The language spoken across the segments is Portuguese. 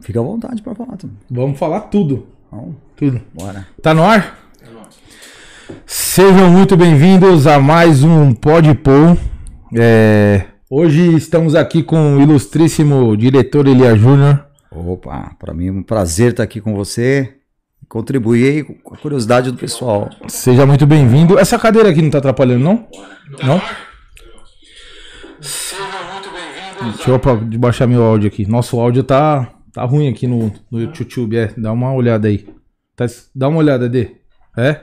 Fica à vontade pra falar também. Vamos falar tudo. Tudo. bora. Tá no ar? Sejam muito bem-vindos a mais um Pode Pôr. É, hoje estamos aqui com o ilustríssimo diretor Elia Júnior. Opa, pra mim é um prazer estar aqui com você. Contribuir com a curiosidade do pessoal. Seja muito bem-vindo. Essa cadeira aqui não tá atrapalhando, não? Não? Deixa eu baixar meu áudio aqui. Nosso áudio tá, tá ruim aqui no, no YouTube. É, dá uma olhada aí. Tá- dá uma olhada, Dê. É?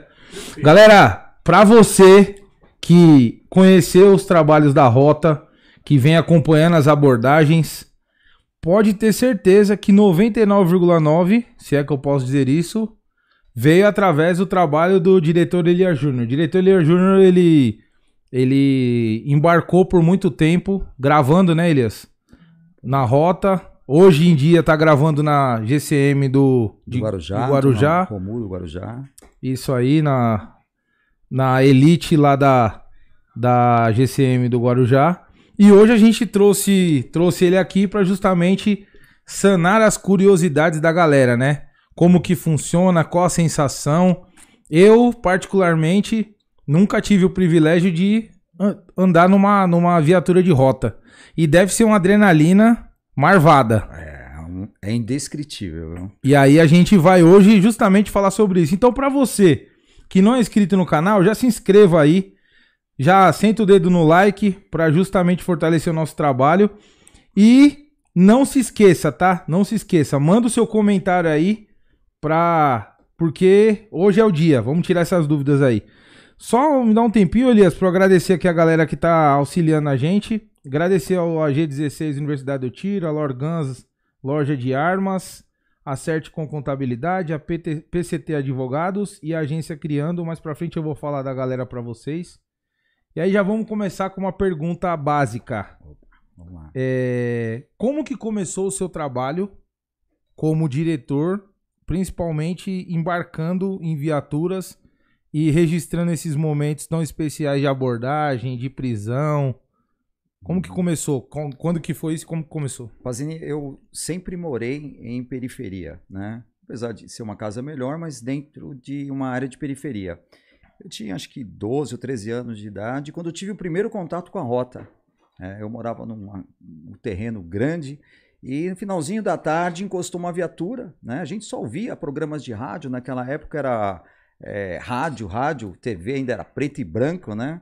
Galera, pra você que conheceu os trabalhos da Rota, que vem acompanhando as abordagens, pode ter certeza que 99,9, se é que eu posso dizer isso, veio através do trabalho do diretor Elia Júnior. Diretor Elia Júnior, ele, ele embarcou por muito tempo gravando, né, Elias? Na rota. Hoje em dia tá gravando na GCM do, Do de- Guarujá. do Guarujá. do Romulo, Guarujá. Isso aí, na, na elite lá da, da GCM do Guarujá. E hoje a gente trouxe, trouxe ele aqui para justamente sanar as curiosidades da galera, né? Como que funciona, qual a sensação. Eu, particularmente, nunca tive o privilégio de an- andar numa, numa viatura de rota. E deve ser uma adrenalina marvada. É, é indescritível. viu? E aí a gente vai hoje justamente falar sobre isso. Então, pra você que não é inscrito no canal, já se inscreva aí. Já senta o dedo no like pra justamente fortalecer o nosso trabalho. E não se esqueça, tá? Não se esqueça, manda o seu comentário aí pra porque hoje é o dia. Vamos tirar essas dúvidas aí. Só me dá um tempinho, Elias, para agradecer aqui a galera que tá auxiliando a gente. Agradecer ao AG16 Universidade do Tiro, a Lorgans Loja de Armas, a Certe com Contabilidade, a PT PCT Advogados e a Agência Criando. Mais pra frente eu vou falar da galera pra vocês. E aí já vamos começar com uma pergunta básica. Vamos lá. É, como que começou o seu trabalho como diretor, principalmente embarcando em viaturas e registrando esses momentos tão especiais de abordagem, de prisão? Como que começou? Com- Quando que foi isso? Como que começou? Pazini, eu sempre morei em periferia, né? Apesar de ser uma casa melhor, mas dentro de uma área de periferia. Eu tinha acho que 12 ou 13 anos de idade quando eu tive o primeiro contato com a rota. É, eu morava num terreno grande e no finalzinho da tarde encostou uma viatura, né? A gente só ouvia programas de rádio, naquela época era é, rádio, rádio, TV ainda era preto e branco, né?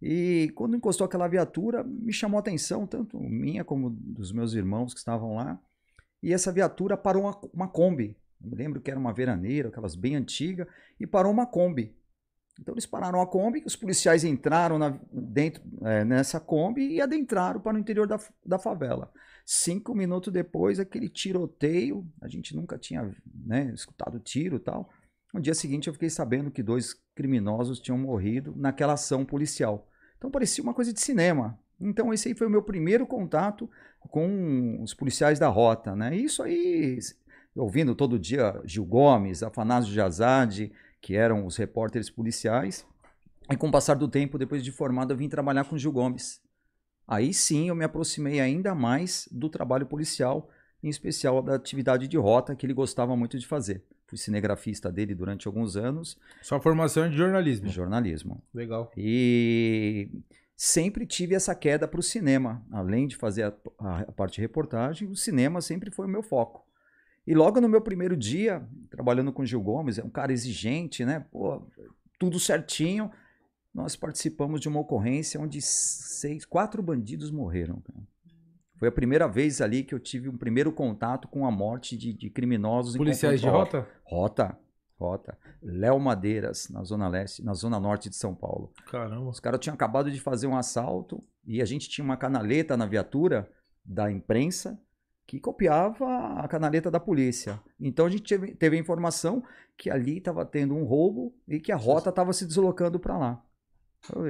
E quando encostou aquela viatura, me chamou a atenção, tanto minha como dos meus irmãos que estavam lá. E essa viatura parou uma, uma Kombi. Eu me lembro que era uma veraneira, aquelas bem antigas, e parou uma Kombi. Então eles pararam a Kombi, os policiais entraram na- dentro é, nessa Kombi e adentraram para o interior da, da favela. Cinco minutos depois, aquele tiroteio, a gente nunca tinha né, escutado tiro e tal. No dia seguinte, eu fiquei sabendo que dois criminosos tinham morrido naquela ação policial. Então parecia uma coisa de cinema. Então esse aí foi o meu primeiro contato com os policiais da rota, né? E Isso aí, ouvindo todo dia Gil Gomes, Afanásio Jazade, que eram os repórteres policiais. E com o passar do tempo, depois de formado, eu vim trabalhar com Gil Gomes. Aí sim eu me aproximei ainda mais do trabalho policial, em especial da atividade de rota que ele gostava muito de fazer. Fui cinegrafista dele durante alguns anos, Sua formação é de jornalismo. jornalismo. Legal. E sempre tive essa queda para o cinema. Além de fazer a, a- a parte de reportagem, o cinema sempre foi o meu foco. E logo no meu primeiro dia, trabalhando com o Gil Gomes, é um cara exigente, né? Pô, tudo certinho. Nós participamos de uma ocorrência onde seis, quatro bandidos morreram. cara. Foi a primeira vez ali que eu tive um primeiro contato com a morte de, de criminosos. Policiais de rota? Rota, rota. Léo Madeiras, na zona leste, na zona norte de São Paulo. Caramba. Os caras tinham acabado de fazer um assalto e a gente tinha uma canaleta na viatura da imprensa que copiava a canaleta da polícia. Então a gente teve, teve a informação que ali estava tendo um roubo e que a rota estava se deslocando para lá.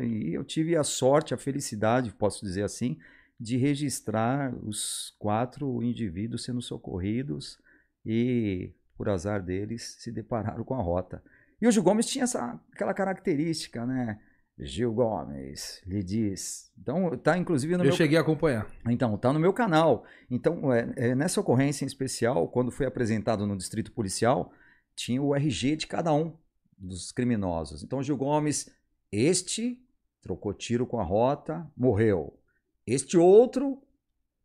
E eu tive a sorte, a felicidade, posso dizer assim, de registrar os quatro indivíduos sendo socorridos e, por azar deles, se depararam com a rota. E o Gil Gomes tinha essa, aquela característica, né? Gil Gomes lhe diz. Então, tá inclusive no Eu meu cheguei a acompanhar. então, tá no meu canal. Então, é, é, nessa ocorrência em especial, quando foi apresentado no distrito policial, tinha o RG de cada um dos criminosos. Então, Gil Gomes, este trocou tiro com a rota, morreu. Este outro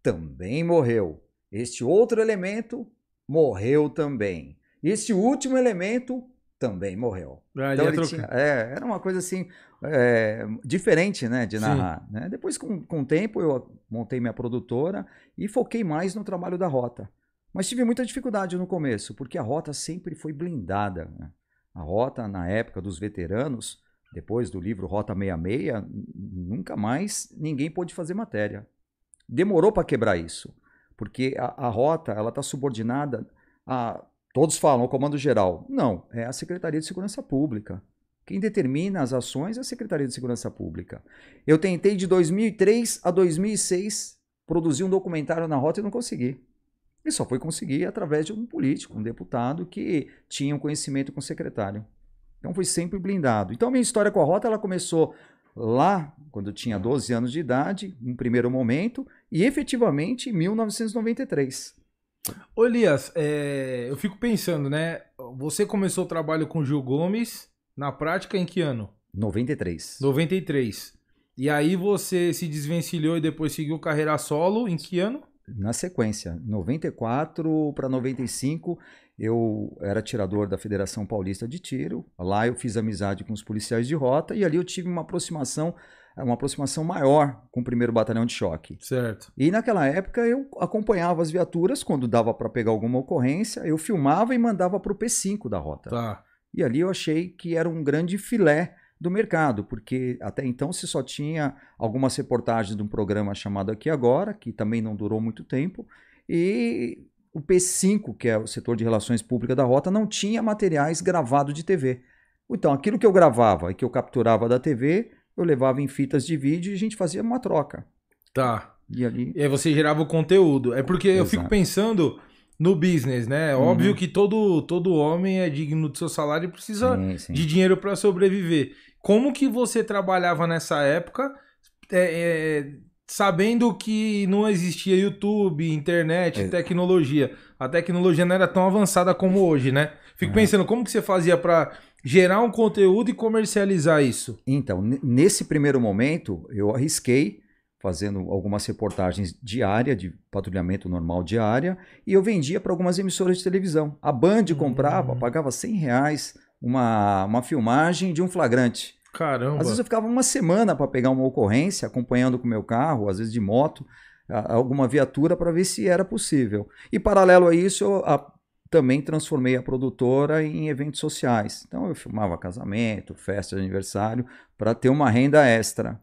também morreu. Este outro elemento morreu também. Este último elemento também morreu. Ah, Então ele tinha, é, era uma coisa assim, é, diferente, né, de narrar. né? Depois, com, com o tempo, eu montei minha produtora e foquei mais no trabalho da rota. Mas tive muita dificuldade no começo, porque a rota sempre foi blindada. né? A rota, na época dos veteranos, depois do livro Rota 66, n- nunca mais ninguém pôde fazer matéria. Demorou para quebrar isso, porque a, a rota ela está subordinada a Todos falam ao comando geral. Não, é a Secretaria de Segurança Pública. Quem determina as ações é a Secretaria de Segurança Pública. Eu tentei de 2003 a 2006 produzir um documentário na rota e não consegui. E só foi conseguir através de um político, um deputado que tinha um conhecimento com o secretário. Então foi sempre blindado. Então minha história com a rota ela começou lá, quando eu tinha 12 anos de idade, em primeiro momento, e efetivamente em 1993. Ô Elias, é, eu fico pensando, né? Você começou o trabalho com o Gil Gomes na prática em que ano? 93. 93. E aí você se desvencilhou e depois seguiu carreira solo em que ano? Na sequência, 94 para 95, eu era tirador da Federação Paulista de Tiro. Lá eu fiz amizade com os policiais de rota e ali eu tive uma aproximação, uma aproximação maior com o primeiro batalhão de choque. Certo. E naquela época eu acompanhava as viaturas quando dava para pegar alguma ocorrência, eu filmava e mandava para o P5 da rota. Tá. E ali eu achei que era um grande filé do mercado, porque até então se só tinha algumas reportagens de um programa chamado Aqui Agora, que também não durou muito tempo, e o P5, que é o setor de relações públicas da rota, não tinha materiais gravados de TV. Então, aquilo que eu gravava e que eu capturava da TV, eu levava em fitas de vídeo e a gente fazia uma troca. Tá. E ali. E aí você gerava o conteúdo. É porque eu Exato. fico pensando no business, né? Uhum. Óbvio que todo, todo homem é digno do seu salário e precisa Sim, sim. de dinheiro para sobreviver. Como que você trabalhava nessa época, é, é, sabendo que não existia YouTube, internet, É. tecnologia? A tecnologia não era tão avançada como hoje, né? Fico Uhum. pensando, como que você fazia para gerar um conteúdo e comercializar isso? Então, nesse primeiro momento, eu arrisquei fazendo algumas reportagens diárias, de patrulhamento normal diária, e eu vendia para algumas emissoras de televisão. A Band comprava, Hum. pagava 100 reais uma, uma filmagem de um flagrante. Caramba. Às vezes eu ficava uma semana para pegar uma ocorrência, acompanhando com o meu carro, às vezes de moto, alguma viatura para ver se era possível. E paralelo a isso, eu a- também transformei a produtora em eventos sociais. Então eu filmava casamento, festa de aniversário, para ter uma renda extra.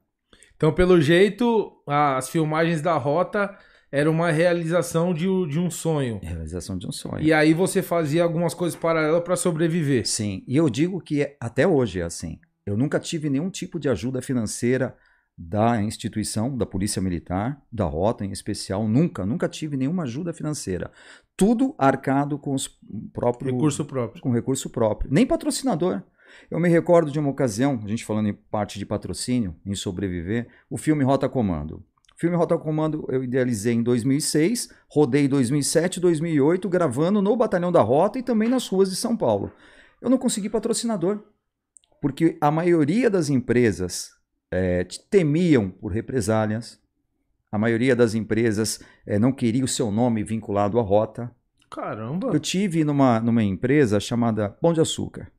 Então, pelo jeito, as filmagens da rota eram uma realização de, um- de um sonho. Realização de um sonho. E aí você fazia algumas coisas paralelas para sobreviver. Sim, e eu digo que é- até hoje é assim. Eu nunca tive nenhum tipo de ajuda financeira da instituição, da Polícia Militar, da Rota em especial, nunca, nunca tive nenhuma ajuda financeira. Tudo arcado com os próprios Recurso próprio. com recurso próprio, nem patrocinador. Eu me recordo de uma ocasião, a gente falando em parte de patrocínio, em sobreviver, o filme Rota Comando. O filme Rota Comando eu idealizei em 2006, rodei em 2007 2008, gravando no Batalhão da Rota e também nas ruas de São Paulo. Eu não consegui patrocinador, porque a maioria das empresas te- temiam por represálias, a maioria das empresas eh, não queria o seu nome vinculado à rota. Caramba. Eu tive numa, numa empresa chamada Pão de Açúcar,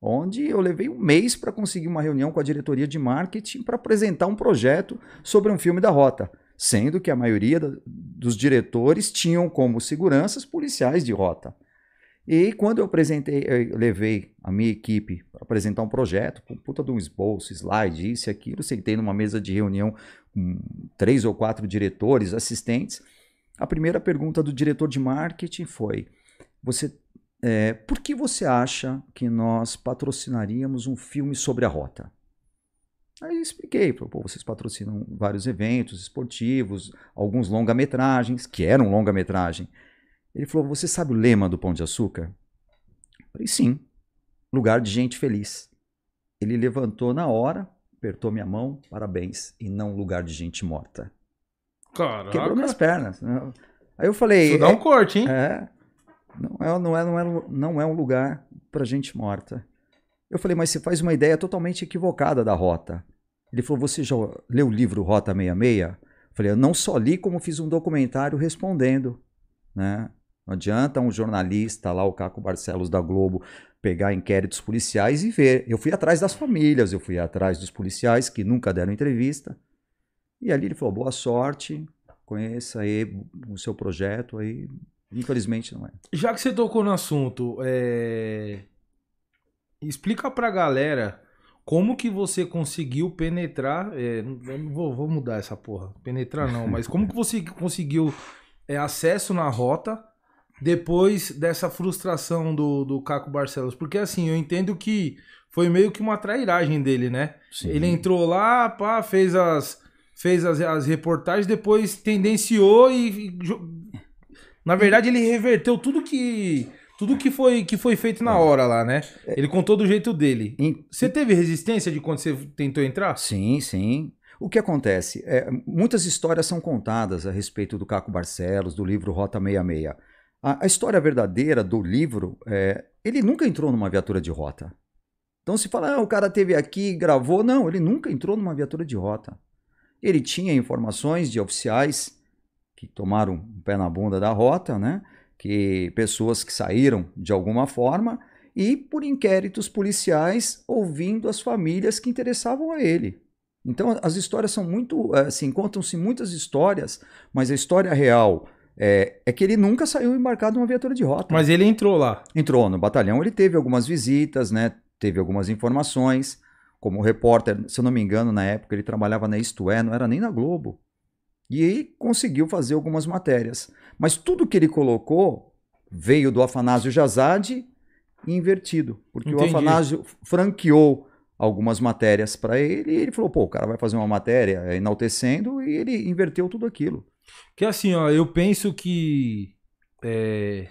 onde eu levei um mês para conseguir uma reunião com a diretoria de marketing para apresentar um projeto sobre um filme da rota, sendo que a maioria da- dos diretores tinham como seguranças policiais de rota. E quando eu apresentei, eu levei a minha equipe para apresentar um projeto, com puta de um esboço, slide, isso e aquilo, sentei numa mesa de reunião com três ou quatro diretores, assistentes. A primeira pergunta do diretor de marketing foi: você, é, por que você acha que nós patrocinaríamos um filme sobre a rota? Aí eu expliquei, pô, vocês patrocinam vários eventos esportivos, alguns longa-metragens, que eram longa-metragem. Ele falou: Você sabe o lema do Pão de Açúcar? Eu falei: Sim, lugar de gente feliz. Ele levantou na hora, apertou minha mão, parabéns, e não lugar de gente morta. Caraca. Quebrou minhas pernas. Aí eu falei. Isso dá um corte, hein? É. Não é, não é, não é, não é um lugar para gente morta. Eu falei, mas você faz uma ideia totalmente equivocada da rota. Ele falou, você já leu o livro Rota 66? Eu falei, eu não só li, como fiz um documentário respondendo. Né? Não adianta um jornalista lá, o Caco Barcelos da Globo, pegar inquéritos policiais e ver. Eu fui atrás das famílias, eu fui atrás dos policiais que nunca deram entrevista. E ali ele falou, boa sorte, conheça aí o seu projeto aí. Infelizmente não é. Já que você tocou no assunto, é... explica pra galera como que você conseguiu penetrar. É, vou, vou, mudar essa porra. Penetrar não, mas como que você conseguiu é, acesso na rota depois dessa frustração do, do Caco Barcelos? Porque assim, eu entendo que foi meio que uma trairagem dele, né? Sim. Ele entrou lá, pá, fez as. Fez as, as reportagens, depois tendenciou e, e na verdade, ele reverteu tudo que tudo que foi, que foi feito na é. hora lá, né? É. Ele contou do jeito dele. Você teve resistência de quando você tentou entrar? Sim, sim. O que acontece? É, muitas histórias são contadas a respeito do Caco Barcelos, do livro Rota 66. A, a história verdadeira do livro, é, ele nunca entrou numa viatura de rota. Então se fala, ah, o cara teve aqui, gravou. Não, ele nunca entrou numa viatura de rota. Ele tinha informações de oficiais que tomaram um pé na bunda da rota, né? que pessoas que saíram de alguma forma e por inquéritos policiais ouvindo as famílias que interessavam a ele. Então as histórias são muito, assim, contam-se muitas histórias, mas a história real é, é, que ele nunca saiu embarcado numa viatura de rota. Mas ele entrou lá. Entrou no batalhão, ele teve algumas visitas, né? Teve algumas informações. Como repórter, se eu não me engano, na época ele trabalhava na Isto É, não era nem na Globo. E aí conseguiu fazer algumas matérias. Mas tudo que ele colocou veio do Afanásio Jazade invertido. Porque Entendi. o Afanásio franqueou algumas matérias para ele e ele falou: pô, o cara vai fazer uma matéria enaltecendo e ele inverteu tudo aquilo. Que assim, ó, eu penso que é,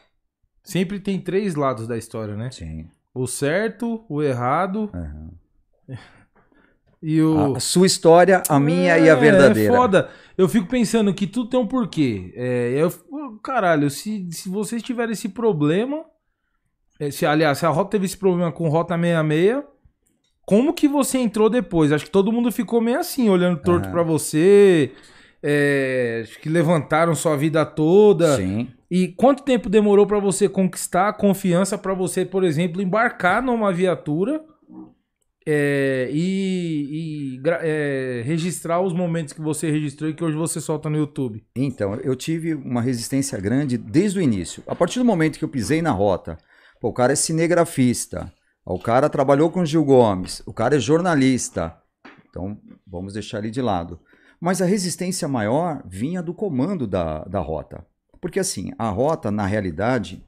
sempre tem três lados da história, né? Sim. O certo, o errado. Uhum. E o... A sua história, a minha é, e a é, verdadeira. É foda. Eu fico pensando que tudo tem um porquê. É, eu, caralho, se, se vocês tiverem esse problema. É, se, aliás, se a Rota teve esse problema com Rota 66, como que você entrou depois? Acho que todo mundo ficou meio assim, olhando torto uhum. para você. É, que levantaram sua vida toda. Sim. E quanto tempo demorou para você conquistar a confiança para você, por exemplo, embarcar numa viatura? é, e, e é, registrar os momentos que você registrou e que hoje você solta no YouTube? Então, eu tive uma resistência grande desde o início. A partir do momento que eu pisei na rota, pô, o cara é cinegrafista, o cara trabalhou com Gil Gomes, o cara é jornalista. Então, vamos deixar ele de lado. Mas a resistência maior vinha do comando da, da rota. Porque assim, a rota, na realidade,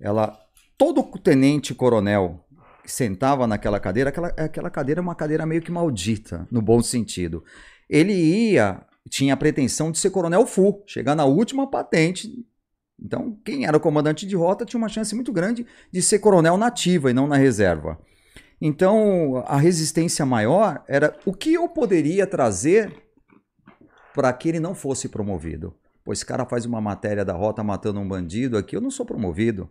ela todo tenente coronel sentava naquela cadeira, aquela, aquela cadeira é uma cadeira meio que maldita, no bom sentido. Ele ia, tinha a pretensão de ser coronel full, chegar na última patente. Então, quem era comandante de rota tinha uma chance muito grande de ser coronel nativa e não na reserva. Então, a resistência maior era o que eu poderia trazer para que ele não fosse promovido. Pois esse cara faz uma matéria da rota matando um bandido aqui, eu não sou promovido.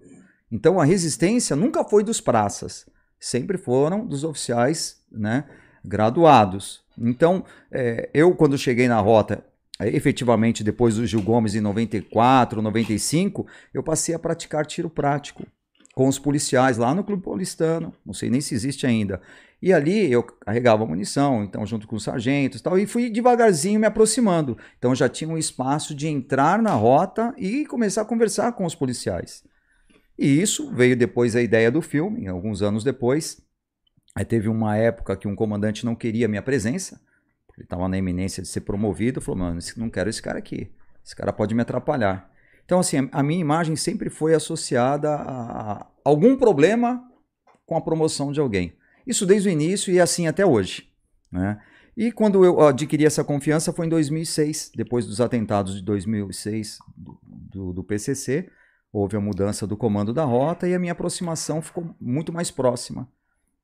Então a resistência nunca foi dos praças sempre foram dos oficiais né, graduados. Então, é, eu, quando cheguei na rota, é, efetivamente depois do Gil Gomes em 94, 95, eu passei a praticar tiro prático com os policiais lá no Clube Paulistano, não sei nem se existe ainda. E ali eu carregava munição, então junto com os sargentos e tal, e fui devagarzinho me aproximando. Então já tinha um espaço de entrar na rota e começar a conversar com os policiais. E isso veio depois a ideia do filme, alguns anos depois. Aí teve uma época que um comandante não queria minha presença, ele estava na iminência de ser promovido, falou, mano, não quero esse cara aqui, esse cara pode me atrapalhar. Então, assim, a minha imagem sempre foi associada a algum problema com a promoção de alguém. Isso desde o início e assim até hoje. Né? E quando eu adquiri essa confiança foi em 2006, depois dos atentados de 2006 do, do, do PCC, houve a mudança do comando da rota e a minha aproximação ficou muito mais próxima.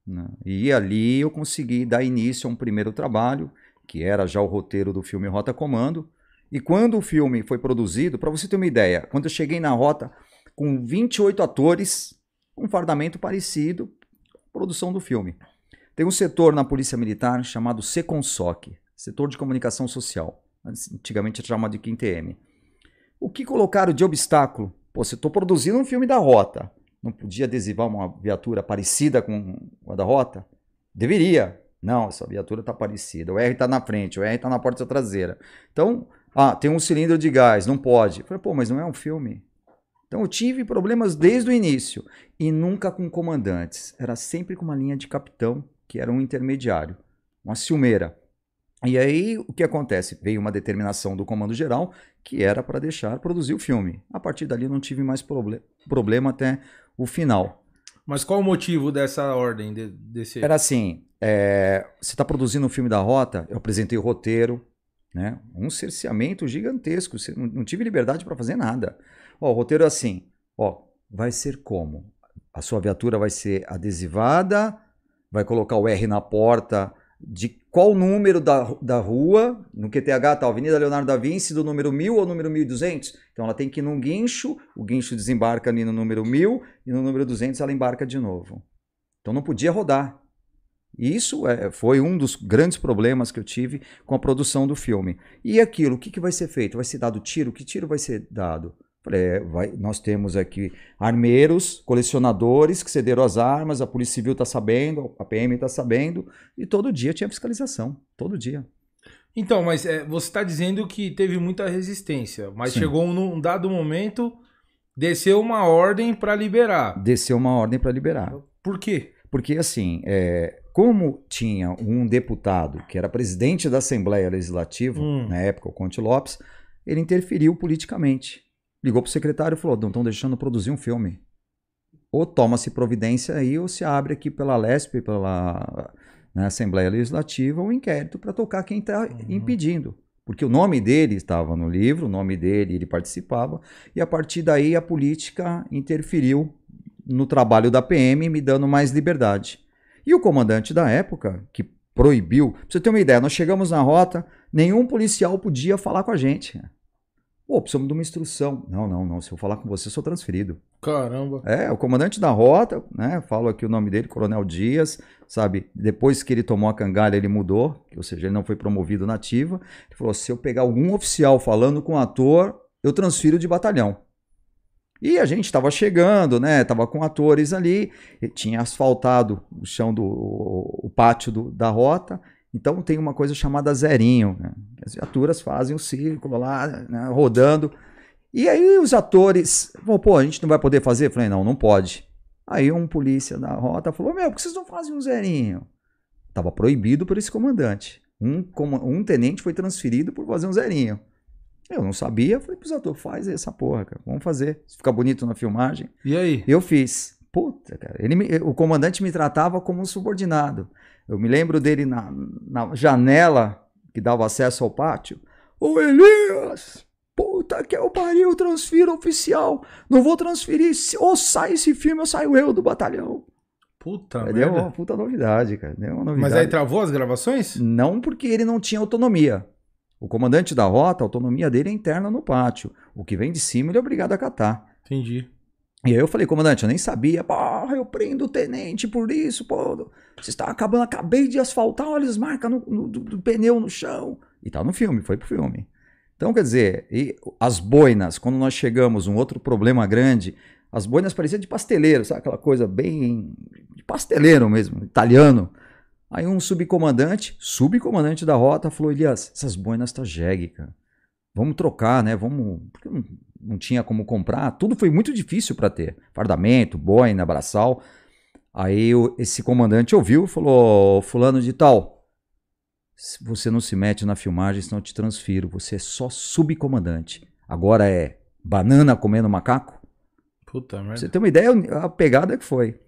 Né? E ali eu consegui dar início a um primeiro trabalho, que era já o roteiro do filme Rota Comando. E quando o filme foi produzido, para você ter uma ideia, quando eu cheguei na Rota com 28 atores, um fardamento parecido, produção do filme. Tem um setor na Polícia Militar chamado Seconssoc, Setor de Comunicação Social. Antigamente chamado de QTM. O que colocaram de obstáculo? Pô, você estou produzindo um filme da Rota. Não podia adesivar uma viatura parecida com a da Rota? Deveria. Não, essa viatura está parecida. O R está na frente, o R está na porta traseira. Então, ah, tem um cilindro de gás, não pode. Falei, pô, mas não é um filme. Então eu tive problemas desde o início e nunca com comandantes. Era sempre com uma linha de capitão, que era um intermediário, uma ciumeira. E aí o que acontece? Veio uma determinação do comando geral que era para deixar produzir o filme. A partir dali não tive mais proble problema até o final. Mas qual o motivo dessa ordem? De, desse... Era assim: é, você está produzindo um filme da Rota, eu apresentei o roteiro, né? um cerceamento gigantesco, não, não tive liberdade para fazer nada. Ó, o roteiro é assim: ó, vai ser como? A sua viatura vai ser adesivada, vai colocar o R na porta de qual número da, da rua, no QTH tá Avenida Leonardo da Vinci, do número 1000 ou número 1200. Então ela tem que ir num guincho, o guincho desembarca ali no número 1000 e no número 200 ela embarca de novo. Então não podia rodar. E isso é, foi um dos grandes problemas que eu tive com a produção do filme. E aquilo, o que, que vai ser feito? Vai ser dado tiro? Que tiro vai ser dado? Falei, é, vai, nós temos aqui armeiros, colecionadores que cederam as armas, a Polícia Civil está sabendo, a PM está sabendo, e todo dia tinha fiscalização, todo dia. Então, mas é, você está dizendo que teve muita resistência, mas Sim. chegou num dado momento, desceu uma ordem para liberar. Desceu uma ordem para liberar. Por quê? Porque, assim, é, como tinha um deputado que era presidente da Assembleia Legislativa, hum. na época, o Conte Lopes, ele interferiu politicamente ligou pro secretário e falou: não estão deixando produzir um filme. Ou toma-se providência aí, ou se abre aqui pela LESP, pela né, Assembleia Legislativa, um inquérito para tocar quem está uhum. impedindo. Porque o nome dele estava no livro, o nome dele, ele participava, e a partir daí a política interferiu no trabalho da PM, me dando mais liberdade. E o comandante da época, que proibiu, pra você ter uma ideia, nós chegamos na rota, nenhum policial podia falar com a gente. Pô, precisamos de uma instrução. Não, não, não. Se eu falar com você, eu sou transferido. Caramba. É, o comandante da rota, né? Falo aqui o nome dele, Coronel Dias, sabe? Depois que ele tomou a cangalha, ele mudou, ou seja, ele não foi promovido na ativa. Ele falou: se eu pegar algum oficial falando com o ator, eu transfiro de batalhão. E a gente estava chegando, né? Tava com atores ali, tinha asfaltado o chão do o pátio do, da rota então tem uma coisa chamada zerinho. Né? As viaturas fazem o um círculo lá, né, rodando. E aí os atores, pô, a gente não vai poder fazer? Eu falei, não, não pode. Aí um polícia da rota falou, meu, por que vocês não fazem um zerinho? Tava proibido por esse comandante. Um, um tenente foi transferido por fazer um zerinho. Eu não sabia, falei pros atores, faz essa porra, cara, vamos fazer. Se ficar bonito na filmagem. E aí? Eu fiz. Puta, cara, ele me, o comandante me tratava como um subordinado. Eu me lembro dele na, na janela que dava acesso ao pátio. Ô Elias, puta que eu pariu, transfiro oficial. Não vou transferir. Ou sai esse filme ou saio eu do batalhão. Puta, Deu uma puta novidade, cara. Deu uma novidade. Mas aí travou as gravações? Não, porque ele não tinha autonomia. O comandante da rota, a autonomia dele é interna no pátio. O que vem de cima ele é obrigado a acatar. Entendi. E aí eu falei, comandante, eu nem sabia. Porra, eu prendo o tenente por isso, pô. Você está acabando, acabei de asfaltar, olha as marcas no, no, do, do, pneu no chão. E tá no filme, foi pro filme. Então, quer dizer, as boinas, quando nós chegamos, um outro problema grande, as boinas pareciam de pasteleiro, sabe? Aquela coisa bem de pasteleiro mesmo, italiano. Aí um subcomandante, subcomandante da rota, falou, Elias, essas boinas tá jegue, cara. Vamos trocar, né? Vamos... não tinha como comprar, tudo foi muito difícil para ter. Fardamento, boina, braçal. Aí esse comandante ouviu e falou: Fulano de Tal, você não se mete na filmagem, senão eu te transfiro. Você é só subcomandante. Agora é banana comendo macaco? Puta merda. Você tem uma ideia, a pegada que foi.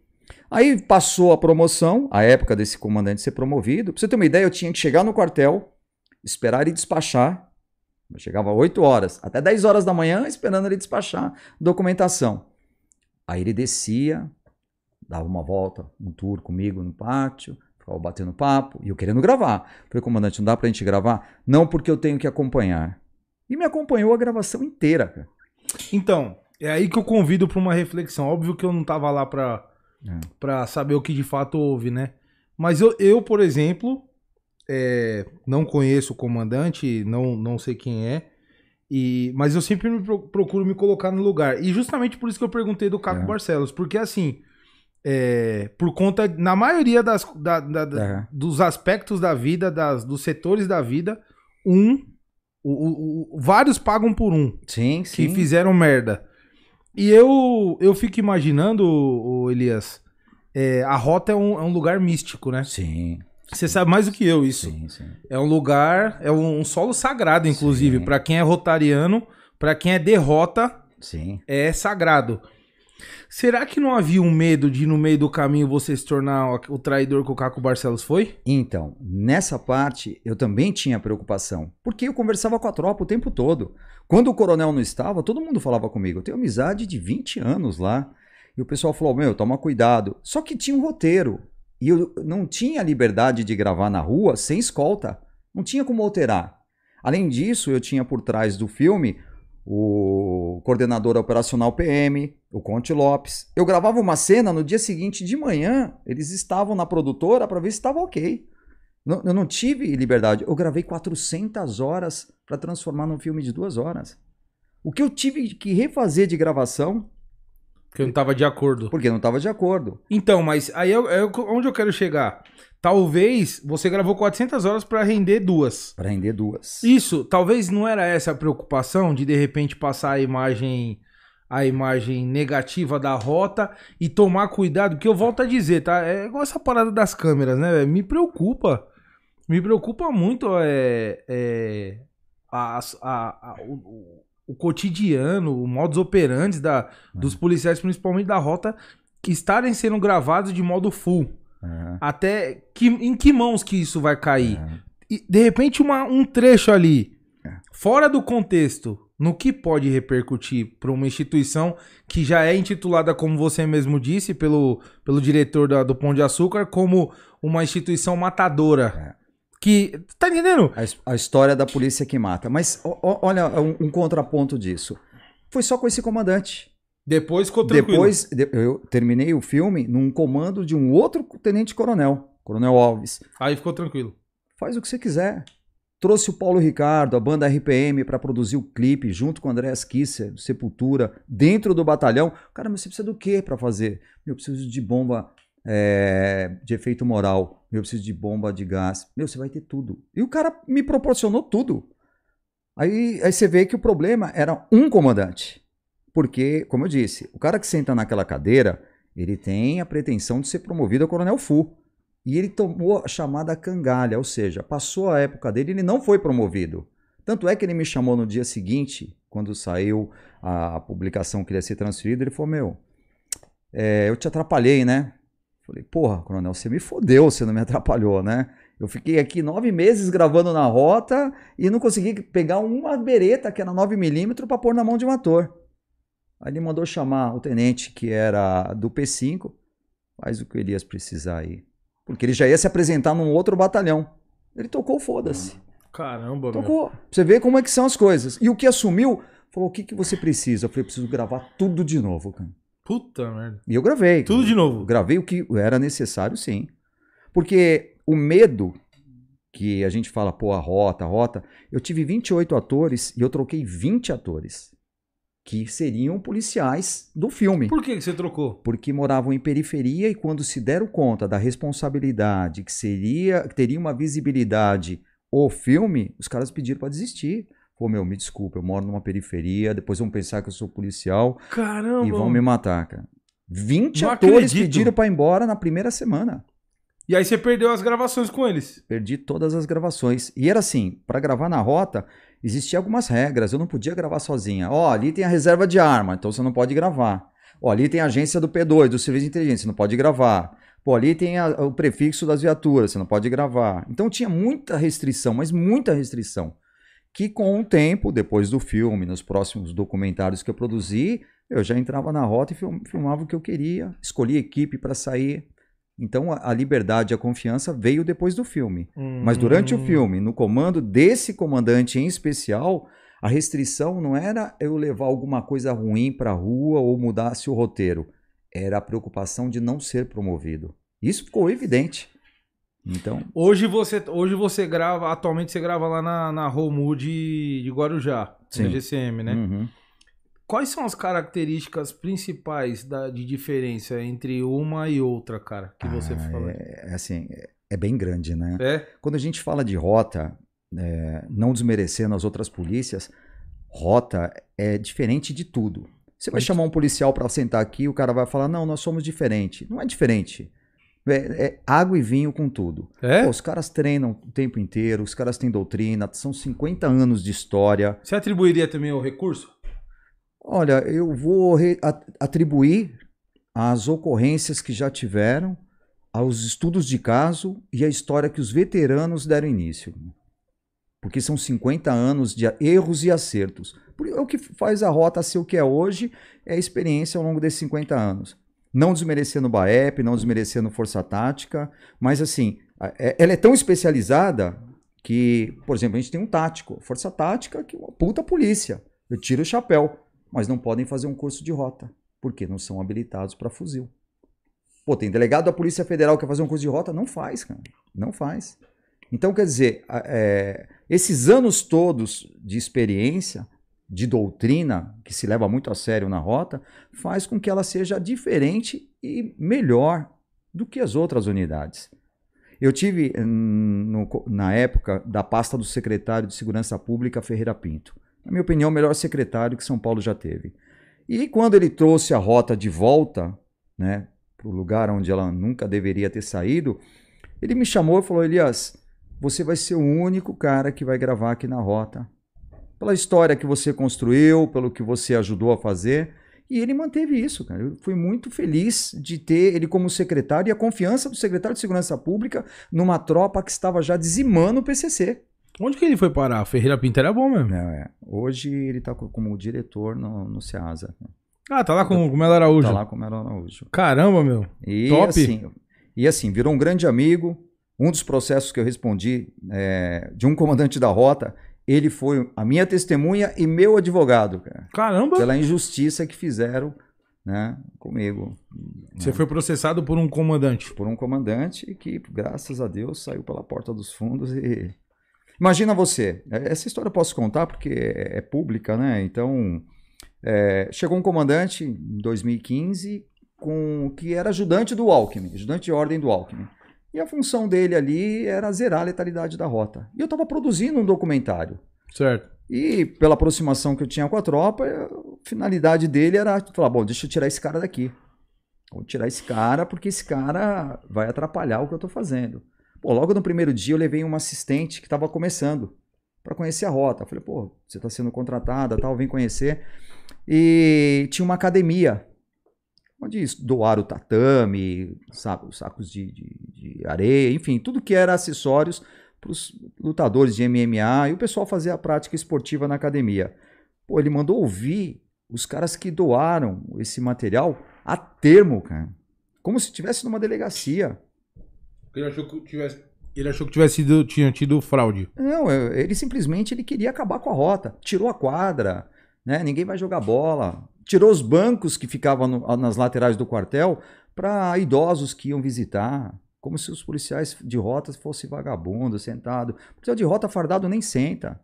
Aí passou a promoção, a época desse comandante ser promovido. Pra você ter uma ideia, eu tinha que chegar no quartel, esperar ele despachar eu chegava 8 horas, até 10 horas da manhã, esperando ele despachar documentação. Aí ele descia, dava uma volta, um tour comigo no pátio, ficava batendo papo, e eu querendo gravar. Falei, comandante, não dá pra gente gravar? Não, porque eu tenho que acompanhar. E me acompanhou a gravação inteira, cara. Então, é aí que eu convido para uma reflexão. Óbvio que eu não tava lá para É. para saber o que de fato houve, né? Mas eu, eu por exemplo, é, não conheço o comandante, não, não sei quem é, e, mas eu sempre me pro- procuro me colocar no lugar. E justamente por isso que eu perguntei do Caco É. Barcelos, porque assim, é, por conta, na maioria das, da- da- É. dos aspectos da vida, das, dos setores da vida, um, o- o- o- vários pagam por um Sim, que sim. fizeram merda. E eu, eu fico imaginando, o Elias, é, a rota é um, é um lugar místico, né? Sim, Você sabe mais do que eu isso. sim, sim. É um lugar, é um, um solo sagrado, inclusive. Pra quem é rotariano, pra quem é derrota, Sim. é sagrado. Será que não havia um medo de no meio do caminho você se tornar o, o traidor que o Caco Barcelos foi? Então, nessa parte eu também tinha preocupação, porque eu conversava com a tropa o tempo todo. Quando o coronel não estava, todo mundo falava comigo. Eu tenho amizade de 20 anos lá. E o pessoal falou: Meu, toma cuidado. Só que tinha um roteiro. E eu não tinha liberdade de gravar na rua sem escolta. Não tinha como alterar. Além disso, eu tinha por trás do filme o coordenador operacional PM, o Conte Lopes. Eu gravava uma cena no dia seguinte de manhã, eles estavam na produtora para ver se estava ok. Eu não tive liberdade. Eu gravei 400 horas para transformar num filme de duas horas. O que eu tive que refazer de gravação, Que eu não tava de acordo. porque não estava de acordo. Então, mas aí é, é onde eu quero chegar. Talvez você gravou 400 horas pra render duas. Para render duas. Isso, talvez não era essa a preocupação de de repente passar a imagem a imagem negativa da rota e tomar cuidado, porque eu volto a dizer, tá? É igual essa parada das câmeras, né? Me preocupa. Me preocupa muito é, é, a- a- a- o, o- cotidiano, o modus operandi da, dos policiais, principalmente da rota, que estarem sendo gravados de modo full. É, Até que, em que mãos que isso vai cair? é. E, de repente, uma- um trecho ali, É. fora do contexto, no que pode repercutir para uma instituição que já é intitulada, como você mesmo disse, pelo, pelo diretor da- do Pão de Açúcar, como uma instituição matadora. Que. Tá entendendo? A, a história da polícia que mata. Mas o- o- olha um, um contraponto disso. Foi só com esse comandante. Depois ficou tranquilo. Depois de- eu terminei o filme num comando de um outro tenente-coronel, Coronel Alves. Aí ficou tranquilo. Faz o que você quiser. Trouxe o Paulo Ricardo, a banda RPM, para produzir o clipe, junto com o André Kisser, Sepultura, dentro do batalhão. Cara, mas você precisa do quê para fazer? Eu preciso de bomba é, de efeito moral. Eu preciso de bomba de gás. Meu, você vai ter tudo. E o cara me proporcionou tudo. Aí, aí você vê que o problema era um comandante. Porque, como eu disse, o cara que senta naquela cadeira, ele tem a pretensão de ser promovido a coronel Fu. E ele tomou a chamada cangalha, ou seja, passou a época dele, ele não foi promovido. Tanto é que ele me chamou no dia seguinte, quando saiu a publicação que ele ia ser transferido, ele falou: Meu, é, eu te atrapalhei, né? Falei: Porra, coronel, você me fodeu, você não me atrapalhou, né? Eu fiquei aqui nove meses gravando na rota e não consegui pegar uma bereta que era 9mm para pôr na mão de um ator. Aí ele mandou chamar o tenente que era do P5, faz o que o Elias precisar aí. Porque ele já ia se apresentar num outro batalhão. Ele tocou, foda-se. Caramba, meu. Tocou. Pra Você vê como é que são as coisas. E o que assumiu, falou, o que, que você precisa? Eu falei, preciso gravar tudo de novo, cara. Puta merda. E eu gravei. Tudo de novo. Gravei o que era necessário, sim. Porque o medo que a gente fala, pô, a rota, a rota. Eu tive 28 atores e eu troquei 20 atores. Que seriam policiais do filme. Por que, você trocou? Porque moravam em periferia e quando se deram conta da responsabilidade que seria, que teria uma visibilidade o filme, os caras pediram para desistir. Pô, meu, me desculpa, eu moro numa periferia, depois vão pensar que eu sou policial Caramba. e vão me matar, cara. 20 Não atores acredito. pediram para ir embora na primeira semana. E aí você perdeu as gravações com eles. Perdi todas as gravações. E era assim, para gravar na rota, existiam algumas regras. Eu não podia gravar sozinha. Ó, ali tem a reserva de arma, então você não pode gravar. Ó, ali tem a agência do P2, do Serviço de Inteligência, você não pode gravar. Pô, ali tem a- o prefixo das viaturas, você não pode gravar. Então tinha muita restrição, mas muita restrição. Que com o tempo, depois do filme, nos próximos documentários que eu produzi, Eu já entrava na rota e film- filmava o que eu queria, escolhia equipe para sair. Então a, liberdade e a confiança veio depois do filme. Mas durante o Hum. filme, no comando desse comandante em especial, a restrição não era eu levar alguma coisa ruim para a rua ou mudasse o roteiro. Era a preocupação de não ser promovido. Isso ficou evidente. Então, Hoje você, hoje você grava, atualmente você grava lá na, na Romu de, de Guarujá, Sim. na GCM, né? uhum. Quais são as características principais da, de diferença entre uma e outra, cara, que você Ah, fala? é, é assim, é- bem grande, né? É? Quando a gente fala de rota, é, não desmerecendo as outras polícias, rota é diferente de tudo. Você vai chamar um policial para sentar aqui, o cara vai falar: não, nós somos diferente. Não é diferente. É, é água e vinho com tudo. É? Pô, os caras treinam o tempo inteiro, os caras têm doutrina, são 50 anos de história. Você atribuiria também o recurso? Olha, eu vou atribuir as ocorrências que já tiveram, aos estudos de caso e à história que os veteranos deram início. Porque são 50 anos de erros e acertos. É o que faz a rota ser o que é hoje, é a experiência ao longo desses 50 anos. Não desmerecendo o BAEP, não desmerecendo Força Tática, mas assim, é- ela é tão especializada que, por exemplo, a gente tem um tático, Força Tática, que é uma puta polícia. Eu tiro o chapéu, mas não podem fazer um curso de rota, porque não são habilitados para fuzil. Pô, tem delegado da Polícia Federal que quer fazer um curso de rota? Não faz, cara. Não faz. Então, quer dizer, é, esses anos todos de experiência, de doutrina, que se leva muito a sério na rota, faz com que ela seja diferente e melhor do que as outras unidades. Eu tive, hum, no na época, da pasta do secretário de Segurança Pública, Ferreira Pinto. Na minha opinião, o melhor secretário que São Paulo já teve. E quando ele trouxe a rota de volta, né, para o lugar onde ela nunca deveria ter saído, ele me chamou e falou: Elias, você vai ser o único cara que vai gravar aqui na rota. Pela história que você construiu, pelo que você ajudou a fazer. E ele manteve isso, cara. Eu fui muito feliz de ter ele como secretário e a confiança do secretário de Segurança Pública numa tropa que estava já dizimando o PCC. Onde que ele foi parar? Ferreira Pinto era bom mesmo. Não, é. Hoje ele está como diretor no, no SEASA. Ah, tá lá com o Melo Araújo. Está lá como era Araújo. Caramba, meu. E Top. assim, e assim, virou um grande amigo. Um dos processos que eu respondi é, de um comandante da rota, ele foi a minha testemunha e meu advogado, cara, Caramba. pela injustiça que fizeram, né, comigo. Você foi processado por um comandante. Por um comandante que, graças a Deus, saiu pela porta dos fundos e. Imagina você, essa história eu posso contar porque é é pública, né? Então, é, chegou um comandante em 2015 com que era ajudante do Alckmin, ajudante de ordem do Alckmin. E a função dele ali era zerar a letalidade da rota. E eu estava produzindo um documentário. Certo. E pela aproximação que eu tinha com a tropa, a finalidade dele era falar: bom, deixa eu tirar esse cara daqui. Vou tirar esse cara porque esse cara vai atrapalhar o que eu estou fazendo. Pô, logo no primeiro dia eu levei uma assistente que estava começando para conhecer a rota. Eu falei, pô, você está sendo contratada, tal, vem conhecer. E tinha uma academia onde doaram o tatame, sabe, os sacos de, de, de areia, enfim, tudo que era acessórios para os lutadores de MMA e o pessoal fazia a prática esportiva na academia. Pô, ele mandou ouvir os caras que doaram esse material a termo, cara. Como se estivesse numa delegacia. Ele achou que tivesse, ele achou que tivesse sido, tinha tido fraude. Não, ele simplesmente ele queria acabar com a rota. Tirou a quadra, né? Ninguém vai jogar bola. Tirou os bancos que ficavam no- nas laterais do quartel para idosos que iam visitar. Como se os policiais de rotas fossem vagabundos, sentado. O policial de rota fardado nem senta.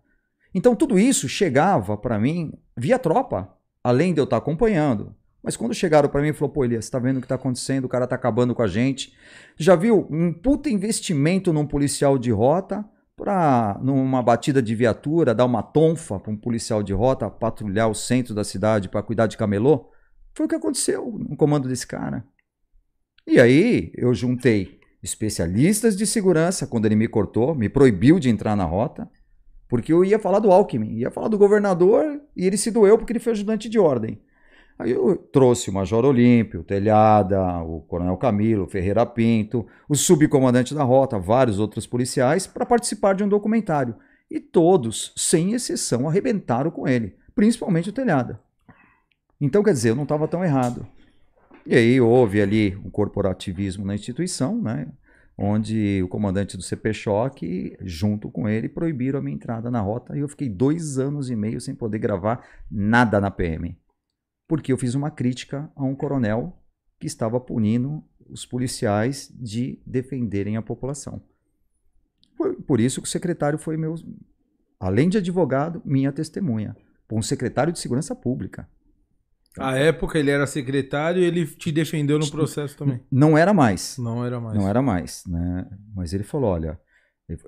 Então tudo isso chegava para mim via tropa, além de eu estar acompanhando. Mas quando chegaram para mim e falou, pô, Elias, tá vendo o que tá acontecendo? O cara tá acabando com a gente. Já viu um puta investimento num policial de rota para numa batida de viatura dar uma tonfa para um policial de rota patrulhar o centro da cidade para cuidar de camelô? Foi o que aconteceu no comando desse cara. E aí eu juntei especialistas de segurança quando ele me cortou, me proibiu de entrar na rota, porque eu ia falar do Alckmin, ia falar do governador e ele se doeu porque ele foi ajudante de ordem. Aí eu trouxe o Major Olímpio, o Telhada, o Coronel Camilo, o Ferreira Pinto, o subcomandante da rota, vários outros policiais, para participar de um documentário. E todos, sem exceção, arrebentaram com ele, principalmente o Telhada. Então, quer dizer, eu não estava tão errado. E aí houve ali um corporativismo na instituição, né? onde o comandante do CP Choque, junto com ele, proibiram a minha entrada na rota e eu fiquei dois anos e meio sem poder gravar nada na PM. Porque eu fiz uma crítica a um coronel que estava punindo os policiais de defenderem a população. Por, por isso que o secretário foi meu, além de advogado, minha testemunha. Um secretário de segurança pública. A época ele era secretário e ele te defendeu no processo também. Não era mais. Não era mais. Não era mais, né? Mas ele falou, olha,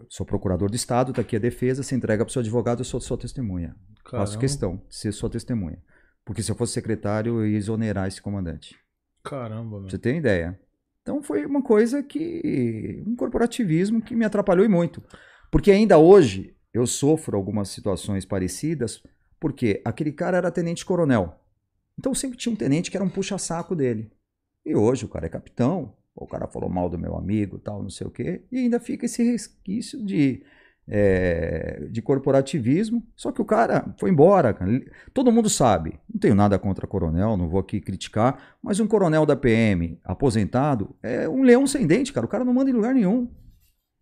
sou procurador do Estado, está aqui a defesa, você entrega para o seu advogado, eu sou sua testemunha. Caramba. Faço questão de ser sua testemunha. Porque se eu fosse secretário, eu ia exonerar esse comandante. Caramba. Pra você tem ideia. Então foi uma coisa que. um corporativismo que me atrapalhou e muito. Porque ainda hoje eu sofro algumas situações parecidas, porque aquele cara era tenente-coronel. Então sempre tinha um tenente que era um puxa-saco dele. E hoje o cara é capitão, o cara falou mal do meu amigo, tal, não sei o quê, e ainda fica esse resquício de, é, de corporativismo. Só que o cara foi embora. Cara. Todo mundo sabe. Não tenho nada contra coronel, não vou aqui criticar, mas um coronel da PM aposentado é um leão sem dente, cara. O cara não manda em lugar nenhum.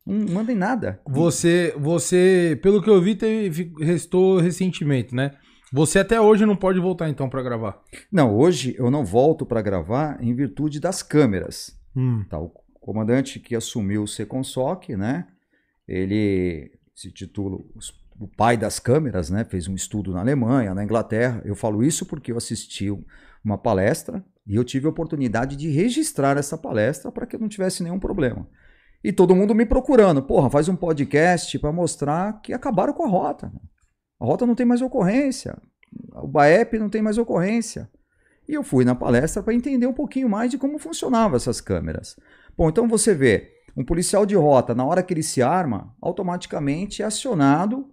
Não manda em nada. Você, você, pelo que eu vi, teve, restou ressentimento, né? Você até hoje não pode voltar então para gravar? Não, hoje eu não volto para gravar em virtude das câmeras. Hum. Tá, o comandante que assumiu o Seconsoc, né? Ele se titula o pai das câmeras, né? Fez um estudo na Alemanha, na Inglaterra. Eu falo isso porque eu assisti uma palestra e eu tive a oportunidade de registrar essa palestra para que eu não tivesse nenhum problema. E todo mundo me procurando, porra, faz um podcast para mostrar que acabaram com a rota. A rota não tem mais ocorrência. O BAEP não tem mais ocorrência. E eu fui na palestra para entender um pouquinho mais de como funcionavam essas câmeras. Bom, então você vê, um policial de rota, na hora que ele se arma, automaticamente é acionado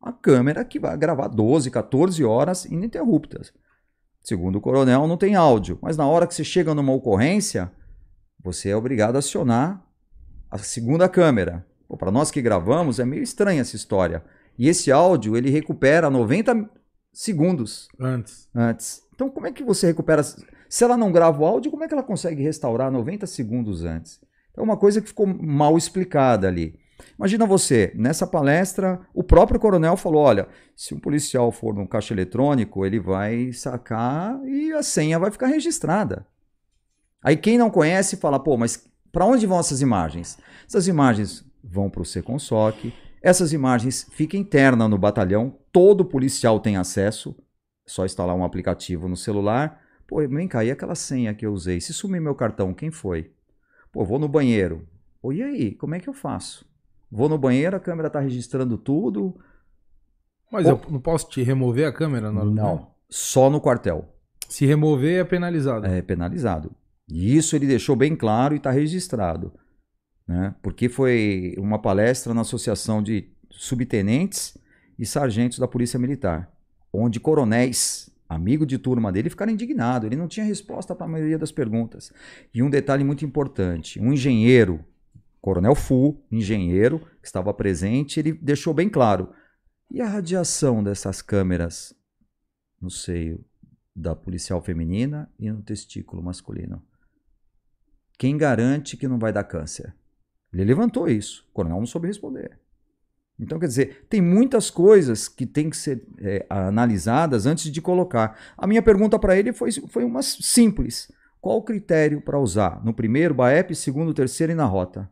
a câmera que vai gravar 12, 14 horas ininterruptas. Segundo o coronel, não tem áudio, mas na hora que você chega numa ocorrência, você é obrigado a acionar a segunda câmera. Para nós que gravamos, é meio estranha essa história. E esse áudio ele recupera 90 segundos antes. antes. Então, como é que você recupera? Se ela não grava o áudio, como é que ela consegue restaurar 90 segundos antes? É uma coisa que ficou mal explicada ali. Imagina você, nessa palestra, o próprio coronel falou: olha, se um policial for no caixa eletrônico, ele vai sacar e a senha vai ficar registrada. Aí quem não conhece fala: pô, mas para onde vão essas imagens? Essas imagens vão para o Seconsoc, essas imagens ficam internas no batalhão, todo policial tem acesso, é só instalar um aplicativo no celular. Pô, vem cá, e aquela senha que eu usei? Se sumir meu cartão, quem foi? Pô, vou no banheiro. Pô, e aí, como é que eu faço? Vou no banheiro, a câmera está registrando tudo. Mas Pô, eu não posso te remover a câmera na hora Não, só no quartel. Se remover é penalizado. É penalizado. E isso ele deixou bem claro e está registrado né? porque foi uma palestra na Associação de Subtenentes e Sargentos da Polícia Militar, onde coronéis, amigo de turma dele, ficaram indignados. Ele não tinha resposta para a maioria das perguntas. E um detalhe muito importante: um engenheiro, Coronel Fu, engenheiro, que estava presente, ele deixou bem claro. E a radiação dessas câmeras no seio da policial feminina e no testículo masculino? Quem garante que não vai dar câncer? Ele levantou isso. O coronel não soube responder. Então, quer dizer, tem muitas coisas que têm que ser é, analisadas antes de colocar. A minha pergunta para ele foi, foi uma simples. Qual o critério para usar? No primeiro, BAEP, segundo, terceiro e na rota?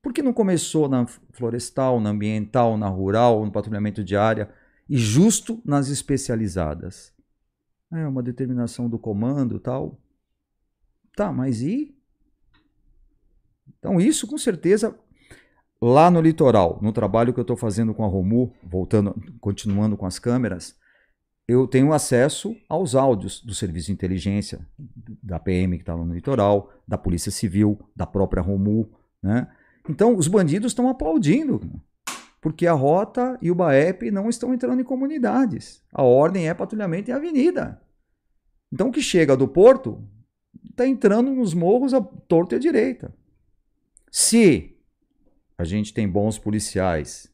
Por que não começou na florestal, na ambiental, na rural, no patrulhamento de área e justo nas especializadas? É uma determinação do comando tal. Tá, mas e? Então, isso com certeza, lá no litoral, no trabalho que eu estou fazendo com a Romu, voltando, continuando com as câmeras, eu tenho acesso aos áudios do serviço de inteligência da PM que estava no litoral, da Polícia Civil, da própria Romu, né? Então, os bandidos estão aplaudindo, porque a rota e o BAEP não estão entrando em comunidades. A ordem é patrulhamento em avenida. Então, o que chega do porto está entrando nos morros a torto e à direita. Se a gente tem bons policiais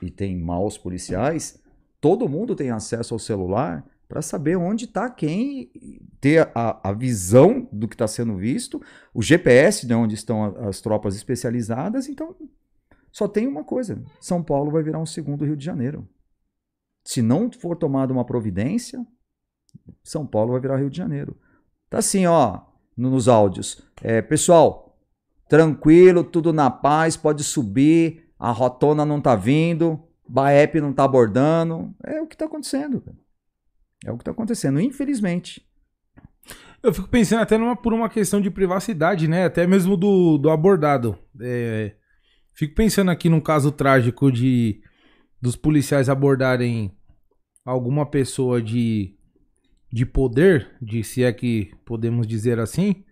e tem maus policiais, todo mundo tem acesso ao celular para saber onde está quem, ter a, a visão do que está sendo visto, o GPS de onde estão as tropas especializadas. Então, só tem uma coisa: São Paulo vai virar um segundo Rio de Janeiro. Se não for tomada uma providência, São Paulo vai virar Rio de Janeiro. Tá assim, ó, nos áudios. É, pessoal, tranquilo, tudo na paz, pode subir, a rotona não tá vindo, Baep não tá abordando. É o que tá acontecendo. É o que tá acontecendo, infelizmente. Eu fico pensando até numa, por uma questão de privacidade, né? Até mesmo do, do abordado. É, fico pensando aqui num caso trágico de dos policiais abordarem alguma pessoa de, de poder, de se é que podemos dizer assim,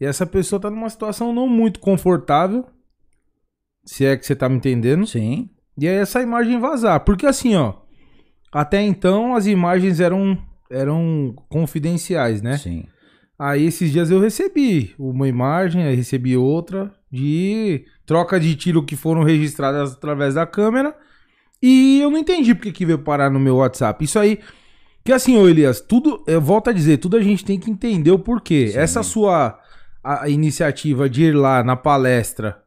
e essa pessoa tá numa situação não muito confortável, se é que você tá me entendendo. Sim. E aí essa imagem vazar, porque assim, ó, até então as imagens eram eram confidenciais, né? Sim. Aí esses dias eu recebi uma imagem, aí recebi outra de troca de tiro que foram registradas através da câmera e eu não entendi porque que veio parar no meu WhatsApp. Isso aí. Que assim, ô Elias, tudo. Eu volto a dizer, tudo a gente tem que entender o porquê. Sim. Essa sua a, iniciativa de ir lá na palestra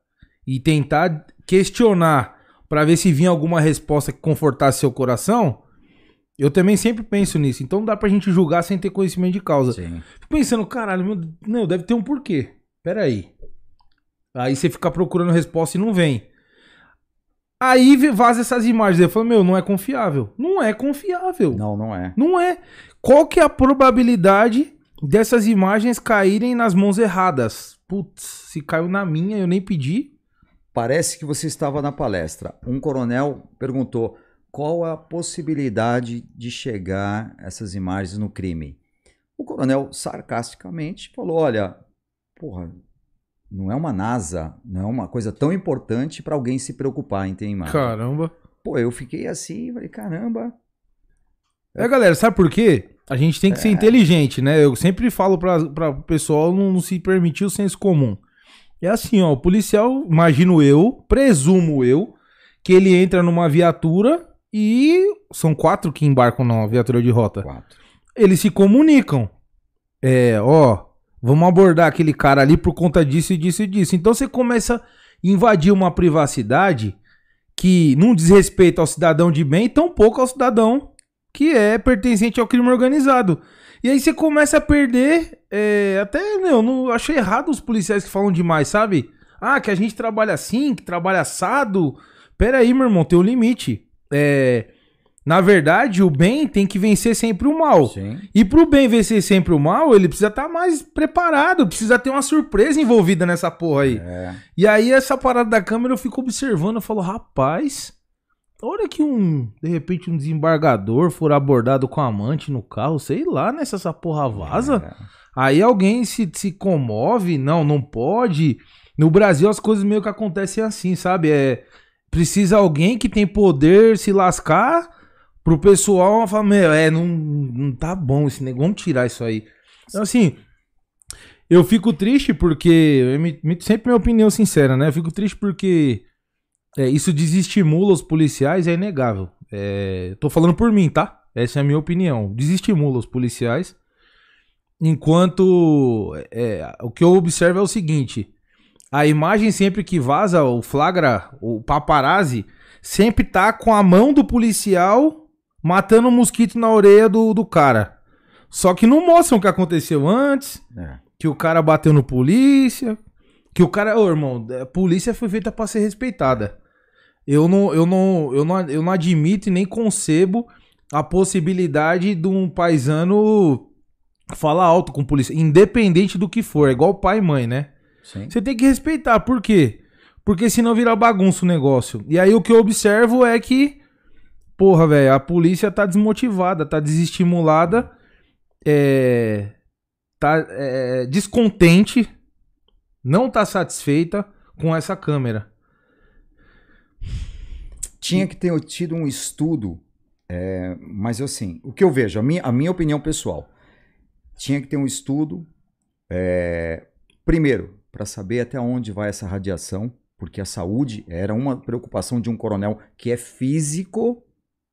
e tentar questionar para ver se vinha alguma resposta que confortasse seu coração. Eu também sempre penso nisso. Então não dá pra gente julgar sem ter conhecimento de causa. Sim. Fico pensando, caralho, meu, não, deve ter um porquê. Pera aí. Aí você fica procurando resposta e não vem. Aí vaza essas imagens. Eu falo, meu, não é confiável. Não é confiável. Não, não é. Não é. Qual que é a probabilidade dessas imagens caírem nas mãos erradas? Putz, se caiu na minha, eu nem pedi. Parece que você estava na palestra. Um coronel perguntou qual a possibilidade de chegar essas imagens no crime. O coronel sarcasticamente falou: Olha, porra, não é uma NASA, não é uma coisa tão importante para alguém se preocupar em ter imagem. Caramba. Pô, eu fiquei assim, falei, caramba. É, galera, sabe por quê? A gente tem que é. ser inteligente, né? Eu sempre falo para o pessoal não, não se permitir o senso comum. É assim, ó, o policial, imagino eu, presumo eu, que ele entra numa viatura e são quatro que embarcam na viatura de rota. Quatro. Eles se comunicam. É, ó, Vamos abordar aquele cara ali por conta disso e disso e disso. Então você começa a invadir uma privacidade que não diz respeito ao cidadão de bem, tampouco ao cidadão que é pertencente ao crime organizado. E aí você começa a perder. É, até, eu não achei errado os policiais que falam demais, sabe? Ah, que a gente trabalha assim, que trabalha assado. Pera aí, meu irmão, tem um limite. É. Na verdade, o bem tem que vencer sempre o mal. Sim. E pro bem vencer sempre o mal, ele precisa estar tá mais preparado, precisa ter uma surpresa envolvida nessa porra aí. É. E aí, essa parada da câmera, eu fico observando, eu falo, rapaz, olha que um, de repente, um desembargador for abordado com amante no carro, sei lá, nessa né, essa porra vaza. É. Aí alguém se, se comove, não, não pode. No Brasil as coisas meio que acontecem assim, sabe? É, precisa alguém que tem poder se lascar pro pessoal falar, meu, é, não, não tá bom esse negócio, vamos tirar isso aí. Então, assim, eu fico triste porque, eu me, sempre minha opinião sincera, né? Eu fico triste porque é, isso desestimula os policiais, é inegável. É, tô falando por mim, tá? Essa é a minha opinião. Desestimula os policiais. Enquanto é, o que eu observo é o seguinte: a imagem sempre que vaza, o flagra, o paparazzi, sempre tá com a mão do policial matando um mosquito na orelha do, do cara. Só que não mostram o que aconteceu antes, é. que o cara bateu no polícia, que o cara, ô irmão, a polícia foi feita para ser respeitada. Eu não, eu não, eu não, eu não admito e nem concebo a possibilidade de um paisano falar alto com polícia, independente do que for, é igual pai e mãe, né? Sim. Você tem que respeitar, por quê? Porque senão vira bagunça o negócio. E aí o que eu observo é que porra, velho, a polícia tá desmotivada, tá desestimulada, é, tá é, descontente, não tá satisfeita com essa câmera. Tinha que ter tido um estudo, é, mas assim, o que eu vejo, a minha, a minha opinião pessoal, tinha que ter um estudo, é, primeiro, para saber até onde vai essa radiação, porque a saúde era uma preocupação de um coronel que é físico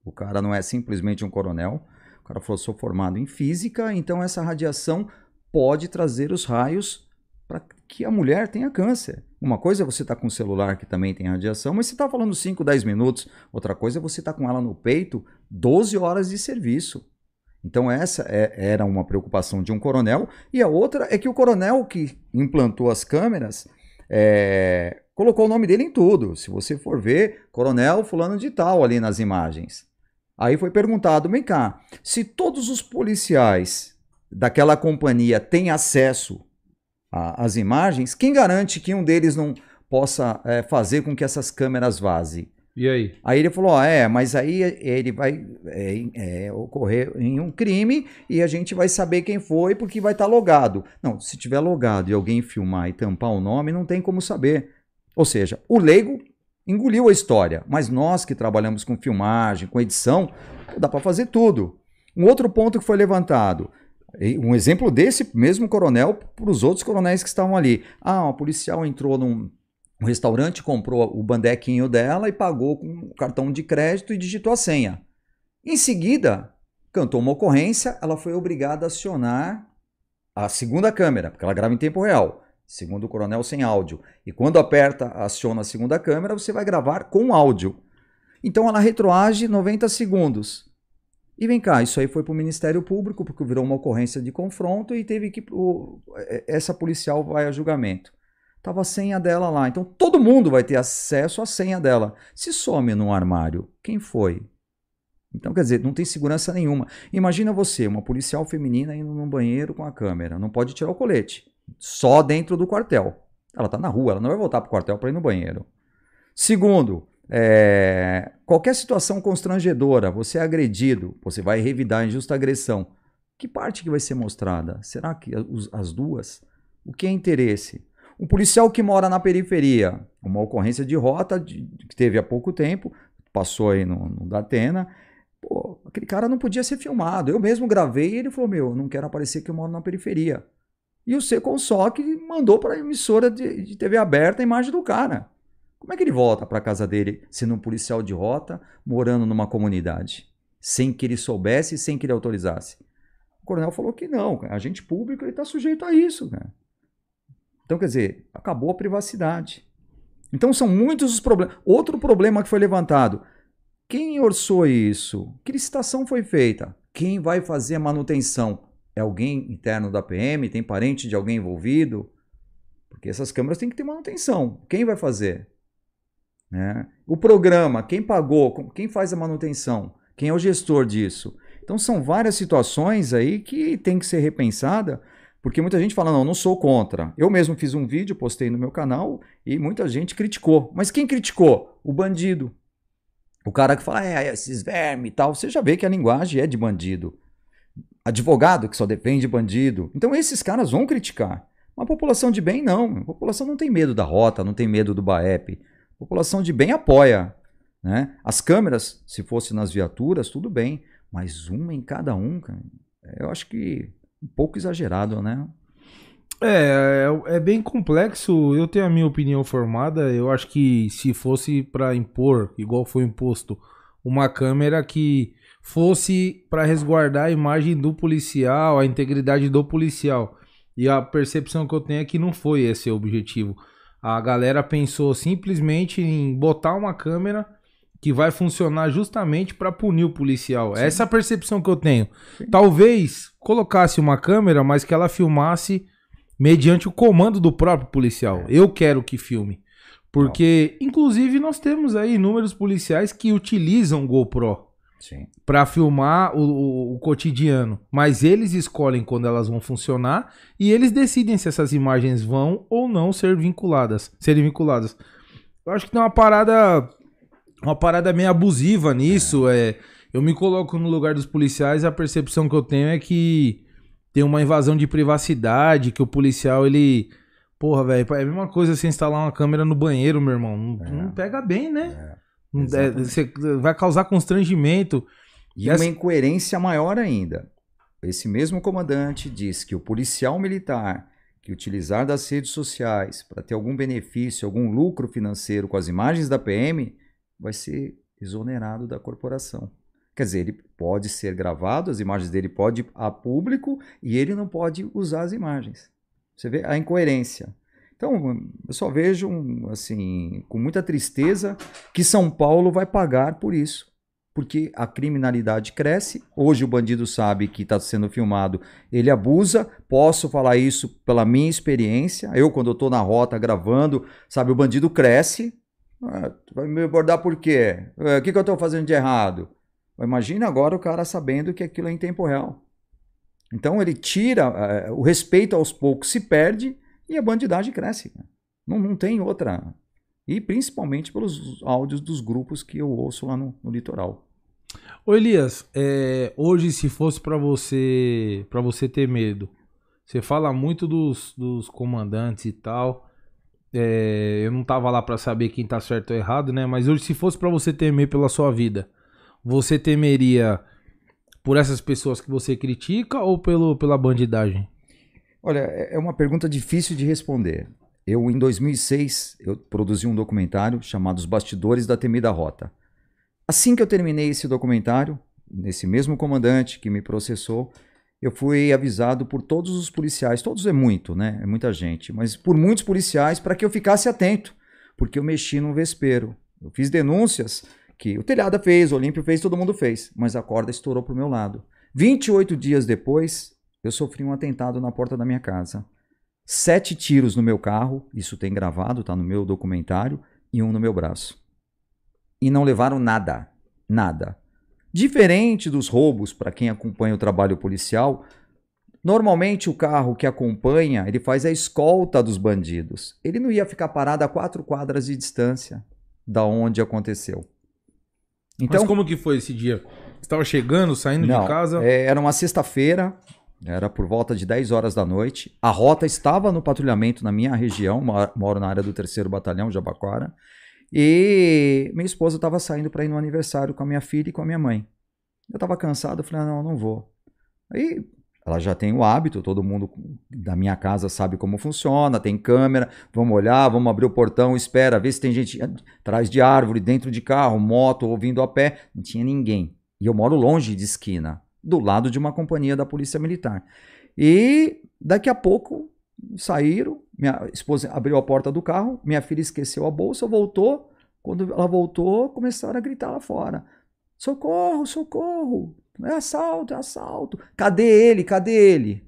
o cara não é simplesmente um coronel. cara falou: sou formado em física, então essa radiação pode trazer os raios para que a mulher tenha câncer. Uma coisa é você estar tá com um celular que também tem radiação, mas você está falando 5, 10 minutos. Outra coisa é você estar tá com ela no peito 12 horas de serviço. Então essa é, era uma preocupação de um coronel. E a outra é que o coronel que implantou as câmeras é, colocou o nome dele em tudo. Se você for ver, coronel fulano de tal ali nas imagens. Aí foi perguntado, vem cá, se todos os policiais daquela companhia têm acesso às imagens, quem garante que um deles não possa é, fazer com que essas câmeras vazem? E aí? Aí ele falou: é, mas aí ele vai é, é, ocorrer em um crime e a gente vai saber quem foi porque vai estar tá logado. Não, se tiver logado e alguém filmar e tampar o nome, não tem como saber. Ou seja, o leigo engoliu a história, mas nós que trabalhamos com filmagem, com edição, dá para fazer tudo. Um outro ponto que foi levantado, um exemplo desse mesmo coronel para os outros coronéis que estavam ali. Ah, uma policial entrou num um restaurante, comprou o bandequinho dela e pagou com o cartão de crédito e digitou a senha. Em seguida, cantou uma ocorrência, ela foi obrigada a acionar a segunda câmera, porque ela grava em tempo real, segundo o coronel sem áudio. E quando aperta, aciona a segunda câmera, você vai gravar com áudio. Então ela retroage 90 segundos. E vem cá, isso aí foi para o Ministério Público, porque virou uma ocorrência de confronto e teve que. É, essa policial vai a julgamento. Tava a senha dela lá. Então todo mundo vai ter acesso à senha dela. Se some no armário, quem foi? Então, quer dizer, não tem segurança nenhuma. Imagina você, uma policial feminina indo num banheiro com a câmera. Não pode tirar o colete. Só dentro do quartel. Ela está na rua, ela não vai voltar para o quartel para ir no banheiro. Segundo, é, qualquer situação constrangedora, você é agredido, você vai revidar injusta agressão. Que parte que vai ser mostrada? Será que as duas? O que é interesse? Um policial que mora na periferia, uma ocorrência de rota de, que teve há pouco tempo, passou aí no, no Datena. Pô, aquele cara não podia ser filmado. Eu mesmo gravei e ele falou: Meu, não quero aparecer que eu moro na periferia. E o Seconsol mandou para a emissora de, de TV aberta a imagem do cara. Como é que ele volta para casa dele sendo um policial de rota, morando numa comunidade? Sem que ele soubesse, sem que ele autorizasse. O coronel falou que não, agente público ele está sujeito a isso. Cara. Então, quer dizer, acabou a privacidade. Então são muitos os problemas. Outro problema que foi levantado. Quem orçou isso? Que licitação foi feita? Quem vai fazer a manutenção? É alguém interno da PM? Tem parente de alguém envolvido? Porque essas câmeras têm que ter manutenção. Quem vai fazer? Né? O programa, quem pagou, quem faz a manutenção, quem é o gestor disso. Então são várias situações aí que tem que ser repensada, porque muita gente fala, não, não sou contra. Eu mesmo fiz um vídeo, postei no meu canal e muita gente criticou. Mas quem criticou? O bandido. O cara que fala, é, esses vermes e tal. Você já vê que a linguagem é de bandido. Advogado que só defende bandido. Então esses caras vão criticar. Uma população de bem, não. A população não tem medo da rota, não tem medo do BAEP população de bem apoia. Né? As câmeras, se fosse nas viaturas, tudo bem, mas uma em cada um, cara, eu acho que um pouco exagerado, né? É, é, é bem complexo. Eu tenho a minha opinião formada. Eu acho que se fosse para impor, igual foi imposto, uma câmera que fosse para resguardar a imagem do policial, a integridade do policial. E a percepção que eu tenho é que não foi esse o objetivo. A galera pensou simplesmente em botar uma câmera que vai funcionar justamente para punir o policial. Sim. Essa é a percepção que eu tenho. Sim. Talvez colocasse uma câmera, mas que ela filmasse mediante o comando do próprio policial. É. Eu quero que filme. Porque, inclusive, nós temos aí inúmeros policiais que utilizam GoPro para filmar o, o, o, cotidiano. Mas eles escolhem quando elas vão funcionar e eles decidem se essas imagens vão ou não ser vinculadas, serem vinculadas. Eu acho que tem uma parada, uma parada meio abusiva nisso. É. é eu me coloco no lugar dos policiais, a percepção que eu tenho é que tem uma invasão de privacidade, que o policial ele Porra, velho, é a mesma coisa você instalar uma câmera no banheiro, meu irmão. Não, é. não pega bem, né? É. É, você vai causar constrangimento. E essa... uma incoerência maior ainda. Esse mesmo comandante diz que o policial militar que utilizar das redes sociais para ter algum benefício, algum lucro financeiro com as imagens da PM, vai ser exonerado da corporação. Quer dizer, ele pode ser gravado, as imagens dele podem ir a público e ele não pode usar as imagens. Você vê a incoerência. Então, eu só vejo, assim, com muita tristeza, que São Paulo vai pagar por isso. Porque a criminalidade cresce. Hoje o bandido sabe que está sendo filmado, ele abusa. Posso falar isso pela minha experiência. Eu, quando estou na rota gravando, sabe, o bandido cresce. Ah, vai me abordar por quê? Ah, o que, que eu estou fazendo de errado? Imagina agora o cara sabendo que aquilo é em tempo real. Então ele tira, uh, o respeito aos poucos se perde e a bandidagem cresce. Não, não tem outra. E principalmente pelos áudios dos grupos que eu ouço lá no, no litoral. Ô Elias, é, hoje se fosse para você para você ter medo, você fala muito dos, dos comandantes e tal. É, eu não tava lá para saber quem tá certo ou errado, né? Mas hoje se fosse para você temer pela sua vida, você temeria por essas pessoas que você critica ou pelo, pela bandidagem? Olha, é, é uma pergunta difícil de responder. Eu, em 2006, eu produzi um documentário chamado Os Bastidores da Temida Rota. Assim que eu terminei esse documentário, nesse mesmo comandante que me processou, eu fui avisado por todos os policiais, todos é muito, né? É muita gente, mas por muitos policiais para que eu ficasse atento, porque eu mexi no vespeiro. Eu fiz denúncias que o Telhada fez, o Olímpio fez, todo mundo fez, mas a corda estourou pro meu lado. 28 dias depois, eu sofri um atentado na porta da minha casa. Sete tiros no meu carro, isso tem gravado, tá no meu documentário, e um no meu braço. E não levaram nada. Nada. Diferente dos roubos, para quem acompanha o trabalho policial, normalmente o carro que acompanha, ele faz a escolta dos bandidos. Ele não ia ficar parado a quatro quadras de distância da onde aconteceu. Então, Mas como que foi esse dia? Estava chegando, saindo não, de casa? É, era uma sexta-feira, era por volta de 10 horas da noite. A rota estava no patrulhamento na minha região, moro na área do terceiro batalhão, Jabaquara. E minha esposa estava saindo para ir no aniversário com a minha filha e com a minha mãe. Eu estava cansado, eu falei, ah, não, não vou. Aí ela já tem o hábito, todo mundo da minha casa sabe como funciona, tem câmera, vamos olhar, vamos abrir o portão, espera, ver se tem gente atrás de árvore, dentro de carro, moto, ouvindo a pé. Não tinha ninguém. E eu moro longe de esquina do lado de uma companhia da Polícia Militar. E daqui a pouco saíram, minha esposa abriu a porta do carro, minha filha esqueceu a bolsa, voltou. Quando ela voltou, começaram a gritar lá fora: socorro, socorro, é assalto, é assalto. Cadê ele? Cadê ele?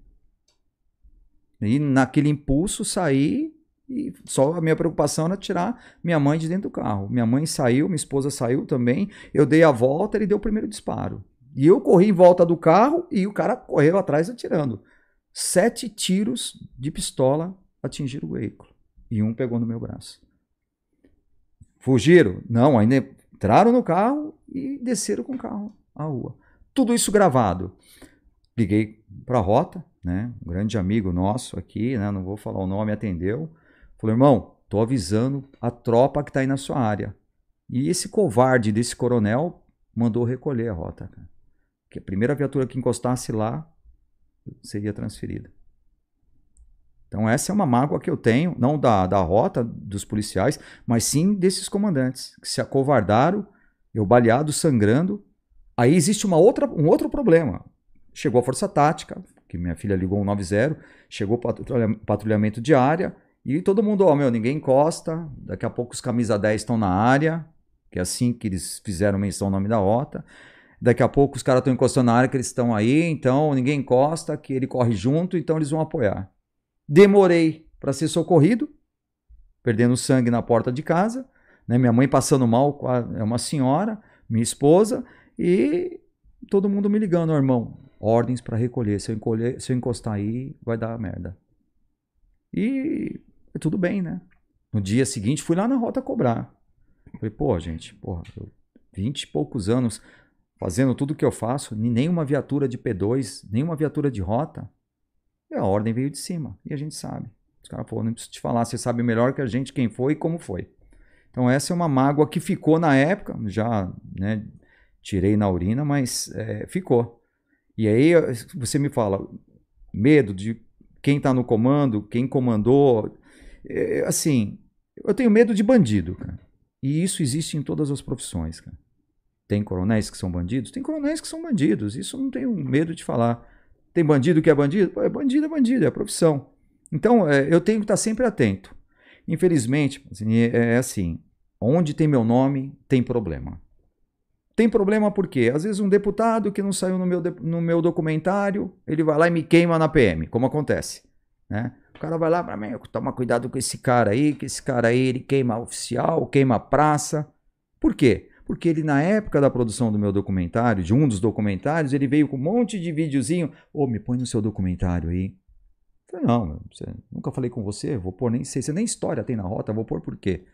E naquele impulso saí e só a minha preocupação era tirar minha mãe de dentro do carro. Minha mãe saiu, minha esposa saiu também. Eu dei a volta, ele deu o primeiro disparo. E eu corri em volta do carro e o cara correu atrás atirando. Sete tiros de pistola atingiram o veículo. E um pegou no meu braço. Fugiram? Não, ainda entraram no carro e desceram com o carro à rua. Tudo isso gravado. Liguei para a Rota, né? Um grande amigo nosso aqui, né? Não vou falar o nome, atendeu. Falou, irmão, tô avisando a tropa que está aí na sua área. E esse covarde desse coronel mandou recolher a rota. Cara que a primeira viatura que encostasse lá seria transferida. Então essa é uma mágoa que eu tenho, não da, da rota dos policiais, mas sim desses comandantes que se acovardaram, eu baleado, sangrando. Aí existe uma outra, um outro problema. Chegou a força tática, que minha filha ligou 190, chegou o patrulhamento de área, e todo mundo, ó, meu, ninguém encosta, daqui a pouco os camisa 10 estão na área, que é assim que eles fizeram menção ao nome da rota. Daqui a pouco os caras estão encostando na área que eles estão aí, então ninguém encosta, que ele corre junto, então eles vão apoiar. Demorei para ser socorrido, perdendo sangue na porta de casa, né? minha mãe passando mal, é uma senhora, minha esposa, e todo mundo me ligando, irmão, ordens para recolher. Se eu, encolher, se eu encostar aí, vai dar merda. E tudo bem, né? No dia seguinte, fui lá na rota cobrar. Falei, pô, gente, porra, vinte e poucos anos fazendo tudo o que eu faço, nenhuma viatura de P2, nenhuma viatura de rota. E a ordem veio de cima, e a gente sabe. Os caras falaram, não preciso te falar, você sabe melhor que a gente quem foi e como foi. Então essa é uma mágoa que ficou na época, já né, tirei na urina, mas é, ficou. E aí você me fala, medo de quem está no comando, quem comandou. É, assim, eu tenho medo de bandido, cara. E isso existe em todas as profissões, cara. Tem coronéis que são bandidos? Tem coronéis que são bandidos. Isso não tenho medo de falar. Tem bandido que é bandido? Pô, é bandido, é bandido, é a profissão. Então, é, eu tenho que estar sempre atento. Infelizmente, é, é assim: onde tem meu nome, tem problema. Tem problema porque, às vezes, um deputado que não saiu no meu, no meu documentário, ele vai lá e me queima na PM, como acontece. Né? O cara vai lá para mim, toma cuidado com esse cara aí, que esse cara aí ele queima oficial, queima praça. Por quê? Porque ele, na época da produção do meu documentário, de um dos documentários, ele veio com um monte de videozinho. Ô, oh, me põe no seu documentário aí. Eu falei, não, nunca falei com você, vou pôr nem sei, você nem história tem na rota, vou pôr por quê?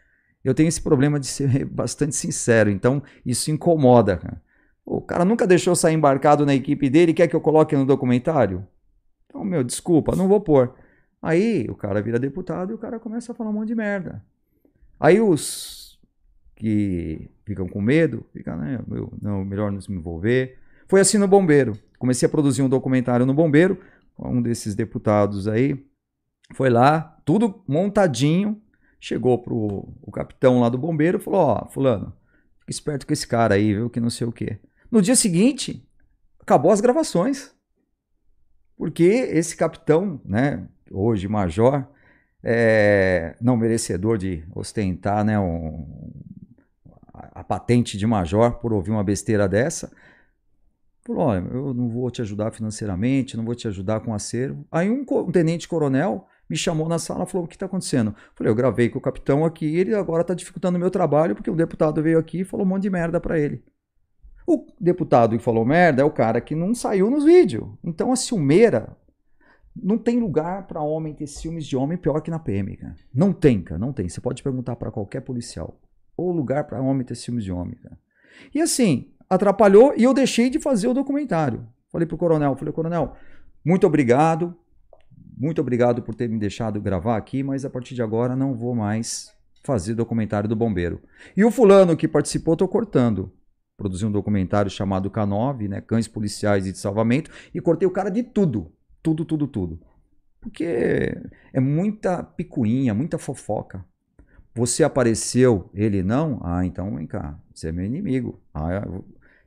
Eu tenho esse problema de ser bastante sincero, então isso incomoda. Cara. O cara nunca deixou sair embarcado na equipe dele, quer que eu coloque no documentário? Então, meu, desculpa, não vou pôr. Aí o cara vira deputado e o cara começa a falar um monte de merda. Aí os que ficam com medo, ficam, né, meu, não, melhor não se envolver. Foi assim no Bombeiro. Comecei a produzir um documentário no Bombeiro, um desses deputados aí foi lá, tudo montadinho, chegou pro o capitão lá do bombeiro e falou: Ó, Fulano, fica esperto com esse cara aí, viu? Que não sei o quê. No dia seguinte, acabou as gravações. Porque esse capitão, né, hoje major, é, não merecedor de ostentar né, um, patente de major por ouvir uma besteira dessa, falou: olha, eu não vou te ajudar financeiramente, não vou te ajudar com acervo. Aí um, um tenente coronel me chamou na sala e falou: o que está acontecendo? Falei: eu gravei com o capitão aqui, ele agora está dificultando o meu trabalho porque o deputado veio aqui e falou um monte de merda para ele. O deputado que falou merda é o cara que não saiu nos vídeos. Então a ciumeira. Não tem lugar para homem ter ciúmes de homem pior que na PM, cara. Não tem, cara, não tem. Você pode perguntar para qualquer policial. Ou lugar para homem ter ciúmes de homem, cara. E assim, atrapalhou e eu deixei de fazer o documentário. Falei pro coronel, falei, coronel, muito obrigado, muito obrigado por ter me deixado gravar aqui, mas a partir de agora não vou mais fazer documentário do bombeiro. E o fulano que participou, estou cortando. Produzi um documentário chamado K9, né, Cães Policiais e de Salvamento, e cortei o cara de tudo. Tudo, tudo, tudo. Porque é muita picuinha, muita fofoca. Você apareceu, ele não? Ah, então vem cá, você é meu inimigo. Ah,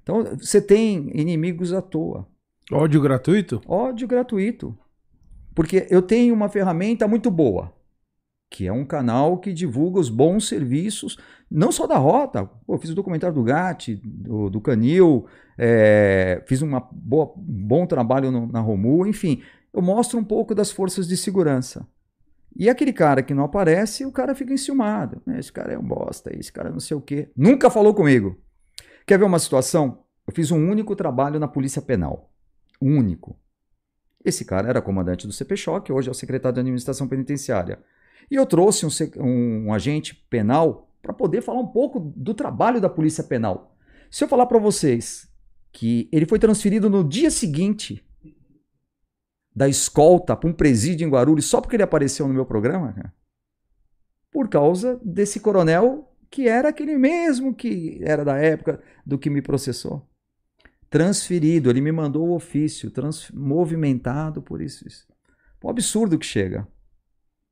então você tem inimigos à toa. Ódio gratuito? Ódio gratuito. Porque eu tenho uma ferramenta muito boa, que é um canal que divulga os bons serviços, não só da rota. Pô, eu fiz o documentário do GAT, do, do Canil, é, fiz uma boa, um bom trabalho no, na Romu, enfim. Eu mostro um pouco das forças de segurança. E aquele cara que não aparece, o cara fica enciumado. Né? Esse cara é um bosta, esse cara não sei o quê. Nunca falou comigo. Quer ver uma situação? Eu fiz um único trabalho na Polícia Penal. Único. Esse cara era comandante do CPCHOC, hoje é o secretário de Administração Penitenciária. E eu trouxe um, um, um agente penal para poder falar um pouco do trabalho da Polícia Penal. Se eu falar para vocês que ele foi transferido no dia seguinte da escolta para um presídio em Guarulhos só porque ele apareceu no meu programa, cara, por causa desse coronel que era aquele mesmo que era da época do que me processou. Transferido, ele me mandou o ofício, movimentado por isso. isso. Um absurdo que chega.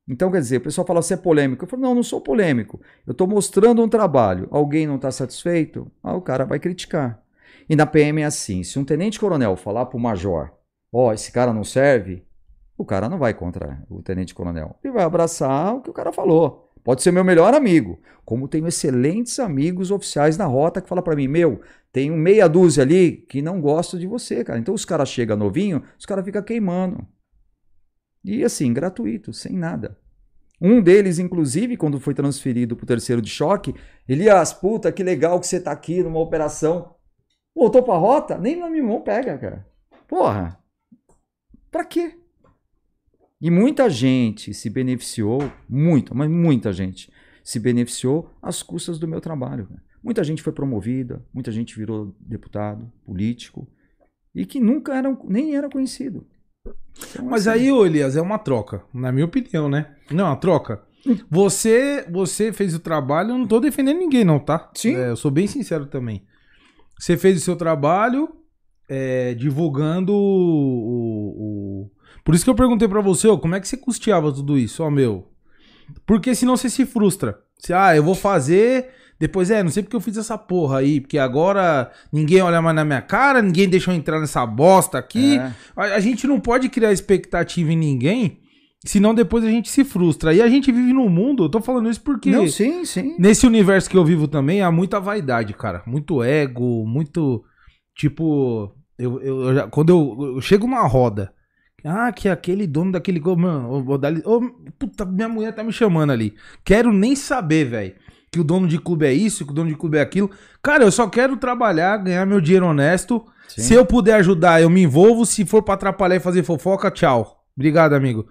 Então, quer dizer, o pessoal fala, você é polêmico. Eu falo, não, não sou polêmico. Eu estou mostrando um trabalho. Alguém não está satisfeito? Ah, o cara vai criticar. E na PM é assim: se um tenente-coronel falar para o major, ó, oh, esse cara não serve, o cara não vai contra o tenente-coronel. Ele vai abraçar o que o cara falou. Pode ser meu melhor amigo. Como tenho excelentes amigos oficiais na rota que falam para mim, meu, um meia dúzia ali que não gosta de você, cara. Então os caras chegam novinho, os caras ficam queimando. E assim, gratuito, sem nada. Um deles, inclusive, quando foi transferido para o terceiro de choque, ele, as puta, que legal que você tá aqui numa operação. Voltou pra rota? Nem na minha mão pega, cara. Porra. Pra quê? E muita gente se beneficiou, muito, mas muita gente se beneficiou às custas do meu trabalho. Muita gente foi promovida, muita gente virou deputado, político, e que nunca era, nem era conhecido. Então, mas assim, aí, ô Elias, é uma troca, na minha opinião, né? Não, é uma troca. Você, você fez o trabalho, eu não tô defendendo ninguém, não, tá? Sim. É, eu sou bem sincero também. Você fez o seu trabalho é, divulgando o, o, por isso que eu perguntei para você, ó, como é que você custeava tudo isso? Ó, meu. Porque senão você se frustra. Você, ah, eu vou fazer, Depois, é, não sei porque eu fiz essa porra aí, porque agora ninguém olha mais na minha cara, ninguém deixa eu entrar nessa bosta aqui. É. A, a gente não pode criar expectativa em ninguém, senão depois a gente se frustra. E a gente vive num mundo, eu tô falando isso porque Não, sim, sim. nesse universo que eu vivo também há muita vaidade, cara. Muito ego, muito. Tipo, eu, eu, eu já- quando eu, eu chego numa roda. Ah, que aquele dono daquele. Mano, ô, ô, ô, puta, minha mulher tá me chamando ali. Quero nem saber, velho. Que o dono de clube é isso, que o dono de clube é aquilo. Cara, eu só quero trabalhar, ganhar meu dinheiro honesto. Sim. Se eu puder ajudar, eu me envolvo. Se for pra atrapalhar e fazer fofoca, tchau. Obrigado, amigo.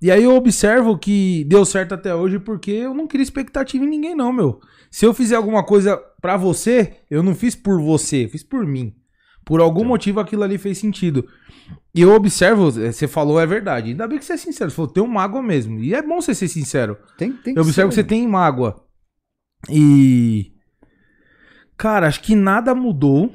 E aí eu observo que deu certo até hoje porque eu não queria expectativa em ninguém, não, meu. Se eu fizer alguma coisa pra você, eu não fiz por você, eu fiz por mim. Por algum motivo aquilo ali fez sentido. E eu observo, eh, você falou, é verdade. Ainda bem que você é sincero. Você falou, tem uma mágoa mesmo. E é bom você ser sincero. Tem, tem Eu observo que você tem mágoa. E. Cara, acho que nada mudou.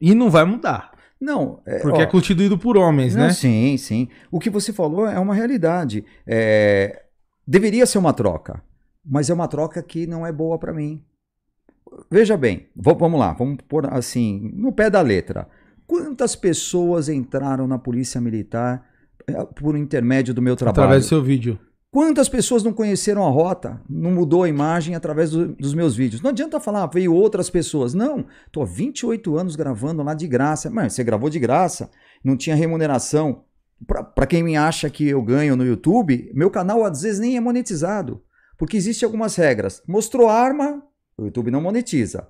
E não vai mudar. Não, é, Porque ó, é constituído por homens, não, né? Sim, sim. O que você falou é uma realidade. É, deveria ser uma troca, mas é uma troca que não é boa para mim. Veja bem, vamos lá, vamos pôr assim, no pé da letra. Quantas pessoas entraram na Polícia Militar eh, por intermédio do meu trabalho? Através do seu vídeo. Quantas pessoas não conheceram a rota, não mudou a imagem através do- dos meus vídeos? Não adianta falar, "Ah, veio outras pessoas. Não, tô há 28 anos gravando lá de graça. Mas você gravou de graça, não tinha remuneração. Para quem me acha que eu ganho no YouTube, meu canal às vezes nem é monetizado. Porque existem algumas regras. Mostrou arma, o YouTube não monetiza.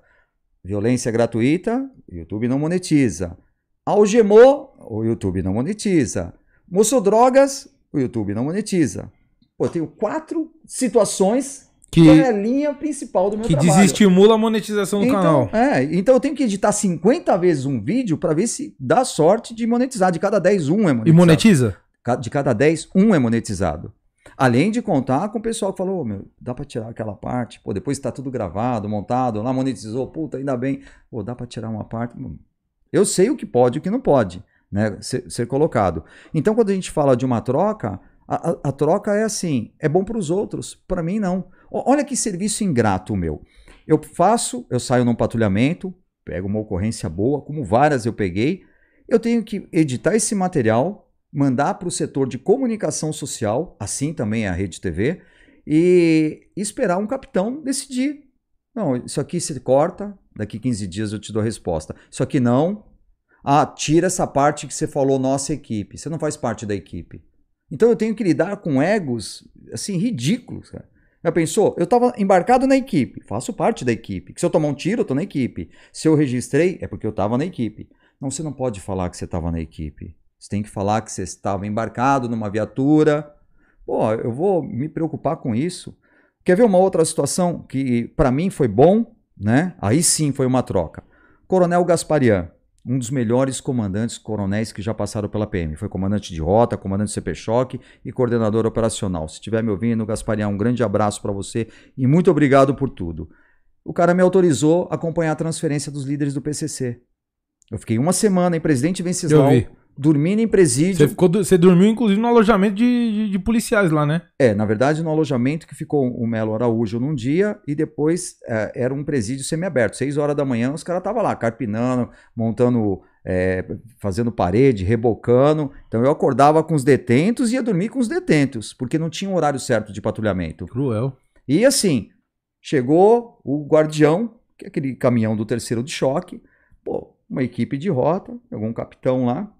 Violência gratuita, o YouTube não monetiza. Algemou, o YouTube não monetiza. Mostrou drogas, o YouTube não monetiza. Pô, eu tenho quatro situações que, Que, é a linha principal do meu que trabalho. desestimula a monetização do Então, canal. é, então eu tenho que editar 50 vezes um vídeo para ver se dá sorte de monetizar. De cada 10, um é monetizado. E monetiza? De cada 10, um é monetizado. Além de contar com o pessoal que falou, "Ô, meu, dá pra tirar aquela parte, pô, depois tá tudo gravado, montado, lá monetizou, puta, ainda bem, pô, dá pra tirar uma parte. Hum, Eu sei o que pode e o que não pode, né, ser, ser colocado. Então, quando a gente fala de uma troca, a, a- a troca é assim, é bom para os outros, para mim não. O- Olha que serviço ingrato meu. Eu faço, eu saio num patrulhamento, pego uma ocorrência boa, como várias eu peguei, eu tenho que editar esse material, mandar para o setor de comunicação social, assim também é a Rede TV, e esperar um capitão decidir. Não, isso aqui se corta, daqui 15 dias eu te dou a resposta. Isso aqui não. Ah, tira essa parte que você falou, nossa equipe. Você não faz parte da equipe. Então eu tenho que lidar com egos, assim, ridículos, cara. Já pensou? Eu estava embarcado na equipe, faço parte da equipe. Se eu tomar um tiro, eu tô na equipe. Se eu registrei, é porque eu estava na equipe. Não, você não pode falar que você estava na equipe. Você tem que falar que você estava embarcado numa viatura. Pô, eu vou me preocupar com isso. Quer ver uma outra situação que para mim foi bom, né? Aí sim foi uma troca. Coronel Gasparian, um dos melhores comandantes coronéis que já passaram pela PM. Foi comandante de rota, comandante CP Choque e coordenador operacional. Se estiver me ouvindo, Gasparian, um grande abraço para você e muito obrigado por tudo. O cara me autorizou a acompanhar a transferência dos líderes do PCC. Eu fiquei uma semana em Presidente Eu Venceslau, vi. Dormindo em Você, presídio. ficou, do- você dormiu, inclusive, no alojamento de, de, de policiais lá, né? É, na verdade, no alojamento que ficou o Melo Araújo num dia e depois é, era um presídio semiaberto. Seis horas da manhã, os caras estavam lá, carpinando, montando, é, fazendo parede, rebocando. Então eu acordava com os detentos e ia dormir com os detentos, porque não tinha um horário certo de patrulhamento. Cruel. E assim, chegou o guardião, que é aquele caminhão do terceiro de choque, pô, uma equipe de rota, algum capitão lá.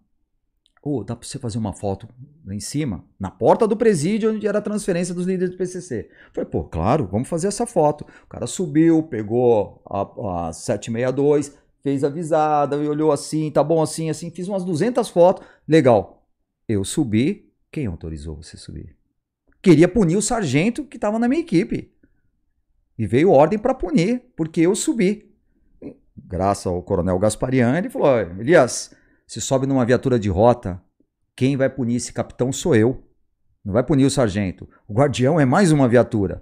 Ô, dá pra você fazer uma foto lá em cima? Na porta do presídio, onde era a transferência dos líderes do PCC. Falei, pô, claro, vamos fazer essa foto. O cara subiu, pegou a, a 762, fez a visada, olhou assim, tá bom assim, assim, fiz umas 200 fotos. Legal. Eu subi, quem autorizou você subir? Queria punir o sargento que estava na minha equipe. E veio ordem para punir, porque eu subi. Graças ao coronel Gasparian, ele falou: "Ó, Elias, se sobe numa viatura de rota, quem vai punir esse capitão sou eu. Não vai punir o sargento. O guardião é mais uma viatura.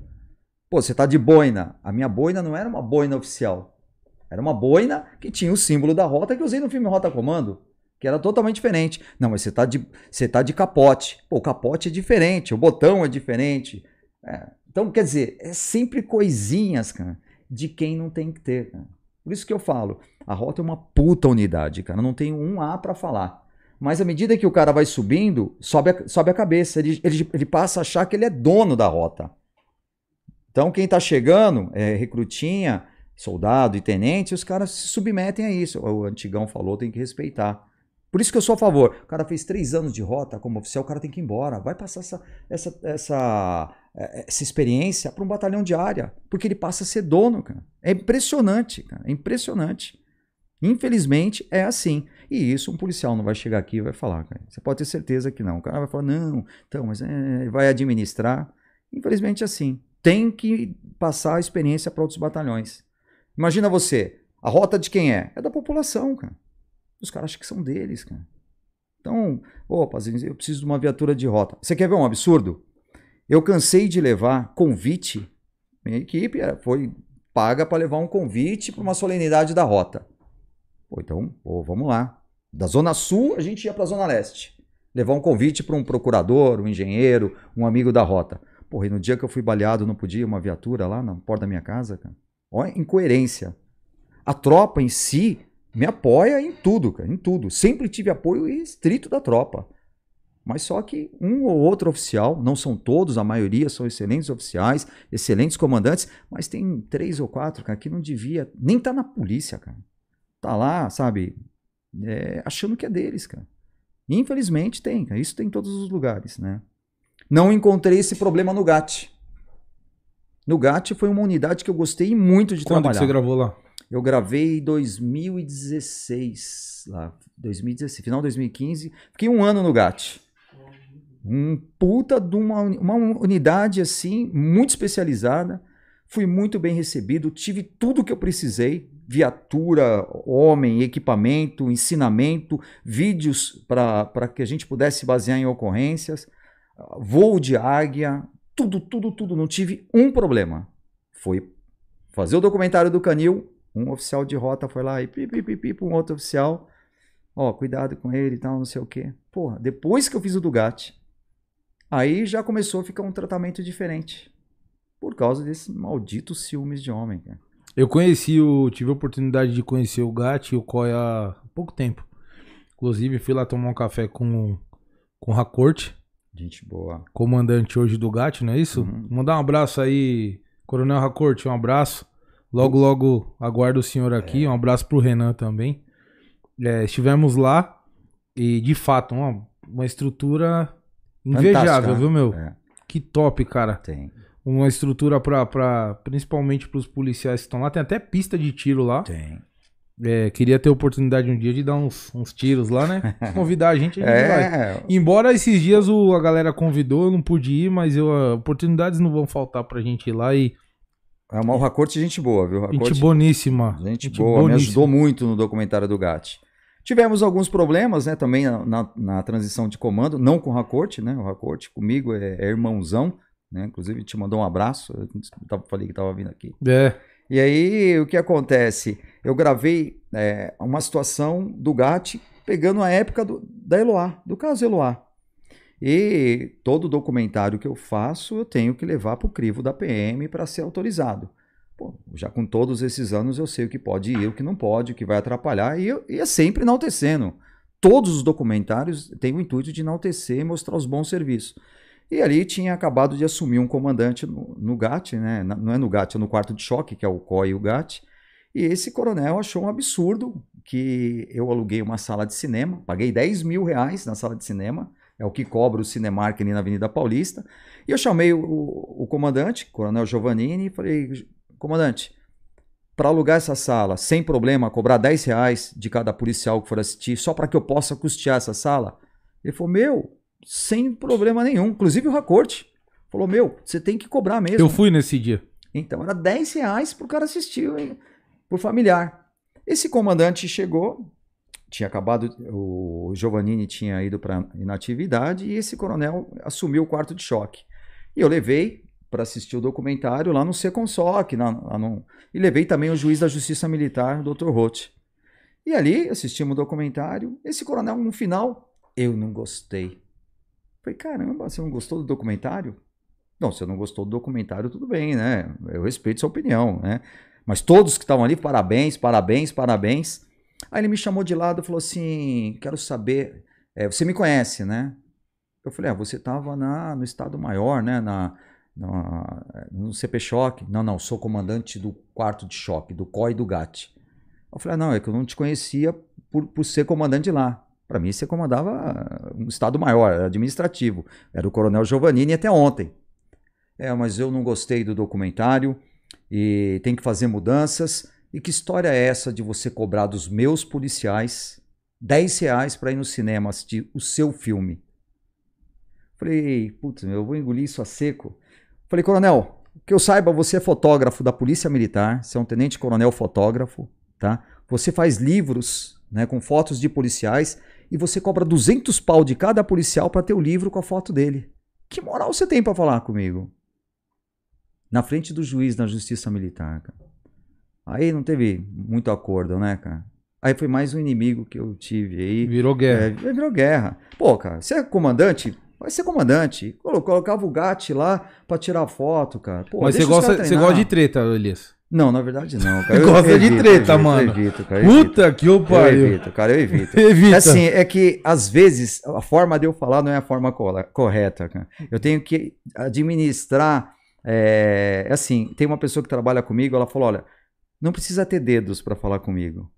Pô, você tá de boina. A minha boina não era uma boina oficial. Era uma boina que tinha o símbolo da rota que eu usei no filme Rota Comando, que era totalmente diferente. Não, mas você tá de, você tá de capote. Pô, o capote é diferente, o botão é diferente. É, Então, quer dizer, é sempre coisinhas, cara. de quem não tem que ter. Cara. Por isso que eu falo, a rota é uma puta unidade, cara. Não tem um A para falar. Mas à medida que o cara vai subindo, sobe a, sobe a cabeça. Ele, ele, ele passa a achar que ele é dono da rota. Então, quem está chegando, é recrutinha, soldado e tenente, os caras se submetem a isso. O antigão falou, tem que respeitar. Por isso que eu sou a favor. O cara fez três anos de rota como oficial, o cara tem que ir embora. Vai passar essa, essa, essa, essa experiência para um batalhão de área. Porque ele passa a ser dono, cara. É impressionante, cara. É impressionante. Infelizmente, é assim. E isso um policial não vai chegar aqui e vai falar, cara. Você pode ter certeza que não. O cara vai falar, não, então, mas é, vai administrar. Infelizmente, é assim. Tem que passar a experiência para outros batalhões. Imagina você, a rota de quem é? É da população, cara. Os caras acham que são deles, cara. Então, opa, eu preciso de uma viatura de rota. Você quer ver um absurdo? Eu cansei de levar convite. Minha equipe foi paga para levar um convite para uma solenidade da rota. Pô, então, pô, vamos lá. Da Zona Sul, a gente ia para a Zona Leste. Levar um convite para um procurador, um engenheiro, um amigo da rota. Porra, e no dia que eu fui baleado, não podia uma viatura lá na porta da minha casa, cara? Olha, incoerência. A tropa em si me apoia em tudo, cara, em tudo. Sempre tive apoio estrito da tropa. Mas só que um ou outro oficial, não são todos, a maioria são excelentes oficiais, excelentes comandantes, mas tem três ou quatro, cara, que não devia nem tá na polícia, cara. Tá lá, sabe, é, achando que é deles, cara. Infelizmente tem, cara. Isso tem em todos os lugares, né? Não encontrei esse problema no GAT. No GAT foi uma unidade que eu gostei muito de Quando trabalhar. Quando você gravou lá? Eu gravei em 2016, lá, 2016, final de 2015. Fiquei um ano no GAT. Um puta de uma, uma unidade assim, muito especializada. Fui muito bem recebido, tive tudo que eu precisei: viatura, homem, equipamento, ensinamento, vídeos para que a gente pudesse basear em ocorrências, voo de águia, tudo, tudo, tudo. Não tive um problema. Foi fazer o documentário do Canil, um oficial de rota foi lá e pipi, pipi, um outro oficial. Ó, cuidado com ele e tal, não sei o quê. Porra, depois que eu fiz o do GAT, aí já começou a ficar um tratamento diferente. Por causa desses malditos ciúmes de homem, cara. Eu conheci o. Tive a oportunidade de conhecer o GAT e o COI há pouco tempo. Inclusive, fui lá tomar um café com, com o Racorte. Gente boa. Comandante hoje do GAT, não é isso? Uhum. Mandar um abraço aí, Coronel Racorte, um abraço. Logo, logo aguardo o senhor aqui. É. Um abraço pro Renan também. É, estivemos lá e, de fato, uma, uma estrutura invejável, viu, meu? É. Que top, cara. Tem. Uma estrutura pra, pra principalmente pros policiais que estão lá. Tem até pista de tiro lá. Tem. É, queria ter oportunidade um dia de dar uns, uns tiros lá, né? Convidar a gente, a gente é. vai. Embora esses dias o, a galera convidou, eu não pude ir, mas eu, oportunidades não vão faltar pra gente ir lá e é uma Racorte gente boa, viu? Racorte, gente boníssima. Gente, gente boa, boníssima. me ajudou muito no documentário do GAT. Tivemos alguns problemas, né, também na, na, na transição de comando, não com o Racorte, né? O Racorte comigo é, é, irmãozão, né? Inclusive te mandou um abraço, eu falei que estava vindo aqui. É. E aí, o que acontece? Eu gravei é, uma situação do GAT pegando a época do, da Eloá, do caso Eloá. E todo documentário que eu faço, eu tenho que levar para o crivo da PM para ser autorizado. Pô, já com todos esses anos eu sei o que pode ir, o que não pode, o que vai atrapalhar, e, eu, e é sempre enaltecendo. Todos os documentários têm o intuito de enaltecer e mostrar os bons serviços. E ali tinha acabado de assumir um comandante no, no GAT, né? não é no GAT, é no quarto de choque, que é o COI e o GAT. E esse coronel achou um absurdo que eu aluguei uma sala de cinema, paguei 10 mil reais na sala de cinema, é o que cobra o Cinemark ali na Avenida Paulista. E eu chamei o, o comandante, Coronel Giovannini, e falei, comandante, para alugar essa sala, sem problema, cobrar 10 reais de cada policial que for assistir, só para que eu possa custear essa sala? Ele falou, meu, sem problema nenhum. Inclusive o Racorte falou, meu, você tem que cobrar mesmo. Eu fui nesse dia. Então era 10 reais para o cara assistir, hein? por familiar. Esse comandante chegou, tinha acabado, o Giovannini tinha ido para inatividade e esse coronel assumiu o quarto de choque. E eu levei para assistir o documentário lá no Seconsoc, na, lá no, e levei também o juiz da Justiça Militar, o Dr. Roth. E ali assistimos o documentário. Esse coronel, no final, eu não gostei. Falei, caramba, você não gostou do documentário? Não, se você não gostou do documentário, tudo bem, né? Eu respeito sua opinião, né? Mas todos que estavam ali, parabéns, parabéns, parabéns. Aí ele me chamou de lado e falou assim: quero saber, é, você me conhece, né? Eu falei, ah, você estava no Estado Maior, né? Na, no CP Choque. Não, não, sou comandante do quarto de choque, do COI e do GAT. Eu falei, ah, não, é que eu não te conhecia por, por ser comandante lá. Para mim, você comandava um Estado Maior, era administrativo. Era o Coronel Giovannini até ontem. É, mas eu não gostei do documentário e tem que fazer mudanças. E que história é essa de você cobrar dos meus policiais 10 reais para ir no cinema assistir o seu filme? Falei, putz, eu vou engolir isso a seco. Falei, coronel, que eu saiba, você é fotógrafo da Polícia Militar, você é um tenente-coronel fotógrafo, tá? Você faz livros né, com fotos de policiais e você cobra 200 pau de cada policial para ter o livro com a foto dele. Que moral você tem para falar comigo? Na frente do juiz da Justiça Militar, cara. Aí não teve muito acordo, né, cara? Aí foi mais um inimigo que eu tive aí. Virou guerra. É, virou guerra. Pô, cara, você é comandante, Vai ser comandante. Colocava o GAT lá pra tirar foto, cara. Pô, Mas você gosta, você gosta de treta, Elias? Não, na verdade não, cara. gosta evito, de treta, evito, mano. Eu evito, cara. Eu Puta evito. que eu pariu. Eu evito, cara, eu evito. Evita. Assim, é que às vezes a forma de eu falar não é a forma correta, cara. Eu tenho que administrar. É, assim, tem uma pessoa que trabalha comigo, ela falou: olha, não precisa ter dedos para falar comigo.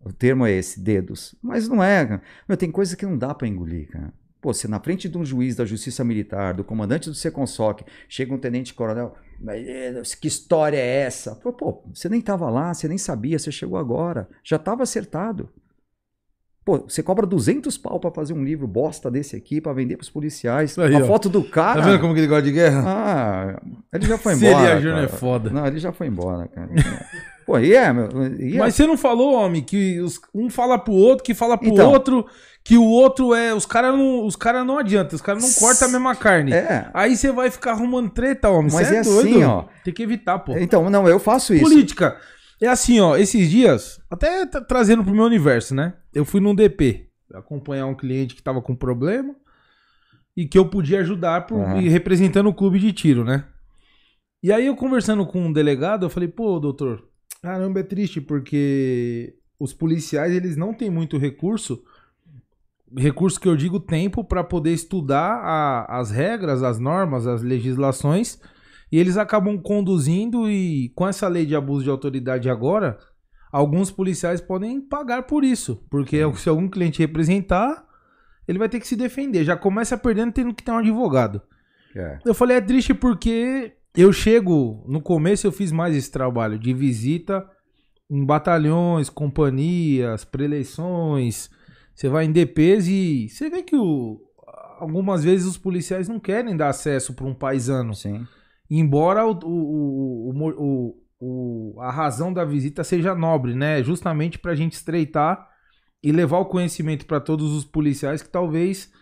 O termo é esse, dedos. Mas não é, cara. Meu, tem coisa que não dá para engolir, cara. Pô, se na frente de um juiz da Justiça Militar, do comandante do Seconsoc, chega um tenente-coronel, eh, que história é essa? Pô, pô, você nem estava lá, você nem sabia, você chegou agora, já estava acertado. Pô, você cobra 200 pau para fazer um livro bosta desse aqui, para vender pros policiais. Aí, a ó. foto do cara. Tá vendo como que ele gosta de guerra? Ah, ele já foi embora. Seria Júnior é foda. Não, ele já foi embora, cara. Pô, e é, meu. E é. Mas você não falou, homem, que os, um fala pro outro, que fala pro então, outro, que o outro é. Os caras não, os cara não adianta, os caras não cortam a mesma carne. É. Aí você vai ficar arrumando treta, homem. Mas é, é doido. assim, ó. Tem que evitar, pô. Então, não, eu faço isso. Política. É assim, ó, esses dias, até trazendo pro meu universo, né? Eu fui num DP acompanhar um cliente que tava com problema e que eu podia ajudar por, uhum. representando o clube de tiro, né? E aí eu conversando com um delegado, eu falei, pô, doutor, Caramba, é triste porque os policiais eles não têm muito recurso, recurso que eu digo tempo para poder estudar a, as regras, as normas, as legislações e eles acabam conduzindo e com essa lei de abuso de autoridade agora, alguns policiais podem pagar por isso, porque Sim. se algum cliente representar, ele vai ter que se defender. Já começa perdendo tendo que ter um advogado. É. Eu falei, é triste porque eu chego, no começo eu fiz mais esse trabalho de visita em batalhões, companhias, preleições. Você vai em DPs e você vê que o, algumas vezes os policiais não querem dar acesso para um paisano. Sim. Embora o, o, o, a razão da visita seja nobre, né? Justamente para a gente estreitar e levar o conhecimento para todos os policiais que talvez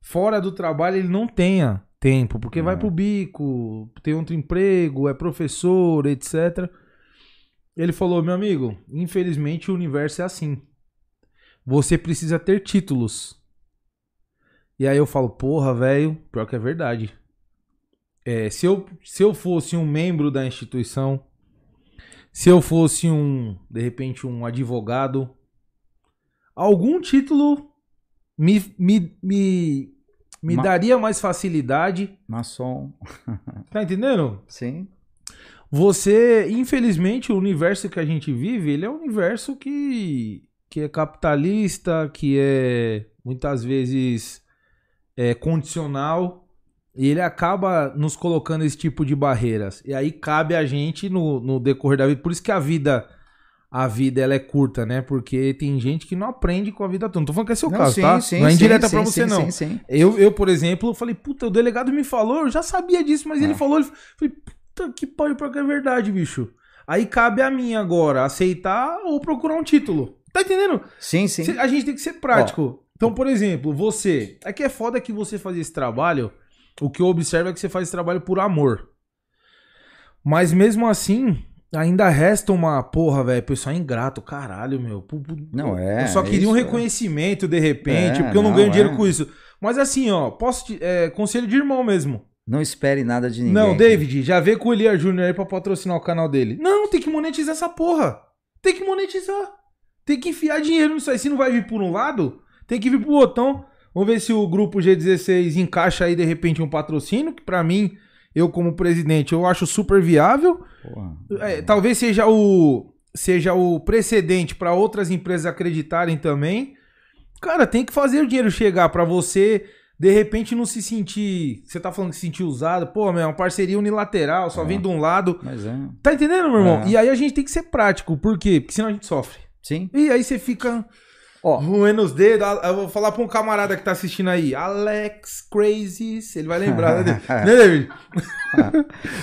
fora do trabalho ele não tenha tempo, porque é. vai pro bico, tem outro emprego, é professor, etc. Ele falou: meu amigo, infelizmente o universo é assim. Você precisa ter títulos. E aí eu falo, porra, velho, pior que é verdade. É, se, eu, se eu fosse um membro da instituição, se eu fosse um, de repente, um advogado, algum título me, me, me me Ma... daria mais facilidade. Maçom. tá entendendo? Sim. Você, infelizmente, o universo que a gente vive, ele é um universo que, que é capitalista, que é muitas vezes é, condicional, e ele acaba nos colocando esse tipo de barreiras. E aí cabe a gente no, no decorrer da vida. Por isso que a vida a vida ela é curta, né? Porque tem gente que não aprende com a vida toda. Não tô falando que é seu não, caso, sim, tá? Sim, não é indireta sim, pra você, sim, não. Sim, sim. Eu, eu, por exemplo, falei, puta, o delegado me falou, eu já sabia disso, mas ele é. falou, ele falei, puta, que pode pra que é verdade, bicho. Aí cabe a mim agora aceitar ou procurar um título. Tá entendendo? Sim, sim. A gente tem que ser prático. Ó. Então, por exemplo, você. É que é foda que você fazer esse trabalho. O que eu observo é que você faz esse trabalho por amor. Mas mesmo assim, Ainda resta uma porra, velho. Pessoal ingrato, caralho, meu. Não é. Eu só queria um é. reconhecimento de repente, é, porque eu não, não ganho dinheiro é. com isso. Mas assim, ó, posso te, é, conselho de irmão mesmo. Não espere nada de ninguém. Não, David, já vê com o Elia Júnior aí pra patrocinar o canal dele. Não, tem que monetizar essa porra. Tem que monetizar. Tem que enfiar dinheiro nisso aí. Se não vai vir por um lado, tem que vir pro botão. Vamos ver se o grupo G16 encaixa aí de repente um patrocínio, que pra mim, eu como presidente, eu acho super viável. É, talvez seja o seja o precedente para outras empresas acreditarem também. Cara, tem que fazer o dinheiro chegar para você de repente não se sentir. Você tá falando que se sentir usado, pô, meu, é uma parceria unilateral, só é. vem de um lado. Mas é. Tá entendendo, meu irmão? É. E aí a gente tem que ser prático. Por quê? Porque senão a gente sofre. Sim. E aí você fica. Ó, roendo os dedos. Eu vou falar pra um camarada que tá assistindo aí. Alex Crazy. Ele vai lembrar, né, né David?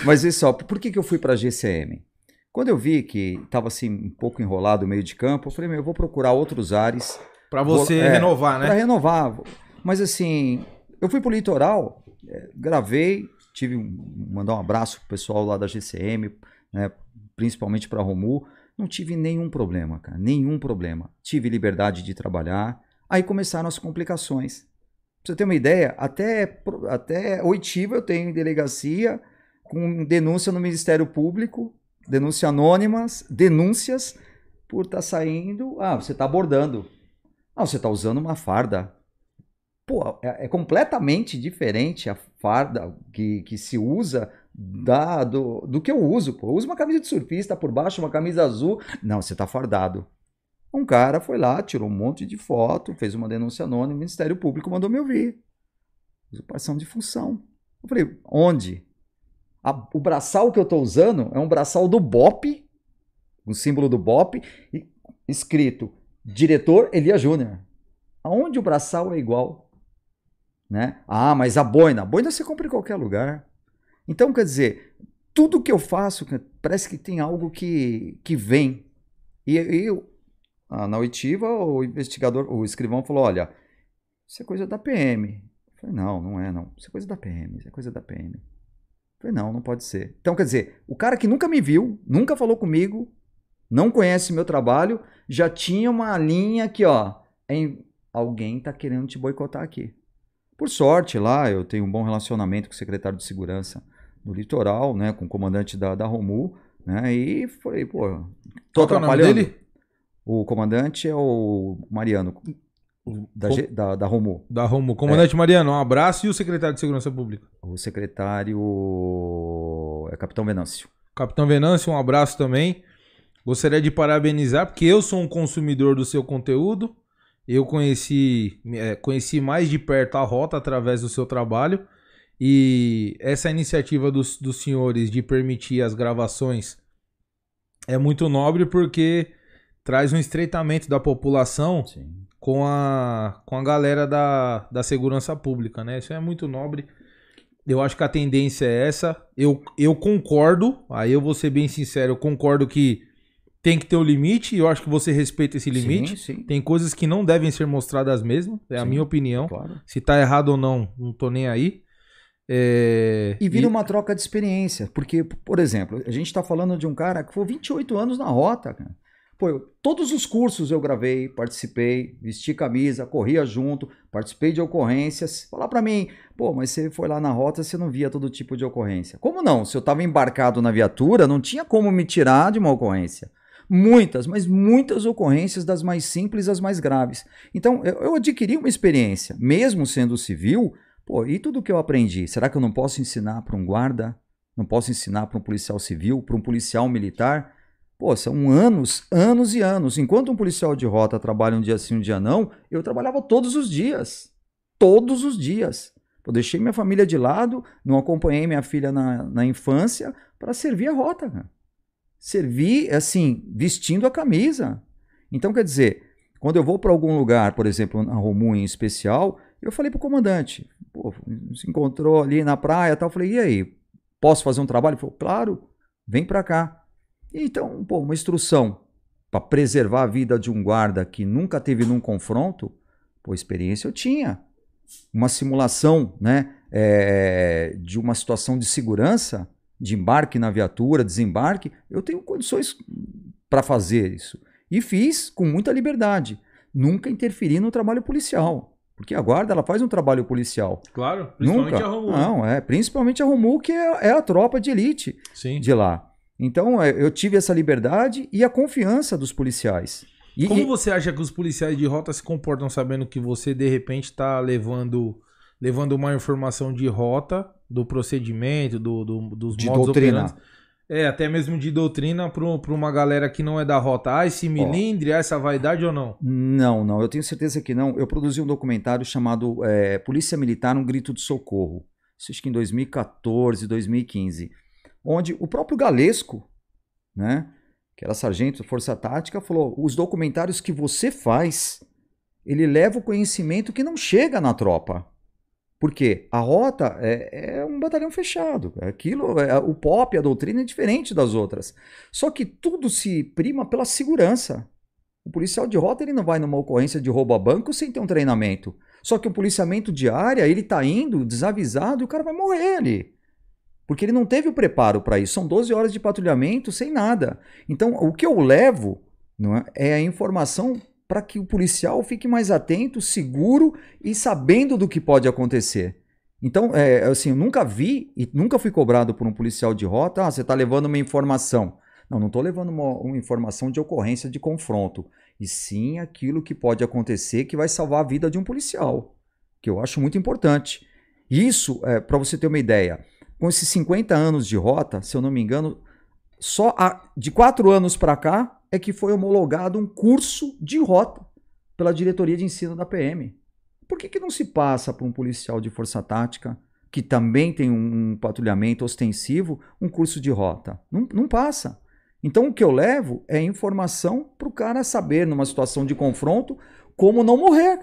Mas isso, ó, por que, que eu fui pra GCM? Quando eu vi que tava assim, um pouco enrolado o meio de campo, eu falei, meu, eu vou procurar outros ares. Pra você vou, é, renovar, né? Pra renovar. Mas assim, eu fui pro litoral, é, gravei, tive um, mandar um abraço pro pessoal lá da GCM, né, principalmente para Romu. Não tive nenhum problema, cara, nenhum problema. Tive liberdade de trabalhar. Aí começaram as complicações. Pra você ter uma ideia, até, até oitiva eu tenho delegacia com denúncia no Ministério Público, denúncia anônimas, denúncias por estar tá saindo. Ah, você está abordando. Ah, você está usando uma farda. Pô, é, é, completamente diferente a farda que, que se usa da, do, do que eu uso. Pô. Eu uso uma camisa de surfista por baixo, uma camisa azul. Não, você tá fardado. Um cara foi lá, tirou um monte de foto, fez uma denúncia anônima, o Ministério Público mandou me ouvir. Usurpação de função. Eu falei, onde? A, o braçal que eu estou usando é um braçal do BOP, o símbolo do BOP, escrito diretor Elia Júnior. Aonde o braçal é igual? Né? Ah, mas a boina, a boina você compra em qualquer lugar. Então, quer dizer, tudo que eu faço parece que tem algo que, que vem. E eu, na oitiva, o investigador, o escrivão falou: olha, isso é coisa da PM. Eu falei: não, não é, não. Isso é coisa da PM, isso é coisa da PM. Eu falei: não, não pode ser. Então, quer dizer, o cara que nunca me viu, nunca falou comigo, não conhece meu trabalho, já tinha uma linha aqui, ó. Em, alguém tá querendo te boicotar aqui. Por sorte, lá eu tenho um bom relacionamento com o secretário de segurança do litoral, né, com o comandante da, da Romu, né, e falei, pô, tô Qual atrapalhando. É o, nome dele? o comandante é o Mariano, da, Com... da, da Romu. Da Romu. Comandante é. Mariano, um abraço. E o secretário de Segurança Pública? O secretário é Capitão Venâncio. Capitão Venâncio, um abraço também. Gostaria de parabenizar, porque eu sou um consumidor do seu conteúdo. Eu conheci, é, conheci mais de perto a rota através do seu trabalho. E essa iniciativa dos, dos senhores de permitir as gravações é muito nobre porque traz um estreitamento da população com a, com a galera da, da segurança pública, né? Isso é muito nobre. Eu acho que a tendência é essa. Eu, eu concordo, aí eu vou ser bem sincero, eu concordo que tem que ter o um limite, e eu acho que você respeita esse limite. Sim, sim. Tem coisas que não devem ser mostradas mesmo, é sim, a minha opinião. Claro. Se tá errado ou não, não tô nem aí. É... E vira e... uma troca de experiência, porque, por exemplo, a gente está falando de um cara que foi 28 anos na rota, cara. Pô, todos os cursos eu gravei, participei, vesti camisa, corria junto, participei de ocorrências. Falar para mim, pô, mas você foi lá na rota, você não via todo tipo de ocorrência. Como não? Se eu estava embarcado na viatura, não tinha como me tirar de uma ocorrência muitas, mas muitas ocorrências das mais simples às mais graves. Então, eu, adquiri uma experiência, mesmo sendo civil, pô, e tudo que eu aprendi, será que eu não posso ensinar para um guarda? Não posso ensinar para um policial civil, para um policial militar? Pô, são anos, anos e anos. Enquanto um policial de rota trabalha um dia sim, um dia não, eu trabalhava todos os dias. Todos os dias. Eu deixei minha família de lado, não acompanhei minha filha na, na infância para servir a rota. Cara servir, assim, vestindo a camisa. Então, quer dizer, quando eu vou para algum lugar, por exemplo, na Romu em especial, eu falei para o comandante, pô, se encontrou ali na praia tal, eu falei, e aí, posso fazer um trabalho? Ele falou, claro, vem para cá. Então, pô, uma instrução para preservar a vida de um guarda que nunca teve num confronto, pô, experiência eu tinha. Uma simulação, né, é, de uma situação de segurança, de embarque na viatura, desembarque, eu tenho condições para fazer isso. E fiz com muita liberdade. Nunca interferi no trabalho policial. Porque a guarda ela faz um trabalho policial. Claro, principalmente Nunca. a Romulo. Não, é. Principalmente a Romu, que é, é a tropa de elite Sim. de lá. Então, é, eu tive essa liberdade e a confiança dos policiais. E, Como você acha que os policiais de rota se comportam sabendo que você, de repente, está levando, levando uma informação de rota, do procedimento, do, do- dos de modos doutrina. operantes? É, até mesmo de doutrina para uma galera que não é da rota. Ah, esse milindre, ah, essa vaidade ou não? Não, não, eu tenho certeza que não. Eu produzi um documentário chamado é, Polícia Militar, um grito de socorro. Isso acho que em 2014, 2015. Onde o próprio Galesco, né, que era sargento da Força Tática, falou: os documentários que você faz, ele leva o conhecimento que não chega na tropa. Porque a rota é, é um batalhão fechado. Aquilo, é, o pop, a doutrina é diferente das outras. Só que tudo se prima pela segurança. O policial de rota ele não vai numa ocorrência de roubo a banco sem ter um treinamento. Só que o policiamento de área, ele tá indo desavisado e o cara vai morrer ali. Porque ele não teve o preparo para isso. São 12 horas de patrulhamento sem nada. Então, o que eu levo é, é a informação para que o policial fique mais atento, seguro e sabendo do que pode acontecer. Então, é, assim, eu nunca vi e nunca fui cobrado por um policial de rota, ah, você está levando uma informação. Não, não estou levando uma, uma informação de ocorrência de confronto, e sim aquilo que pode acontecer que vai salvar a vida de um policial, que eu acho muito importante. Isso, é, para você ter uma ideia, com esses 50 anos de rota, se eu não me engano, só a- de quatro anos para cá é que foi homologado um curso de rota pela diretoria de ensino da PM. Por que, que não se passa para um policial de força tática, que também tem um patrulhamento ostensivo, um curso de rota? Não, não passa. Então o que eu levo é informação para o cara saber, numa situação de confronto, como não morrer.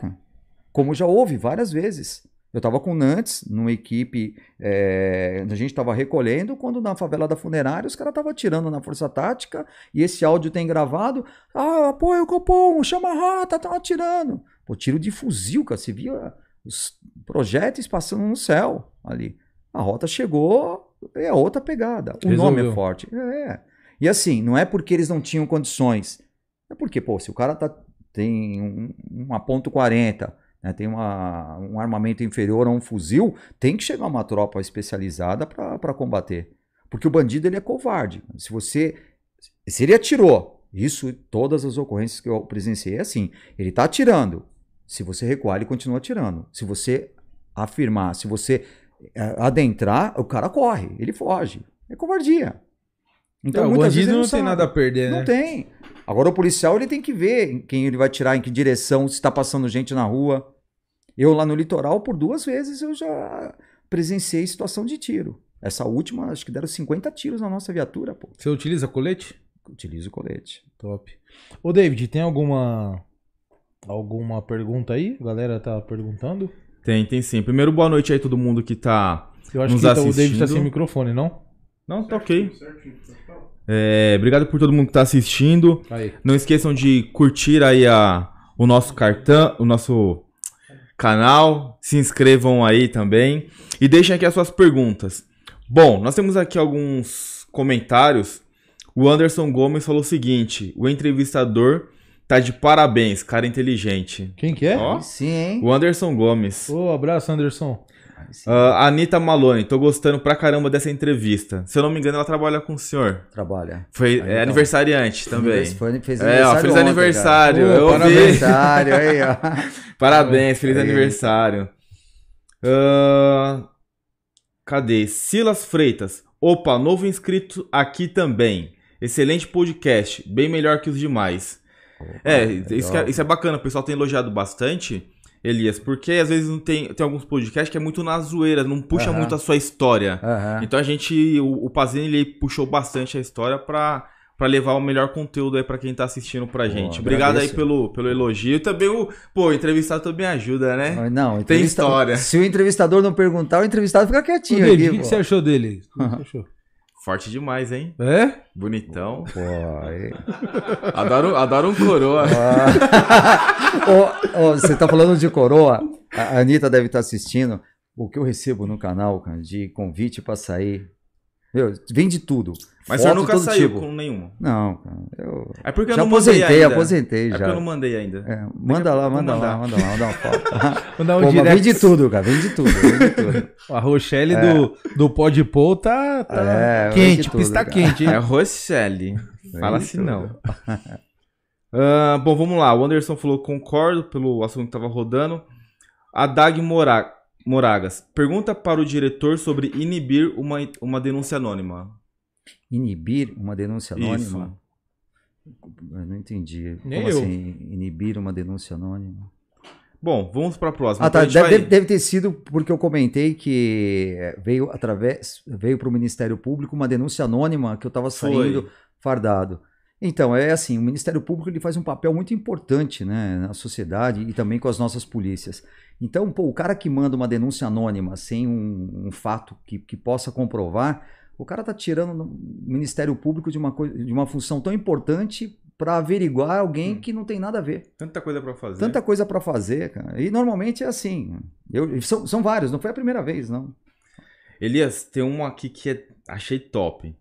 Como já houve várias vezes. Eu estava com o Nantes, numa equipe, é, a gente estava recolhendo, quando na favela da funerária os caras estavam atirando na força tática, e esse áudio tem gravado, ah, apoia o Copom, chama a rata, estão atirando. Pô, tiro de fuzil, cara, você via os projéteis passando no céu ali. A rota chegou, é outra pegada. O nome Resolveu. é forte. É. E assim, não é porque eles não tinham condições. É porque, pô, se o cara tá, tem um, uma ponto .40, né, tem uma, um armamento inferior a um fuzil, tem que chegar uma tropa especializada para combater. Porque o bandido ele é covarde. Se você. Se ele atirou, isso, todas as ocorrências que eu presenciei é assim. Ele tá atirando. Se você recuar, ele continua atirando. Se você afirmar, se você eh, adentrar, o cara corre, ele foge. É covardia. Então, o muitas bandido vezes não tem nada a perder, Não né? tem. Agora o policial ele tem que ver em quem ele vai tirar, em que direção, se está passando gente na rua. Eu lá no litoral, por duas vezes, eu já presenciei situação de tiro. Essa última, acho que deram 50 tiros na nossa viatura, pô. Você utiliza colete? Utilizo o colete. Top. Ô, David, tem alguma alguma pergunta aí? A galera tá perguntando. Tem, tem sim. Primeiro, boa noite aí todo mundo que tá. Eu acho Nos que tá- o David tá assistindo. sem microfone, não? Não, tá ok. É, obrigado por todo mundo que tá assistindo. Aí. Não esqueçam de curtir aí a, o nosso cartão, o nosso canal. Se inscrevam aí também. E deixem aqui as suas perguntas. Bom, nós temos aqui alguns comentários. O Anderson Gomes falou o seguinte: o entrevistador tá de parabéns, cara inteligente. Quem que é? Ó. Sim, hein? O Anderson Gomes. Ô, abraço, Anderson. Sim. Ah, Anitta Malone, tô gostando pra caramba dessa entrevista. Se eu não me engano, ela trabalha com o senhor. Trabalha. Foi Aí, é então. aniversariante também. Foi, fez É, ó, aniversário feliz ontem, aniversário. cara. eu. Aniversário, aí, ó. Parabéns, feliz Aí. aniversário. Ah, cadê? Silas Freitas. Opa, novo inscrito aqui também. Excelente podcast, bem melhor que os demais. É, isso, que é, isso é bacana, o pessoal tem elogiado bastante, Elias, porque às vezes não tem, tem alguns podcasts que é muito na zoeira, não puxa Aham. muito a sua história. Aham. Então a gente, o, o Pazini, ele puxou bastante a história pra, pra levar o melhor conteúdo aí pra quem tá assistindo pra gente. Obrigado agradeço. aí pelo, pelo elogio. E também o, pô, o entrevistado também ajuda, né? Não, Tem entrevista- história. Se o entrevistador não perguntar, o entrevistado fica quietinho o aqui. que, você achou dele? O que você achou? Forte demais, hein? É? Bonitão. Pô, aí- Adoro, adoro um coroa. Ô, ô, você tá falando de coroa? A Anitta deve estar assistindo. O que eu recebo no canal, cara, de convite pra sair. Meu, vende tudo. Mas o senhor Foto nunca saiu tipo. com nenhum. Não, cara. Eu É porque eu já não mandei aposentei, ainda. aposentei É já. porque eu não mandei ainda. É, manda lá, manda lá, manda lá, manda uma foto. Mandar um Pô, direct. vende tudo, cara. Vende tudo, vende tudo. A Rochelle do, do Pode Pô tá, tá É, quente, tudo, pista cara. quente. É hein? Rochelle. Fala assim tudo. não. Ah, bom, vamos lá. O Anderson falou concordo pelo assunto que tava rodando. A Dag Mora- Moragas. Pergunta para o diretor sobre inibir uma, uma denúncia anônima. Inibir uma denúncia anônima? Isso. Eu não entendi. Nem Como eu. assim, inibir uma denúncia anônima? Bom, vamos para a próxima. Ah, tá. Deve, vai- deve ter sido porque eu comentei que eh, veio através, veio para o Ministério Público uma denúncia anônima que eu estava Foi. saindo fardado. Então, é assim, o Ministério Público ele faz um papel muito importante né, na sociedade e também com as nossas polícias. Então, pô, o cara que manda uma denúncia anônima sem um, um fato que, que possa comprovar, o cara tá tirando o Ministério Público de uma, coisa, de uma função tão importante para averiguar alguém Hum. que não tem nada a ver. Tanta coisa para fazer. Tanta coisa para fazer, cara. E normalmente é assim. Eu, são, são vários, não foi a primeira vez, não. Elias, tem um aqui que é- achei top.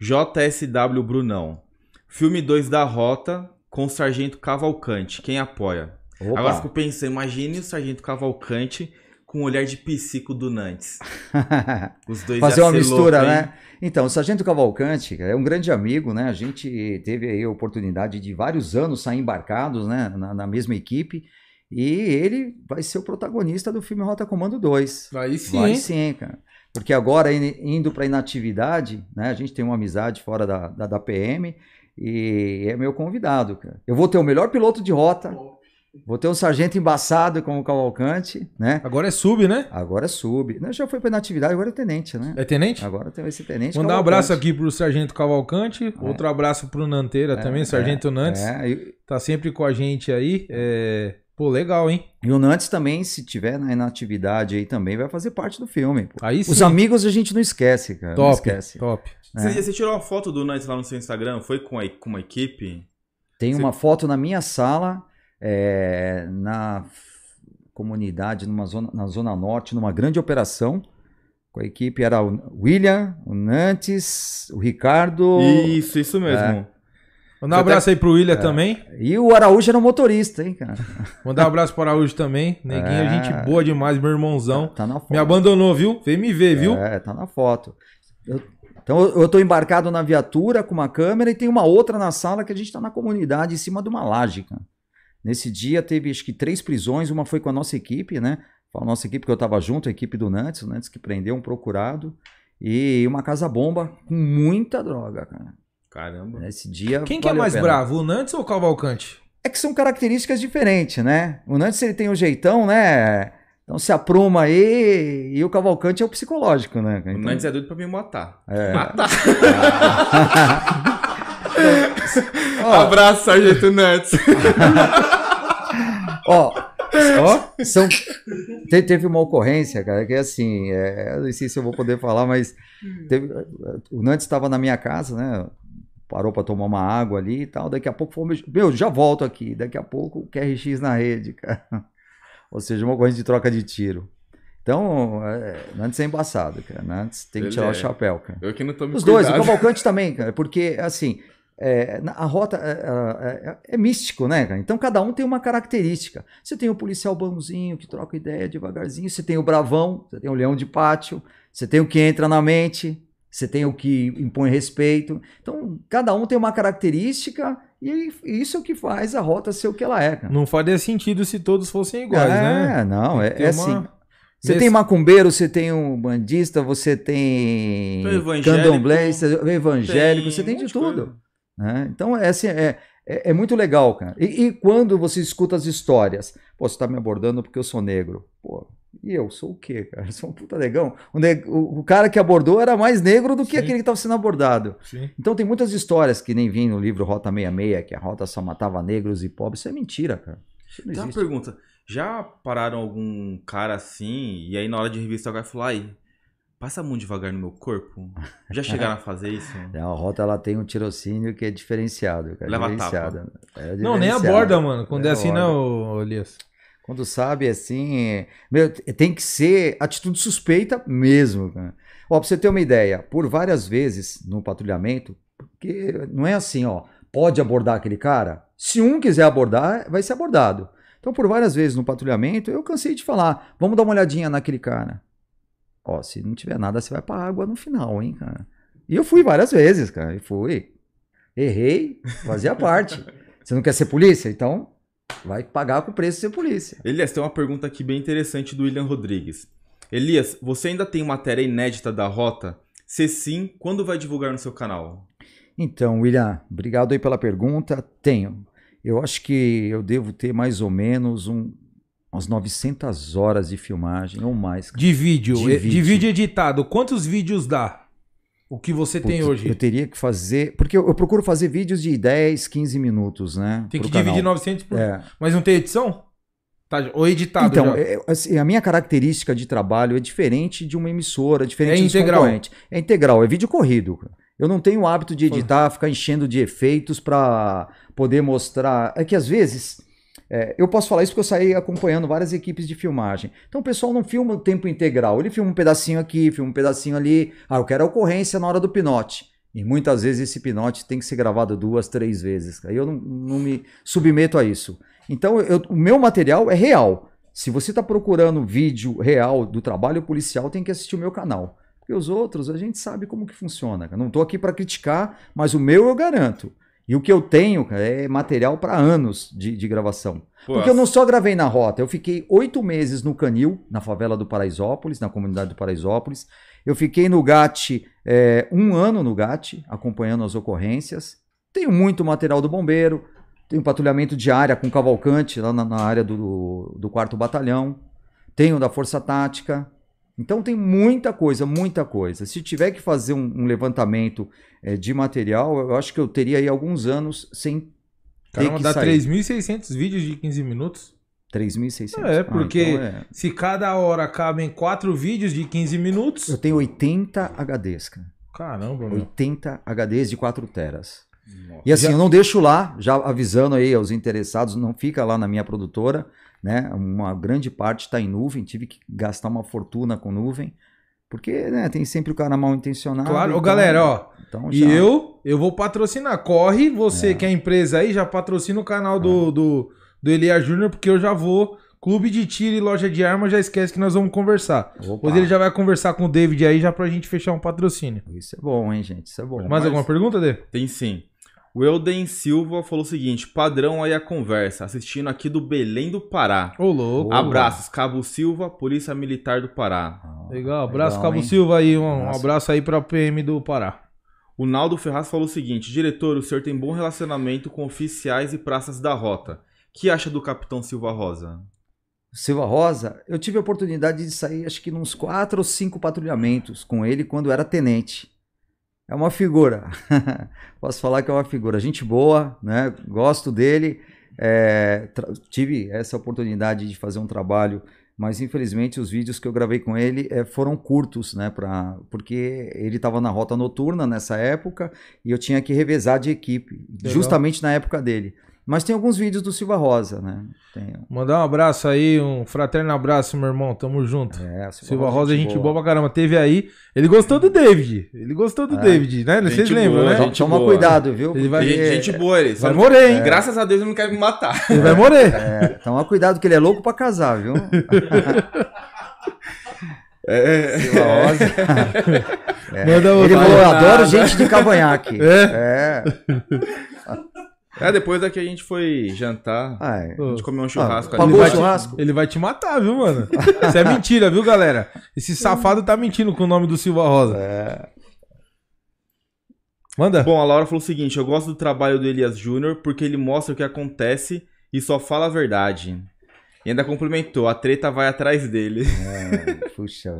JSW Brunão. Filme 2 da Rota com o Sargento Cavalcante. Quem apoia? Opa. Agora fico pensando, imagine o Sargento Cavalcante com o olhar de psico do Nantes. Os dois Fazer uma mistura, louco, né? Então, o Sargento Cavalcante é um grande amigo, né? A gente teve aí a oportunidade de vários anos sair embarcados, né? Na, na mesma equipe. E ele vai ser o protagonista do filme Rota Comando 2. Aí sim, Vai hein? sim, cara. Porque agora, in- indo para inatividade, né? A gente tem uma amizade fora da, da, da PM e é meu convidado, cara. Eu vou ter o melhor piloto de rota, vou ter um sargento embaçado como o Cavalcante, né? Agora é sub, né? Agora é sub. Né, Já foi para inatividade, agora é tenente, né? É tenente? Agora tem esse tenente. Mandar um abraço aqui pro Sargento Cavalcante, outro abraço pro Nanteira também, Sargento Nantes. É, Tá sempre com a gente aí. É... Pô, legal, hein? e o Nantes também, se tiver na inatividade aí também, vai fazer parte do filme. pô. Aí sim. Os amigos a gente não esquece, cara. não top, esquece. top. Você, É. você tirou uma foto do Nantes lá no seu Instagram? Foi com, a, com uma equipe? Tem Você- uma foto na minha sala, é, na comunidade, numa zona, na Zona Norte, numa grande operação. Com a equipe era o William, o Nantes, o Ricardo Isso, isso mesmo. Mandar um Você abraço aí pro William também. e o Araújo era o motorista, hein, cara? Mandar um abraço pro Araújo também. Neguinho, É. gente boa demais, meu irmãozão. Tá na foto. Me abandonou, viu? Veio me ver, viu? É, tá na foto. Eu- então eu eu tô embarcado na viatura com uma câmera e tem uma outra na sala que a gente tá na comunidade, em cima de uma laje, cara. Nesse dia teve acho que três prisões, uma foi com a nossa equipe, né? Com a nossa equipe que eu tava junto, a equipe do Nantes, o Nantes que prendeu um procurado. E uma casa-bomba com muita droga, cara. Caramba. Nesse dia. Quem que é mais bravo, o Nantes ou o Cavalcante? É que são características diferentes, né? O Nantes ele tem o jeitão, né? Então se apruma aí e o Cavalcante é o psicológico, né? O Então, Nantes é doido pra me matar. É. Matar. Ó, Abraço, Sargento Nantes. ó, Ó, São... te- teve uma ocorrência, cara, que é assim, é, eu não sei se eu vou poder falar, mas teve- o Nantes estava na minha casa, né? Parou para tomar uma água ali e tal. Daqui a pouco falou, meu, já volto aqui. Daqui a pouco o QRX na rede, cara. Ou seja, uma coisa de troca de tiro. Então, é, Nantes é embaçado, cara. Nantes tem que Ele tirar é. o chapéu, cara. Eu que não tô me Os dois, o cuidado. Cavalcante também, cara, porque assim, é, a rota é, é- é- é místico, né, cara? Então cada um tem uma característica. Você tem o policial bonzinho que troca ideia devagarzinho, você tem o bravão, você tem o leão de pátio, você tem o que entra na mente, você tem o que impõe respeito. Então cada um tem uma característica e isso é o que faz a rota ser o que ela é, cara. não faria sentido se todos fossem iguais, é, né? não, é, Tem que é ter assim. uma- Você tem macumbeiro, você tem um bandista, você tem Tem evangélico, candomblé, você- evangélico, você tem de tudo. coisa. Né? Então é, assim, é, é, é muito legal, cara. E, e quando você escuta as histórias, pô, você tá me abordando porque eu sou negro. Pô, e eu sou o quê, cara? Eu sou um puta negão. O, neg- o- o cara que abordou era mais negro do que Sim. aquele que estava sendo abordado. Sim. Então tem muitas histórias que nem vim no livro Rota 66, que a rota só matava negros e pobres. Isso é mentira, cara. Isso não Tem uma existe. pergunta. Já pararam algum cara assim, e aí na hora de revista o cara falou, ai, passa a mão devagar no meu corpo? Já chegaram a fazer isso? É, A rota ela tem um tirocínio que é diferenciado, cara. Leva diferenciado. É Não, nem aborda, mano. Quando é, Nem assim, não, Elias. Quando sabe, assim, é- meu, tem que ser atitude suspeita mesmo, cara. Ó, pra você ter uma ideia, por várias vezes no patrulhamento, porque não é assim, ó, pode abordar aquele cara? Se um quiser abordar, vai ser abordado. Então, por várias vezes no patrulhamento, eu cansei de falar, vamos dar uma olhadinha naquele cara. Ó, se não tiver nada, você vai pra água no final, hein, cara. E eu fui várias vezes, cara, e fui. Errei, fazia parte. Você não quer ser polícia? Então, vai pagar com o preço de ser polícia. Elias, tem uma pergunta aqui bem interessante do William Rodrigues. Elias, você ainda tem matéria inédita da rota? Se sim, quando vai divulgar no seu canal? Então, William, obrigado aí pela pergunta. Tenho. Eu acho que eu devo ter mais ou menos um, umas 900 horas de filmagem ou mais. cara. De vídeo. De De, vídeo. vídeo editado. Quantos vídeos dá? O que você tem Putz, hoje? Eu teria que fazer. Porque eu, eu procuro fazer vídeos de 10, 15 minutos, né? Tem que dividir canal. 900 por... É. Mas não tem edição? Tá, ou editado Então, é, assim, a minha característica de trabalho é diferente de uma emissora, diferente É integral. É integral, é vídeo corrido. Eu não tenho o hábito de editar, ficar enchendo de efeitos para poder mostrar. É que às vezes. É, eu posso falar isso porque eu saí acompanhando várias equipes de filmagem. Então o pessoal não filma o tempo integral. Ele filma um pedacinho aqui, filma um pedacinho ali. Ah, eu quero a ocorrência na hora do pinote. E muitas vezes esse pinote tem que ser gravado duas, três vezes. Aí eu não, não me submeto a isso. Então eu- o meu material é real. Se você está procurando vídeo real do trabalho policial, tem que assistir o meu canal. Porque os outros, a gente sabe como que funciona. cara. Não estou aqui para criticar, mas o meu eu garanto. E o que eu tenho cara, é material para anos de, de gravação. Pô, Porque eu não só gravei na rota, eu fiquei oito meses no Canil, na favela do Paraisópolis, na comunidade do Paraisópolis. Eu fiquei no GAT é, um ano no GAT, acompanhando as ocorrências. Tenho muito material do bombeiro, tenho patrulhamento de área com cavalcante lá na, na área do, do quarto batalhão, tenho da Força Tática. Então tem muita coisa, muita coisa. Se tiver que fazer um, um levantamento é, de material, eu acho que eu teria aí alguns anos sem ter Caramba, que dá sair. 3.600 vídeos de 15 minutos. 3.600. É, Ah, porque então é. se cada hora cabem 4 vídeos de 15 minutos. Eu tenho 80 HDs, cara. Caramba, meu. 80 HDs de 4 teras. E assim, eu não deixo lá, já avisando aí aos interessados, não fica lá na minha produtora, né? Uma grande parte está em nuvem, tive que gastar uma fortuna com nuvem, porque né, tem sempre o cara mal intencionado. Claro, então- galera, ó. então E eu, eu vou patrocinar. Corre, você que é empresa aí, já patrocina o canal do, do, do Elia Júnior, porque eu já vou. Clube de tiro e loja de arma, já esquece que nós vamos conversar. Opa, Depois ele já vai conversar com o David aí, já pra gente fechar um patrocínio. Isso é bom, hein, gente? Isso é bom. Mais Mas- alguma pergunta, Dê? Tem sim. O Elden Silva falou o seguinte: padrão aí a conversa, assistindo aqui do Belém do Pará. Ô, louco. Abraços, Cabo Silva, Polícia Militar do Pará. Ah, Legal, abraço legal, Cabo hein? Silva aí, um um Abraço. abraço aí pra PM do Pará. O Naldo Ferraz falou o seguinte: diretor, o senhor tem bom relacionamento com oficiais e praças da rota. que acha do Capitão Silva Rosa? Silva Rosa, eu tive a oportunidade de sair, acho que nos quatro ou cinco patrulhamentos com ele quando era tenente. É uma figura. Posso falar que é uma figura. Gente boa, né? Gosto dele. É, tive essa oportunidade de fazer um trabalho, mas infelizmente os vídeos que eu gravei com ele é, foram curtos, né? Pra, porque ele estava na rota noturna nessa época e eu tinha que revezar de equipe, justamente na época dele. Mas tem alguns vídeos do Silva Rosa, né? Tem, Mandar um abraço aí, um fraterno abraço, meu irmão. Tamo junto. é, Silva Rosa é gente boa pra caramba. Teve aí. Ele gostou do David. Ele gostou do É. David, né? Vocês Gente lembram, boa, né? Gente toma boa. cuidado, viu? Ele vai- Gente, gente boa ele. Vai morrer, hein? Graças a Deus ele não quer me matar. Ele vai morrer. É, toma cuidado que ele é louco pra casar, viu? É. Silva Rosa. É. Manda outro. Ele falou, adoro gente de cavanhaque. É? É. É, depois daqui a gente foi jantar. Ai. A gente comeu um churrasco Ah, ali. pagou vai o te- churrasco? Ele vai te matar, viu, mano? Isso é mentira, viu, galera? Esse safado tá mentindo com o nome do Silva Rosa. É. Manda. Bom, a Laura falou o seguinte: eu gosto do trabalho do Elias Júnior porque ele mostra o que acontece e só fala a verdade. E ainda complementou, a treta vai atrás dele. É, puxa,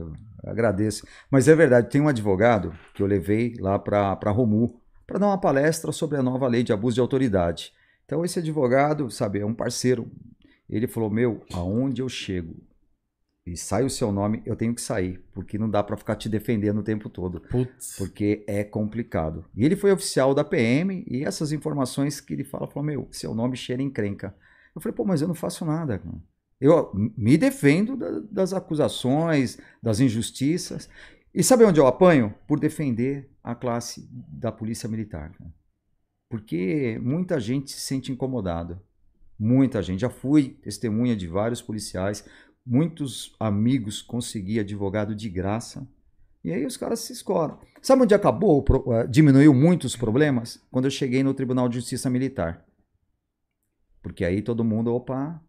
agradeço. Mas é verdade, tem um advogado que eu levei lá para Romu para dar uma palestra sobre a nova lei de abuso de autoridade. Então esse advogado, sabe, é um parceiro. Ele falou: "Meu, aonde eu chego e sai o seu nome, eu tenho que sair, porque não dá para ficar te defendendo o tempo todo, Putz. porque é complicado". E ele foi oficial da PM e essas informações que ele fala, falou: "Meu, seu nome cheira encrenca". Eu falei: "Pô, mas eu não faço nada, cara. Eu me defendo da- das acusações, das injustiças. E sabe onde eu apanho? Por defender a classe da polícia militar. cara. Porque muita gente se sente incomodado. Muita gente. Já fui testemunha de vários policiais. Muitos amigos consegui advogado de graça. E aí os caras se escoram. Sabe onde acabou, eh, diminuiu muito os problemas? Quando eu cheguei no Tribunal de Justiça Militar. Porque aí todo mundo, opa,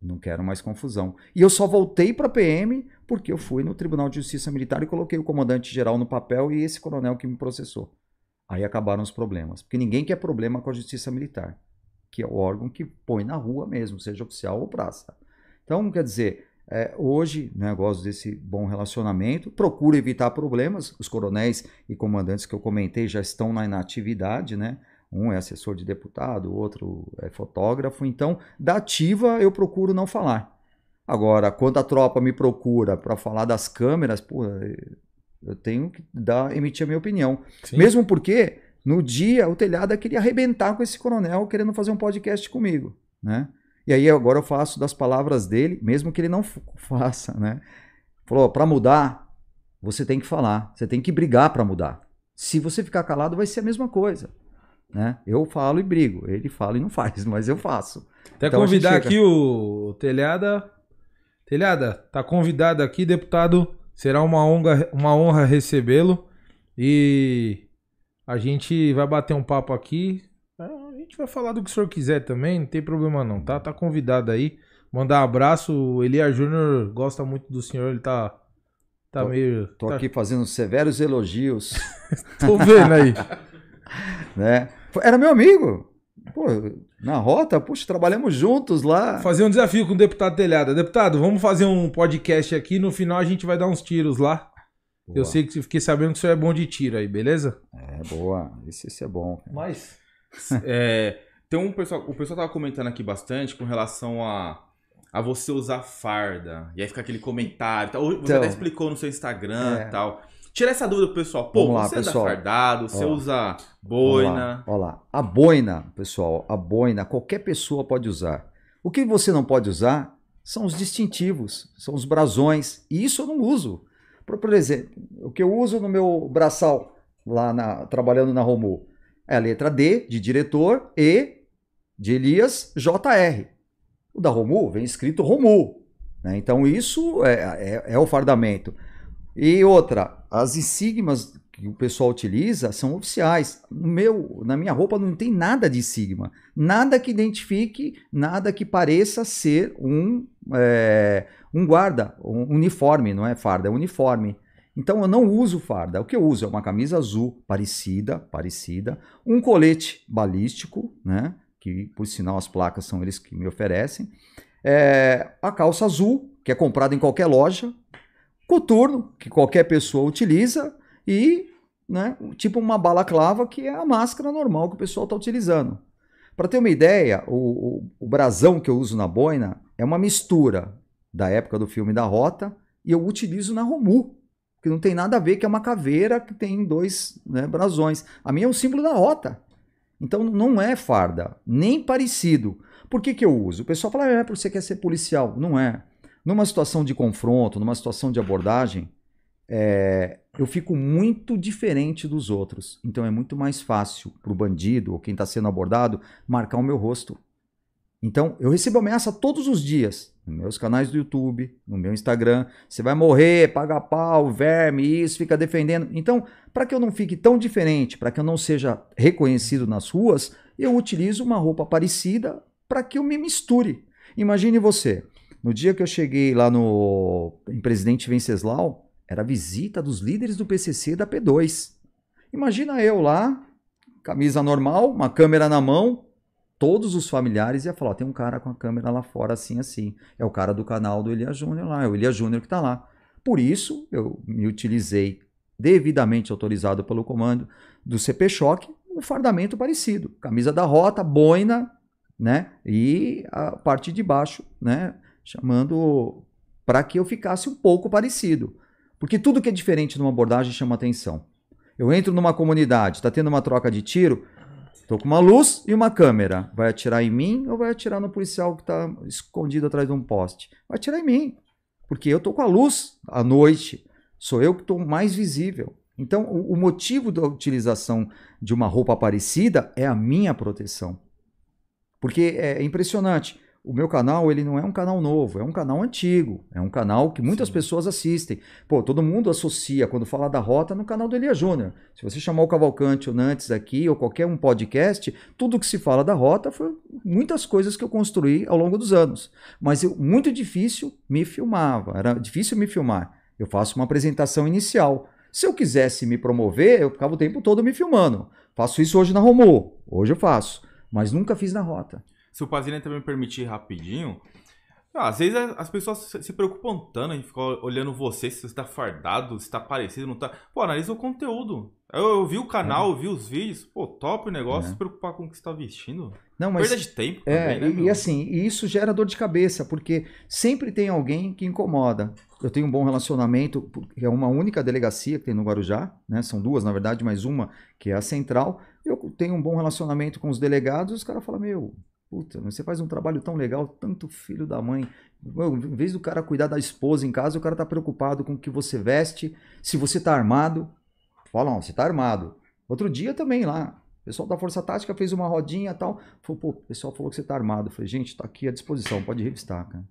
não quero mais confusão. E eu só voltei para PM porque eu fui no Tribunal de Justiça Militar e coloquei o comandante geral no papel e esse coronel que me processou. Aí acabaram os problemas. Porque ninguém quer problema com a Justiça Militar, que é o órgão que põe na rua mesmo, seja oficial ou praça. Então, quer dizer, é, hoje, né, gosto desse bom relacionamento, procuro evitar problemas. Os coronéis e comandantes que eu comentei já estão na inatividade, né? Um é assessor de deputado, o outro é fotógrafo. Então, da ativa eu procuro não falar. Agora, quando a tropa me procura para falar das câmeras, pô, eu tenho que dar, emitir a minha opinião. Sim. Mesmo porque no dia o telhada queria arrebentar com esse coronel querendo fazer um podcast comigo, né? E aí agora eu faço das palavras dele, mesmo que ele não faça, né? Falou, para mudar, você tem que falar, você tem que brigar para mudar. Se você ficar calado, vai ser a mesma coisa, né? Eu falo e brigo, ele fala e não faz, mas eu faço. Até Então convidar chega. aqui o Telhada. Telhada, tá convidado aqui, deputado. Será uma honra, uma honra recebê-lo. E a gente vai bater um papo aqui. A gente vai falar do que o senhor quiser também, não tem problema não, tá? Tá convidado aí. Mandar um abraço. O Elia Júnior gosta muito do senhor, ele tá. Tá Tô- meio. Tô tá- aqui fazendo severos elogios, tô vendo aí. né? Era meu amigo. Pô, na rota, puxa, trabalhamos juntos lá. Fazer um desafio com o deputado Telhada. Deputado, vamos fazer um podcast aqui. No final a gente vai dar uns tiros lá. Eu Boa. sei que fiquei sabendo que o senhor é bom de tiro aí, beleza? É boa, esse, esse é bom. Mas. É, tem um pessoal, o pessoal tava comentando aqui bastante com relação a, a você usar farda. E aí fica aquele comentário. Tal. Você Então, até explicou no seu Instagram e é. tal. Tira essa dúvida pessoal. Pô, lá, você pessoal. anda fardado, você Ó. usa boina. Olha lá. A boina, pessoal, a boina, qualquer pessoa pode usar. O que você não pode usar são os distintivos, são os brasões. E isso eu não uso. Por, por exemplo, o que eu uso no meu braçal, lá na- trabalhando na Romu, é a letra D de diretor e de Elias JR. O da Romu vem escrito Romu. né? Então isso é, é- é o fardamento. E outra, as insígnias que o pessoal utiliza são oficiais. No meu, na minha roupa não tem nada de sigma. Nada que identifique, nada que pareça ser um, é, um guarda, um uniforme, não é farda, é uniforme. Então eu não uso farda. O que eu uso é uma camisa azul parecida, parecida, um colete balístico, né? Que por sinal as placas são eles que me oferecem. É, a calça azul, que é comprada em qualquer loja, coturno, que qualquer pessoa utiliza, e né, tipo uma balaclava, que é a máscara normal que o pessoal está utilizando. Para ter uma ideia, o, o, o brasão que eu uso na boina é uma mistura da época do filme da Rota e eu utilizo na Romu, que não tem nada a ver, que é uma caveira que tem dois né, brasões. A minha é o símbolo da Rota. Então não é farda, nem parecido. Por que, que eu uso? O pessoal fala, ah, é porque você quer ser policial. Não é. Numa situação de confronto, numa situação de abordagem, é, eu fico muito diferente dos outros. Então é muito mais fácil para o bandido ou quem está sendo abordado marcar o meu rosto. Então eu recebo ameaça todos os dias nos meus canais do YouTube, no meu Instagram. Você vai morrer, paga pau, verme, isso, fica defendendo. Então, para que eu não fique tão diferente, para que eu não seja reconhecido nas ruas, eu utilizo uma roupa parecida para que eu me misture. Imagine você, no dia que eu cheguei lá no em Presidente Venceslau, era visita dos líderes do PCC da P2. Imagina eu lá, camisa normal, uma câmera na mão, todos os familiares iam falar: tem um cara com a câmera lá fora, assim, assim. É o cara do canal do Elia Júnior lá, é o Elia Júnior que está lá. Por isso, eu me utilizei, devidamente autorizado pelo comando do CP Choque, um fardamento parecido. Camisa da rota, boina, né? E a parte de baixo, né? Chamando para que eu ficasse um pouco parecido. Porque tudo que é diferente numa abordagem chama atenção. Eu entro numa comunidade, está tendo uma troca de tiro, Tô com uma luz e uma câmera. Vai atirar em mim ou vai atirar no policial que está escondido atrás de um poste? Vai atirar em mim. Porque eu tô com a luz à noite. Sou eu que estou mais visível. Então, o, o motivo da utilização de uma roupa parecida é a minha proteção. Porque é impressionante. O meu canal, ele não é um canal novo, é um canal antigo. É um canal que muitas Sim. pessoas assistem. Pô, todo mundo associa, quando fala da rota, no canal do Elia Júnior. Se você chamar o Cavalcante ou Nantes aqui, ou qualquer um podcast, tudo que se fala da rota foi muitas coisas que eu construí ao longo dos anos. Mas eu, muito difícil me filmava, era difícil me filmar. Eu faço uma apresentação inicial. Se eu quisesse me promover, eu ficava o tempo todo me filmando. Faço isso hoje na Romu, hoje eu faço, mas nunca fiz na rota. Se o Pazina também me permitir rapidinho. ah, às vezes as pessoas se preocupam tanto em ficar olhando você, se você tá fardado, se tá parecido, não tá. Pô, analisa o conteúdo. Eu, eu vi o canal, eu vi os vídeos. Pô, top o negócio. É. Se preocupar com o que você tá vestindo. Não, mas Perda de tempo É, também, né, e, meu? e assim, e isso gera dor de cabeça, porque sempre tem alguém que incomoda. Eu tenho um bom relacionamento, porque é uma única delegacia que tem no Guarujá, né? São duas, na verdade, mas uma que é a central. Eu tenho um bom relacionamento com os delegados, os caras falam, meu, puta, você faz um trabalho tão legal, tanto filho da mãe. Meu, Em vez do cara cuidar da esposa em casa, o cara tá preocupado com o que você veste, se você tá armado. Fala, não, você tá armado. Outro dia também lá, o pessoal da Força Tática fez uma rodinha e tal. Falou, pô, o pessoal falou que você tá armado. Eu falei, gente, tá aqui à disposição, pode revistar, cara.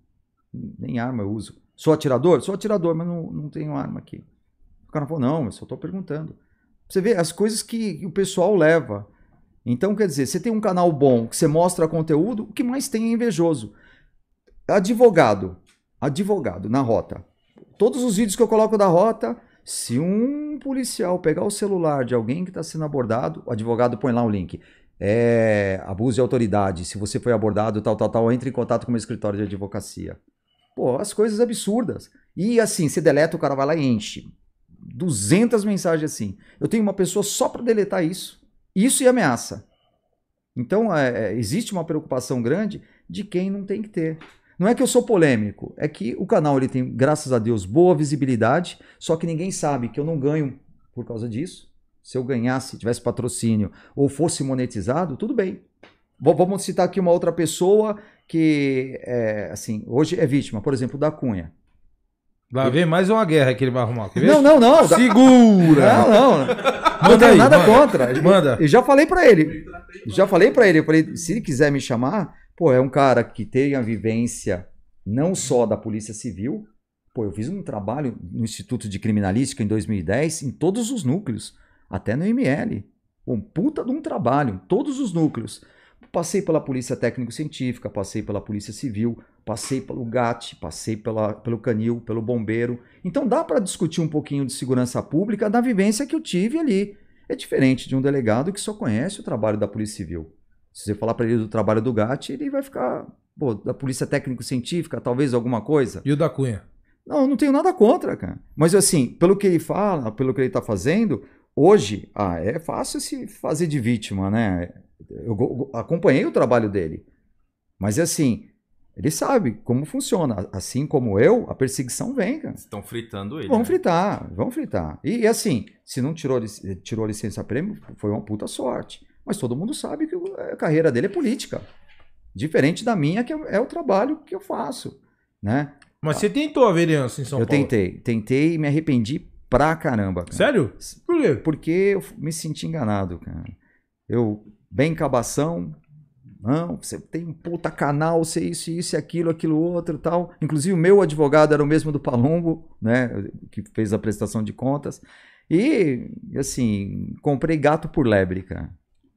Nem arma eu uso. Sou atirador? Sou atirador, mas não, não tenho arma aqui. O cara falou, não, eu só tô perguntando. Você vê as coisas que, que o pessoal leva. Então, quer dizer, você tem um canal bom, que você mostra conteúdo, o que mais tem é invejoso. Advogado. Advogado, na rota. Todos os vídeos que eu coloco da rota, se um policial pegar o celular de alguém que está sendo abordado, o advogado põe lá o link. É, abuso de autoridade. Se você foi abordado, tal, tal, tal, entre em contato com o meu escritório de advocacia. Pô, as coisas absurdas. E assim, você deleta, o cara vai lá e enche. 200 mensagens assim. Eu tenho uma pessoa só para deletar isso. Isso e ameaça. Então, é, é, existe uma preocupação grande de quem não tem que ter. Não é que eu sou polêmico, é que o canal ele tem, graças a Deus, boa visibilidade, só que ninguém sabe que eu não ganho por causa disso. Se eu ganhasse, tivesse patrocínio ou fosse monetizado, tudo bem. Vamos citar aqui uma outra pessoa que, é, assim, hoje é vítima, por exemplo, da Cunha. Lá vem mais uma guerra que ele vai arrumar. Não, não, não. Segura! Não, não. Não Manda tenho aí, nada manda. contra. Manda. Eu já falei pra ele. Já falei pra ele. Eu falei, se ele quiser me chamar, pô, é um cara que tem a vivência não só da Polícia Civil. Pô, eu fiz um trabalho no Instituto de Criminalística em 2010 em todos os núcleos, até no ML. Um puta de um trabalho em todos os núcleos. Passei pela Polícia Técnico-Científica, passei pela Polícia Civil, passei pelo GAT, passei pela, pelo Canil, pelo Bombeiro. Então dá para discutir um pouquinho de segurança pública da vivência que eu tive ali. É diferente de um delegado que só conhece o trabalho da Polícia Civil. Se você falar para ele do trabalho do GAT, ele vai ficar, pô, da Polícia Técnico-Científica, talvez alguma coisa. E o da Cunha? Não, eu não tenho nada contra, cara. Mas assim, pelo que ele fala, pelo que ele tá fazendo, hoje, ah, é fácil se fazer de vítima, né? Eu acompanhei o trabalho dele. Mas assim, ele sabe como funciona. Assim como eu, a perseguição vem, cara. Estão fritando ele. Vamos né? fritar, vamos fritar. E, e assim, se não tirou, tirou a licença prêmio, foi uma puta sorte. Mas todo mundo sabe que a carreira dele é política. Diferente da minha, que é, é o trabalho que eu faço, né? Mas você tentou a vereança em São eu Paulo? tentei, tentei e me arrependi pra caramba. Cara. Sério? Por quê? Porque eu me senti enganado, cara. Eu, bem cabação, não, você tem um puta canal, você isso, isso aquilo, aquilo outro e tal. Inclusive o meu advogado era o mesmo do Palumbo, né, que fez a prestação de contas. E, assim, comprei gato por lebre, cara.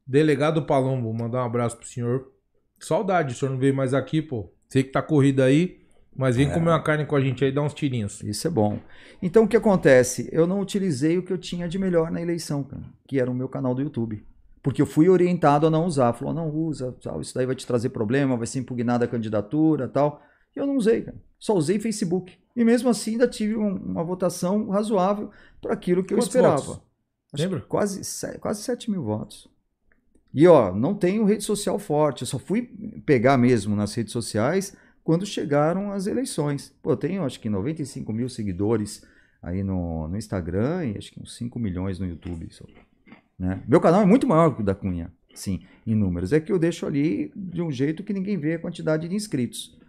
Delegado Palombo, mandar um abraço pro senhor. Saudade, o senhor não veio mais aqui, pô. Sei que tá corrido aí, mas vem comer uma carne com a gente aí, dá uns tirinhos. Isso é bom. Então o que acontece? Eu não utilizei o que eu tinha de melhor na eleição, cara, que era o meu canal do YouTube. Porque eu fui orientado a não usar. Falou, não usa, tal, isso daí vai te trazer problema, vai ser impugnada a candidatura tal. E eu não usei, cara. Só usei Facebook. E mesmo assim ainda tive um- uma votação razoável para aquilo que eu Quantos esperava. votos? Acho Lembra? Quase, se- quase 7 mil votos. E ó, não tenho rede social forte. Eu só fui pegar mesmo nas redes sociais quando chegaram as eleições. Pô, eu tenho acho que 95 mil seguidores aí no, no Instagram e acho que uns 5 milhões no YouTube. só, né? Meu canal é muito maior que o da Cunha, sim, em números. É que eu deixo ali de um jeito que ninguém vê a quantidade de inscritos.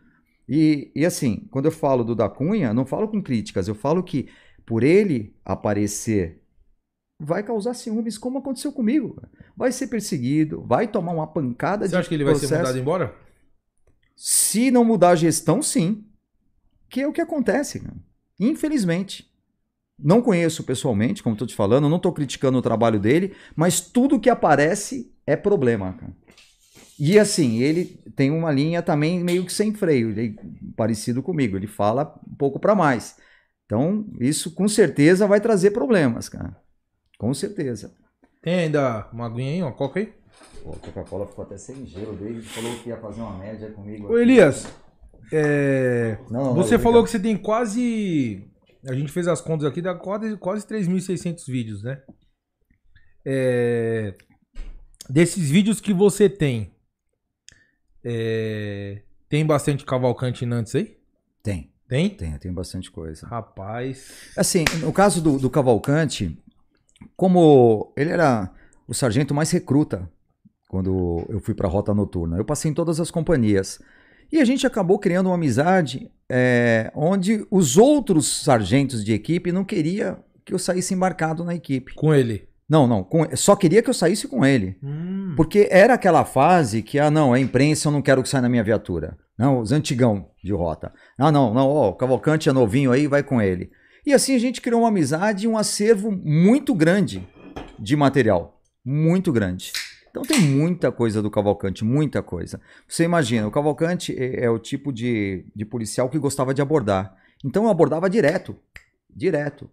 E, e assim, quando eu falo do da Cunha, não falo com críticas, eu falo que por ele aparecer, vai causar ciúmes, como aconteceu comigo. Vai ser perseguido, vai tomar uma pancada Você de acha que ele vai ser mandado embora? Se não mudar a gestão, sim. Que é o que acontece, cara. infelizmente. Não conheço pessoalmente, como estou te falando, não estou criticando o trabalho dele, mas tudo que aparece é problema, cara. E assim, ele tem uma linha também meio que sem freio, ele, parecido comigo, ele fala um pouco para mais. Então, isso com certeza vai trazer problemas, cara. Com certeza. Tem ainda uma aguinha aí, uma coca aí? Pô, a Coca-Cola ficou até sem gelo dele, falou que ia fazer uma média comigo. Ô Elias, é, Não, não, você não, falou obrigado. que você tem quase. A gente fez as contas aqui, dá quase, quase 3.600 vídeos, né? É, desses vídeos que você tem, é, tem bastante Cavalcante Nantes aí? Tem, Tem? tem, tem bastante coisa. Rapaz. Assim, no caso do, do Cavalcante, como ele era o sargento mais recruta quando eu fui para a rota noturna, eu passei em todas as companhias. E a gente acabou criando uma amizade é, onde os outros sargentos de equipe não queria que eu saísse embarcado na equipe. Com ele. Não, não, com- só queria que eu saísse com ele. Hum, Porque era aquela fase que, ah, não, é imprensa, eu não quero que saia na minha viatura. Não, os antigão de rota. Ah, não, não, ó, o Cavalcante é novinho aí, vai com ele. E assim a gente criou uma amizade e um acervo muito grande de material. Muito grande. Então tem muita coisa do Cavalcante, muita coisa. Você imagina, o Cavalcante é, é o tipo de, de policial que gostava de abordar. Então eu abordava direto. Direto.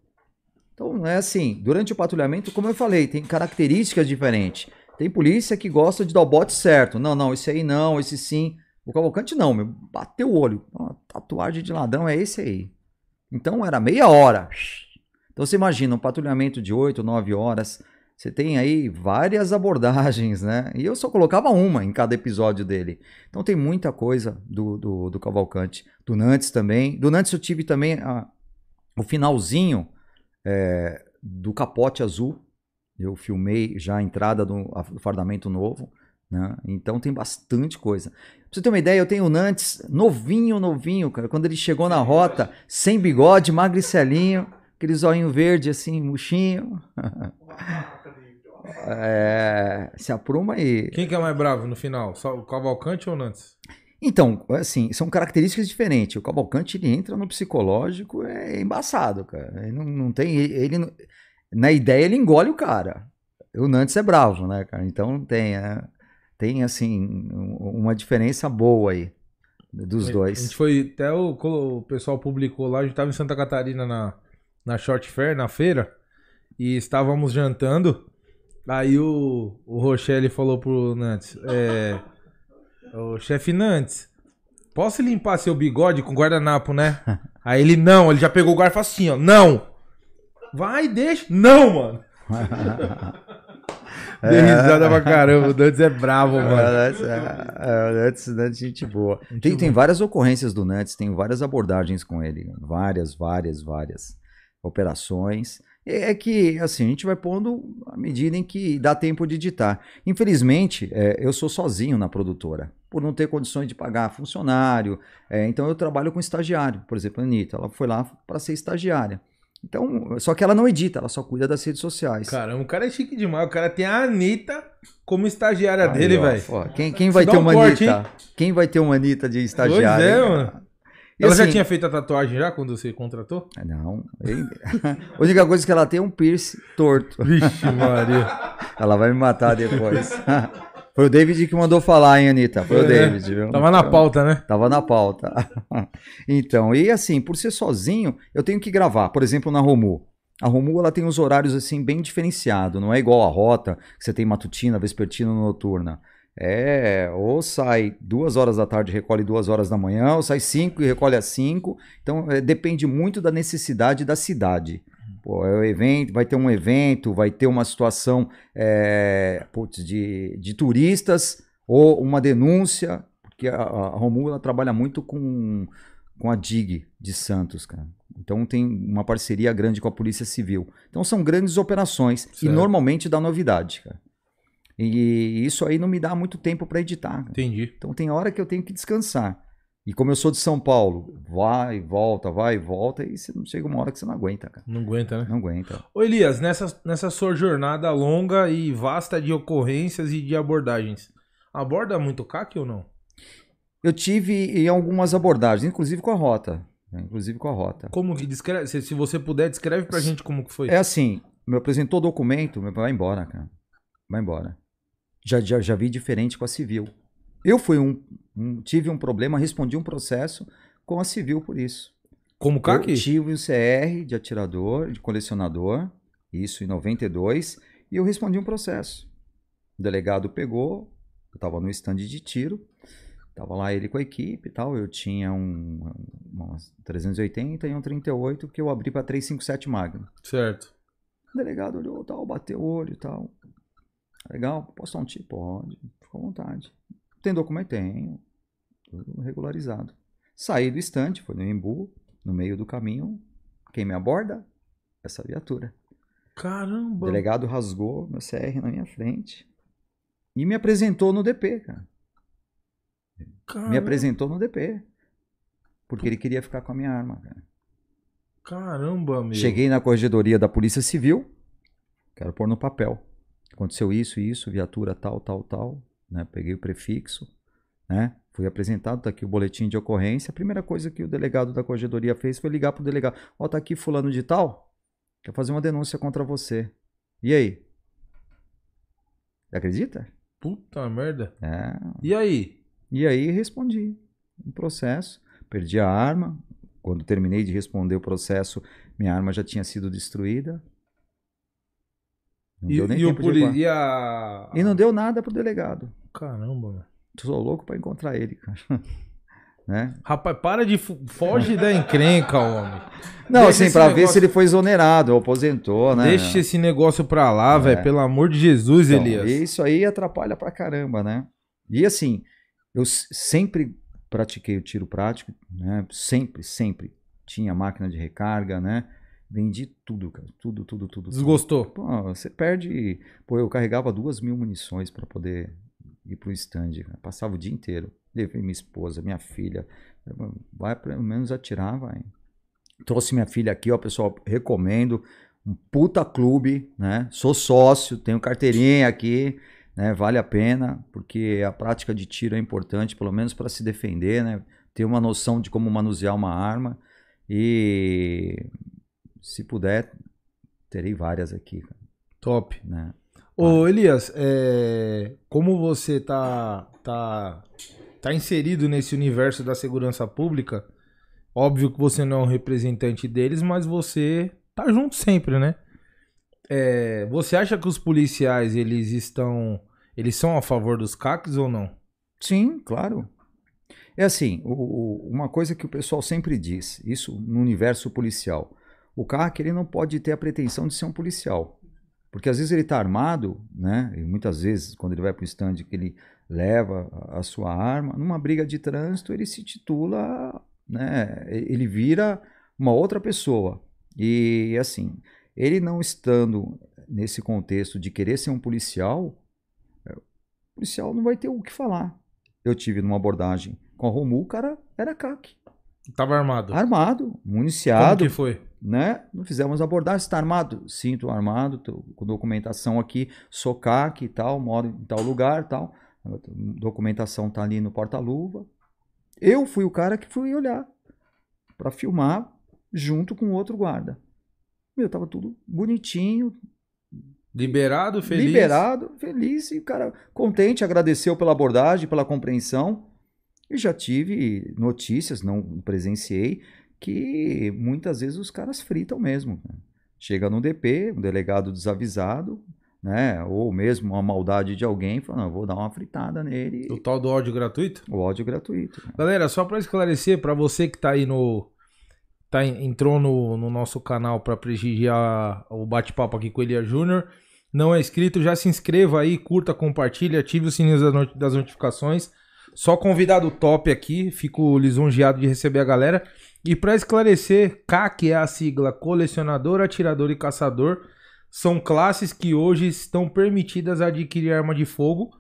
Então é assim. Durante o patrulhamento, como eu falei, tem características diferentes. Tem polícia que gosta de dar o bote certo. Não, não, esse aí não, esse sim. O Cavalcante não, meu. Bateu o olho. Tatuagem de ladrão é esse aí. Então era meia hora. Então você imagina, um patrulhamento de 8, 9 horas. Você tem aí várias abordagens, né? E eu só colocava uma em cada episódio dele. Então tem muita coisa do, do, do Cavalcante. Do Nantes também. Do Nantes eu tive também a- o finalzinho é, do Capote Azul. Eu filmei já a entrada do, do fardamento novo. Né? Então tem bastante coisa. Pra você ter uma ideia, eu tenho o Nantes novinho, novinho, cara. Quando ele chegou na rota, sem bigode, magricelinho, aquele zóio verde assim, murchinho. É, se apruma aí. Quem que é mais bravo no final? Só o Cavalcante ou o Nantes? Então, assim, são características diferentes. O Cavalcante, ele entra no psicológico, é embaçado, cara. Ele não, não tem. Ele, não- na ideia, ele engole o cara. O Nantes é bravo, né, cara? Então tem, é, tem assim, um- uma diferença boa aí dos A gente dois. foi, até o, o pessoal publicou lá, a gente tava em Santa Catarina na, na Short Fair, na feira, e estávamos jantando. Aí o, o Rochelle falou pro Nantes, é, o chefe Nantes, posso limpar seu bigode com guardanapo, né? Aí ele, não, ele já pegou o garfo assim, ó, não! Vai, deixa. Não, mano! Dei risada pra caramba, o Nantes é bravo, É, o mano. Nantes, é, é, o Nantes, Nantes, gente boa. Tem, tem várias ocorrências do Nantes, tem várias abordagens com ele. Várias, várias, várias operações. É é que, assim, a gente vai pondo à medida em que dá tempo de editar. Infelizmente, é, eu sou sozinho na produtora, por não ter condições de pagar funcionário. é, então, eu trabalho com estagiário. Por exemplo, a Anitta, ela foi lá para ser estagiária. Então, só que ela não edita, ela só cuida das redes sociais. Caramba, o cara é chique demais. O cara tem a Anitta como estagiária Aí, dele, velho. Quem, quem vai ter um uma corte, Anitta? Quem vai ter uma Anitta de estagiária? Pois é, hein, mano. E Ela já assim- tinha feito a tatuagem já quando você contratou? Não. ele- A única coisa que ela tem é um piercing torto. Vixe, Maria. Ela vai me matar depois. Foi o David que mandou falar, hein, Anitta? Foi o É, David, viu? Tava na pauta, né? Tava na pauta. Então, e assim, por ser sozinho, eu tenho que gravar. Por exemplo, na Romu. A Romu, ela tem uns horários assim bem diferenciados. Não é igual a Rota, que você tem matutina, vespertina, noturna. É, ou sai duas horas da tarde e recolhe duas horas da manhã, ou sai cinco e recolhe às cinco. Então, é, depende muito da necessidade da cidade. Pô, é o evento, vai ter um evento, vai ter uma situação é, putz, de, de turistas ou uma denúncia, porque a, a Romu ela trabalha muito com, com a DIG de Santos, cara. Então tem uma parceria grande com a Polícia Civil. Então são grandes operações e Certo. normalmente dá novidade, cara. E isso aí não me dá muito tempo para editar. cara. Entendi. Então tem hora que eu tenho que descansar. E como eu sou de São Paulo, vai e volta, vai e volta, e você não chega uma hora que você não aguenta, cara. Não aguenta, né? Não aguenta. Ô Elias, nessa, nessa sua jornada longa e vasta de ocorrências e de abordagens, aborda muito CAC ou não? Eu tive em algumas abordagens, inclusive com a rota. né, Inclusive com a rota. Como que descreve? Se, se você puder, descreve pra gente como que foi. É assim, me apresentou o documento, vai embora, cara. Vai embora. Já, já, já vi diferente com a civil. Eu fui um, um- tive um problema, respondi um processo com a civil por isso. Como CAC? Eu tive o CR de atirador, de colecionador, isso em 92, e eu respondi um processo. O delegado pegou, eu estava no stand de tiro, estava lá ele com a equipe e tal, eu tinha um, uma 380 e um 38 que eu abri para 357 Magnum. Certo. O delegado olhou, tal, bateu o olho e tal. Legal, posso dar um tiro? Pode, fica à vontade. Tem documento? Tenho. Tudo regularizado. Saí do estande, foi no Embu, no meio do caminho. Quem me aborda? Essa viatura. O Caramba. delegado rasgou meu CR na minha frente e me apresentou no DP, cara. Caramba. Me apresentou no DP. Porque ele queria ficar com a minha arma, cara. Caramba, meu. Cheguei na corregedoria da Polícia Civil, quero pôr no papel. Aconteceu isso, isso, viatura tal, tal, tal. Né? Peguei o prefixo, né? Fui apresentado, tá aqui o boletim de ocorrência. A primeira coisa que o delegado da corregedoria fez foi ligar pro delegado. Ó, tá aqui fulano de tal, quer fazer uma denúncia contra você. E aí? Acredita? Puta merda. É. E aí? E aí respondi um processo, perdi a arma. Quando terminei de responder o processo, minha arma já tinha sido destruída. Não E, deu nem e o tempo de poli... levar. e a... E não deu nada pro delegado. Caramba, meu. Tô louco pra encontrar ele, cara. né? Rapaz, para de... Foge da encrenca, homem. Não, Deixa assim, esse pra ver negócio- se ele foi exonerado ou aposentou, né? Deixa esse negócio pra lá, É. velho. Pelo amor de Jesus, Então, Elias. Isso aí atrapalha pra caramba, né? E assim, eu sempre pratiquei o tiro prático, né? Sempre, sempre. Tinha máquina de recarga, né? Vendi tudo, cara. Tudo, tudo, tudo. tudo. Desgostou. Pô, você perde. Pô, eu carregava duas mil munições para poder ir pro stand. cara. Passava o dia inteiro. Levei minha esposa, minha filha. Vai pelo menos atirar, vai. Trouxe minha filha aqui, ó, pessoal. Recomendo. Um puta clube, né? Sou sócio, tenho carteirinha aqui, né? Vale a pena, porque a prática de tiro é importante, pelo menos para se defender, né? Ter uma noção de como manusear uma arma. E se puder, terei várias aqui, cara, Top. né? Ô, Elias, é, como você tá, tá, tá inserido nesse universo da segurança pública, óbvio que você não é um representante deles, mas você tá junto sempre, né? É, você acha que os policiais, eles estão... Eles são a favor dos CACs ou não? Sim, claro. É assim, o- o- uma coisa que o pessoal sempre diz, isso no universo policial. O CAC ele não pode ter a pretensão de ser um policial. Porque às vezes ele está armado, né? E muitas vezes, quando ele vai para o stand que ele leva a a sua arma, numa briga de trânsito, ele se titula, né? Ele vira uma outra pessoa. E assim, ele não estando nesse contexto de querer ser um policial, é, o policial não vai ter o que falar. Eu tive numa abordagem com a Romu, o cara era CAC. Tava armado. Armado, Como municiado, que foi? né? Não fizemos abordagem, está armado? Sim, estou armado, tô com documentação aqui, CAC e tal, moro em tal lugar tal. A documentação tá ali no porta-luva. Eu fui o cara que fui olhar para filmar junto com outro guarda. Meu, tava tudo bonitinho, Liberado, feliz? liberado, feliz e o cara contente, agradeceu pela abordagem, pela compreensão. E já tive notícias, não presenciei, que muitas vezes os caras fritam mesmo. né? Chega no DP, um delegado desavisado, né? Ou mesmo uma maldade de alguém, fala, não, eu vou dar uma fritada nele. O tal do áudio gratuito? O ódio gratuito. né? Galera, só pra esclarecer, pra você que tá aí no. Tá, entrou no, no nosso canal pra prestigiar o bate-papo aqui com o Elia Júnior. Não é inscrito, já se inscreva aí, curta, compartilha, ative o sininho das notificações. Só convidado top aqui, fico lisonjeado de receber a galera. E pra esclarecer, CAC é a sigla Colecionador, Atirador e Caçador. São classes que hoje estão permitidas adquirir arma de fogo.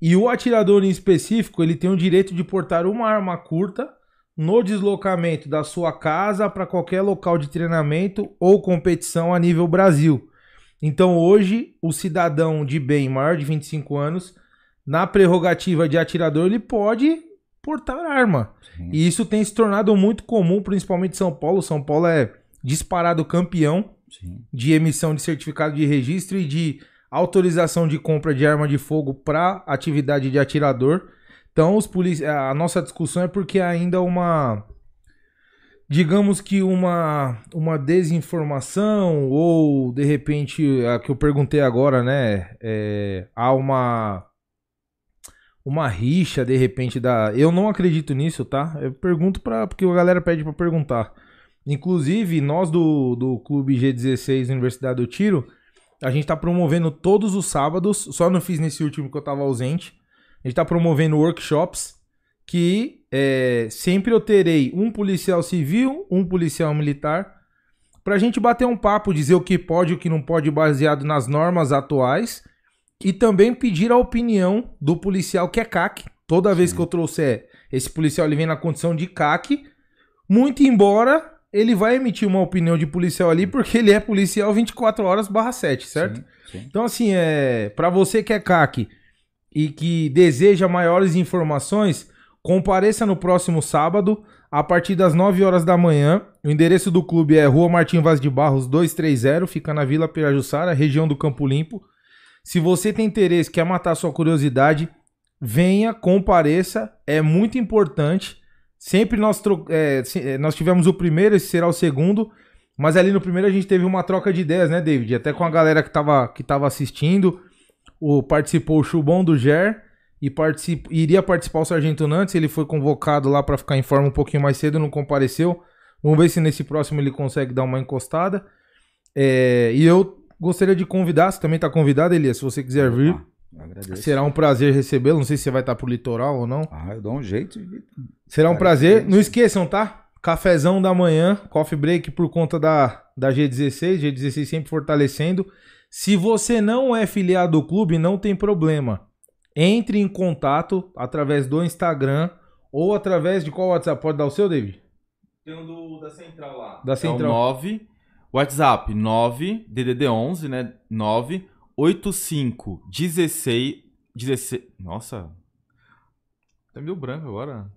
E o atirador em específico, ele tem o direito de portar uma arma curta no deslocamento da sua casa para qualquer local de treinamento ou competição a nível Brasil. Então hoje, o cidadão de bem maior de 25 anos, na prerrogativa de atirador, ele pode portar arma. Sim. E isso tem se tornado muito comum, principalmente em São Paulo. São Paulo é disparado campeão Sim. de emissão de certificado de registro e de autorização de compra de arma de fogo para atividade de atirador. Então, os polici... a nossa discussão é porque ainda uma digamos que uma uma desinformação ou de repente a que eu perguntei agora, né, é, há uma uma rixa de repente da eu não acredito nisso, tá? Eu pergunto para porque a galera pede para perguntar. Inclusive, nós do, do Clube G16 Universidade do Tiro, a gente tá promovendo todos os sábados, só não fiz nesse último que eu tava ausente. A gente tá promovendo workshops que é, sempre eu terei um policial civil, um policial militar, pra gente bater um papo, dizer o que pode e o que não pode baseado nas normas atuais e também pedir a opinião do policial que é CAC. Toda vez Sim. que eu trouxer esse policial, ele vem na condição de CAC, muito embora ele vai emitir uma opinião de policial ali, porque ele é policial 24 horas barra 7, certo? Sim, sim. Então, assim, é para você que é CAC e que deseja maiores informações, compareça no próximo sábado, a partir das 9 horas da manhã. O endereço do clube é Rua Martim Vaz de Barros 230, fica na Vila Pirajussara, região do Campo Limpo. Se você tem interesse, quer matar sua curiosidade, venha, compareça, é muito importante. Sempre nós, é, é, nós tivemos o primeiro, esse será o segundo. Mas ali no primeiro a gente teve uma troca de ideias, né, David? Até com a galera que tava, que tava assistindo. O, participou o Chubão do GER e particip, iria participar o Sargento Nantes. Ele foi convocado lá para ficar em forma um pouquinho mais cedo, não compareceu. Vamos ver se nesse próximo ele consegue dar uma encostada. É, e eu gostaria de convidar, você também tá convidado, Elias, se você quiser vir. Agradeço. Será um prazer recebê-lo. Não sei se você vai estar pro litoral ou não. Ah, eu dou um jeito. Será um Cara, prazer. que Não esqueçam, tá? Cafezão da manhã, coffee break por conta da, da G16. G16 sempre fortalecendo. Se você não é filiado do clube, não tem problema. Entre em contato através do Instagram ou através de qual WhatsApp? Pode dar o seu, David? Tem um do, da central lá. Da É central. o 9, WhatsApp 9, DDD 11, né? 9, 85, 16, 16, nossa, tá meio branco agora.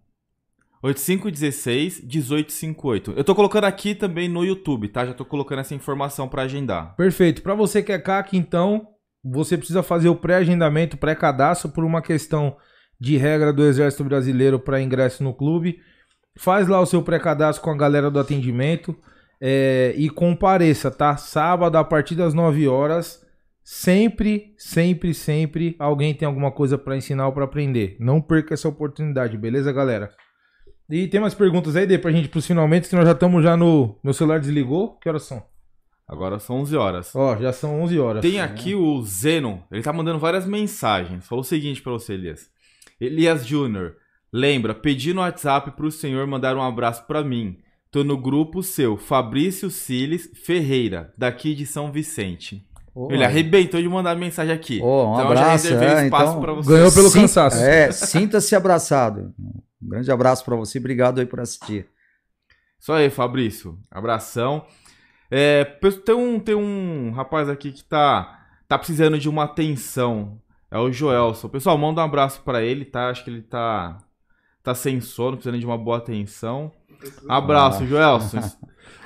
8516 1858. Eu tô colocando aqui também no YouTube, tá? Já tô colocando essa informação pra agendar. Perfeito. Para você que é CAC, então, você precisa fazer o pré-agendamento, pré-cadastro por uma questão de regra do Exército Brasileiro para ingresso no clube. Faz lá o seu pré-cadastro com a galera do atendimento é, e compareça, tá? Sábado, a partir das 9 horas, sempre, sempre, sempre alguém tem alguma coisa para ensinar ou para aprender. Não perca essa oportunidade, beleza, galera? E tem umas perguntas aí, Dê, pra gente pros finalmente, que nós já estamos já no... Meu celular desligou. Que horas são? Agora são 11 horas. Ó, já são 11 horas. Tem aqui o Zenon, ele tá mandando várias mensagens. Falou o seguinte pra você, Elias. Elias Júnior, lembra, pedi no WhatsApp pro senhor mandar um abraço pra mim. Tô no grupo seu, Fabrício Siles Ferreira, daqui de São Vicente. Ô, Ele arrebentou de mandar mensagem aqui. Ô, um então abraço, eu já reservei é, espaço então, pra você. ganhou pelo cansaço. É, sinta-se abraçado. Um grande abraço pra você. Obrigado aí por assistir. Isso aí, Fabrício. Abração. É, tem, um, tem um rapaz aqui que tá, tá precisando de uma atenção. É o Joelson. Pessoal, manda um abraço pra ele, tá? Acho que ele tá, tá sem sono, precisando de uma boa atenção. Abraço. Joelson.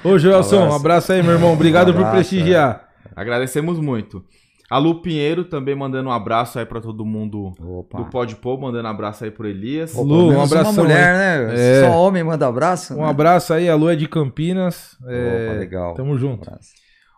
Ô, Joelson, um Abraço. abraço aí, meu irmão. Obrigado por Abraço, prestigiar. Agradecemos muito. A Lu Pinheiro também mandando um abraço aí pra todo mundo Opa. do Pode Pôr, mandando abraço aí pro Elias. Pô, Lu, um menos abração Uma mulher, né? É. Só homem manda abraço. Um né? abraço aí, a Lu é de Campinas. É, Opa, legal. Tamo junto. Abraço.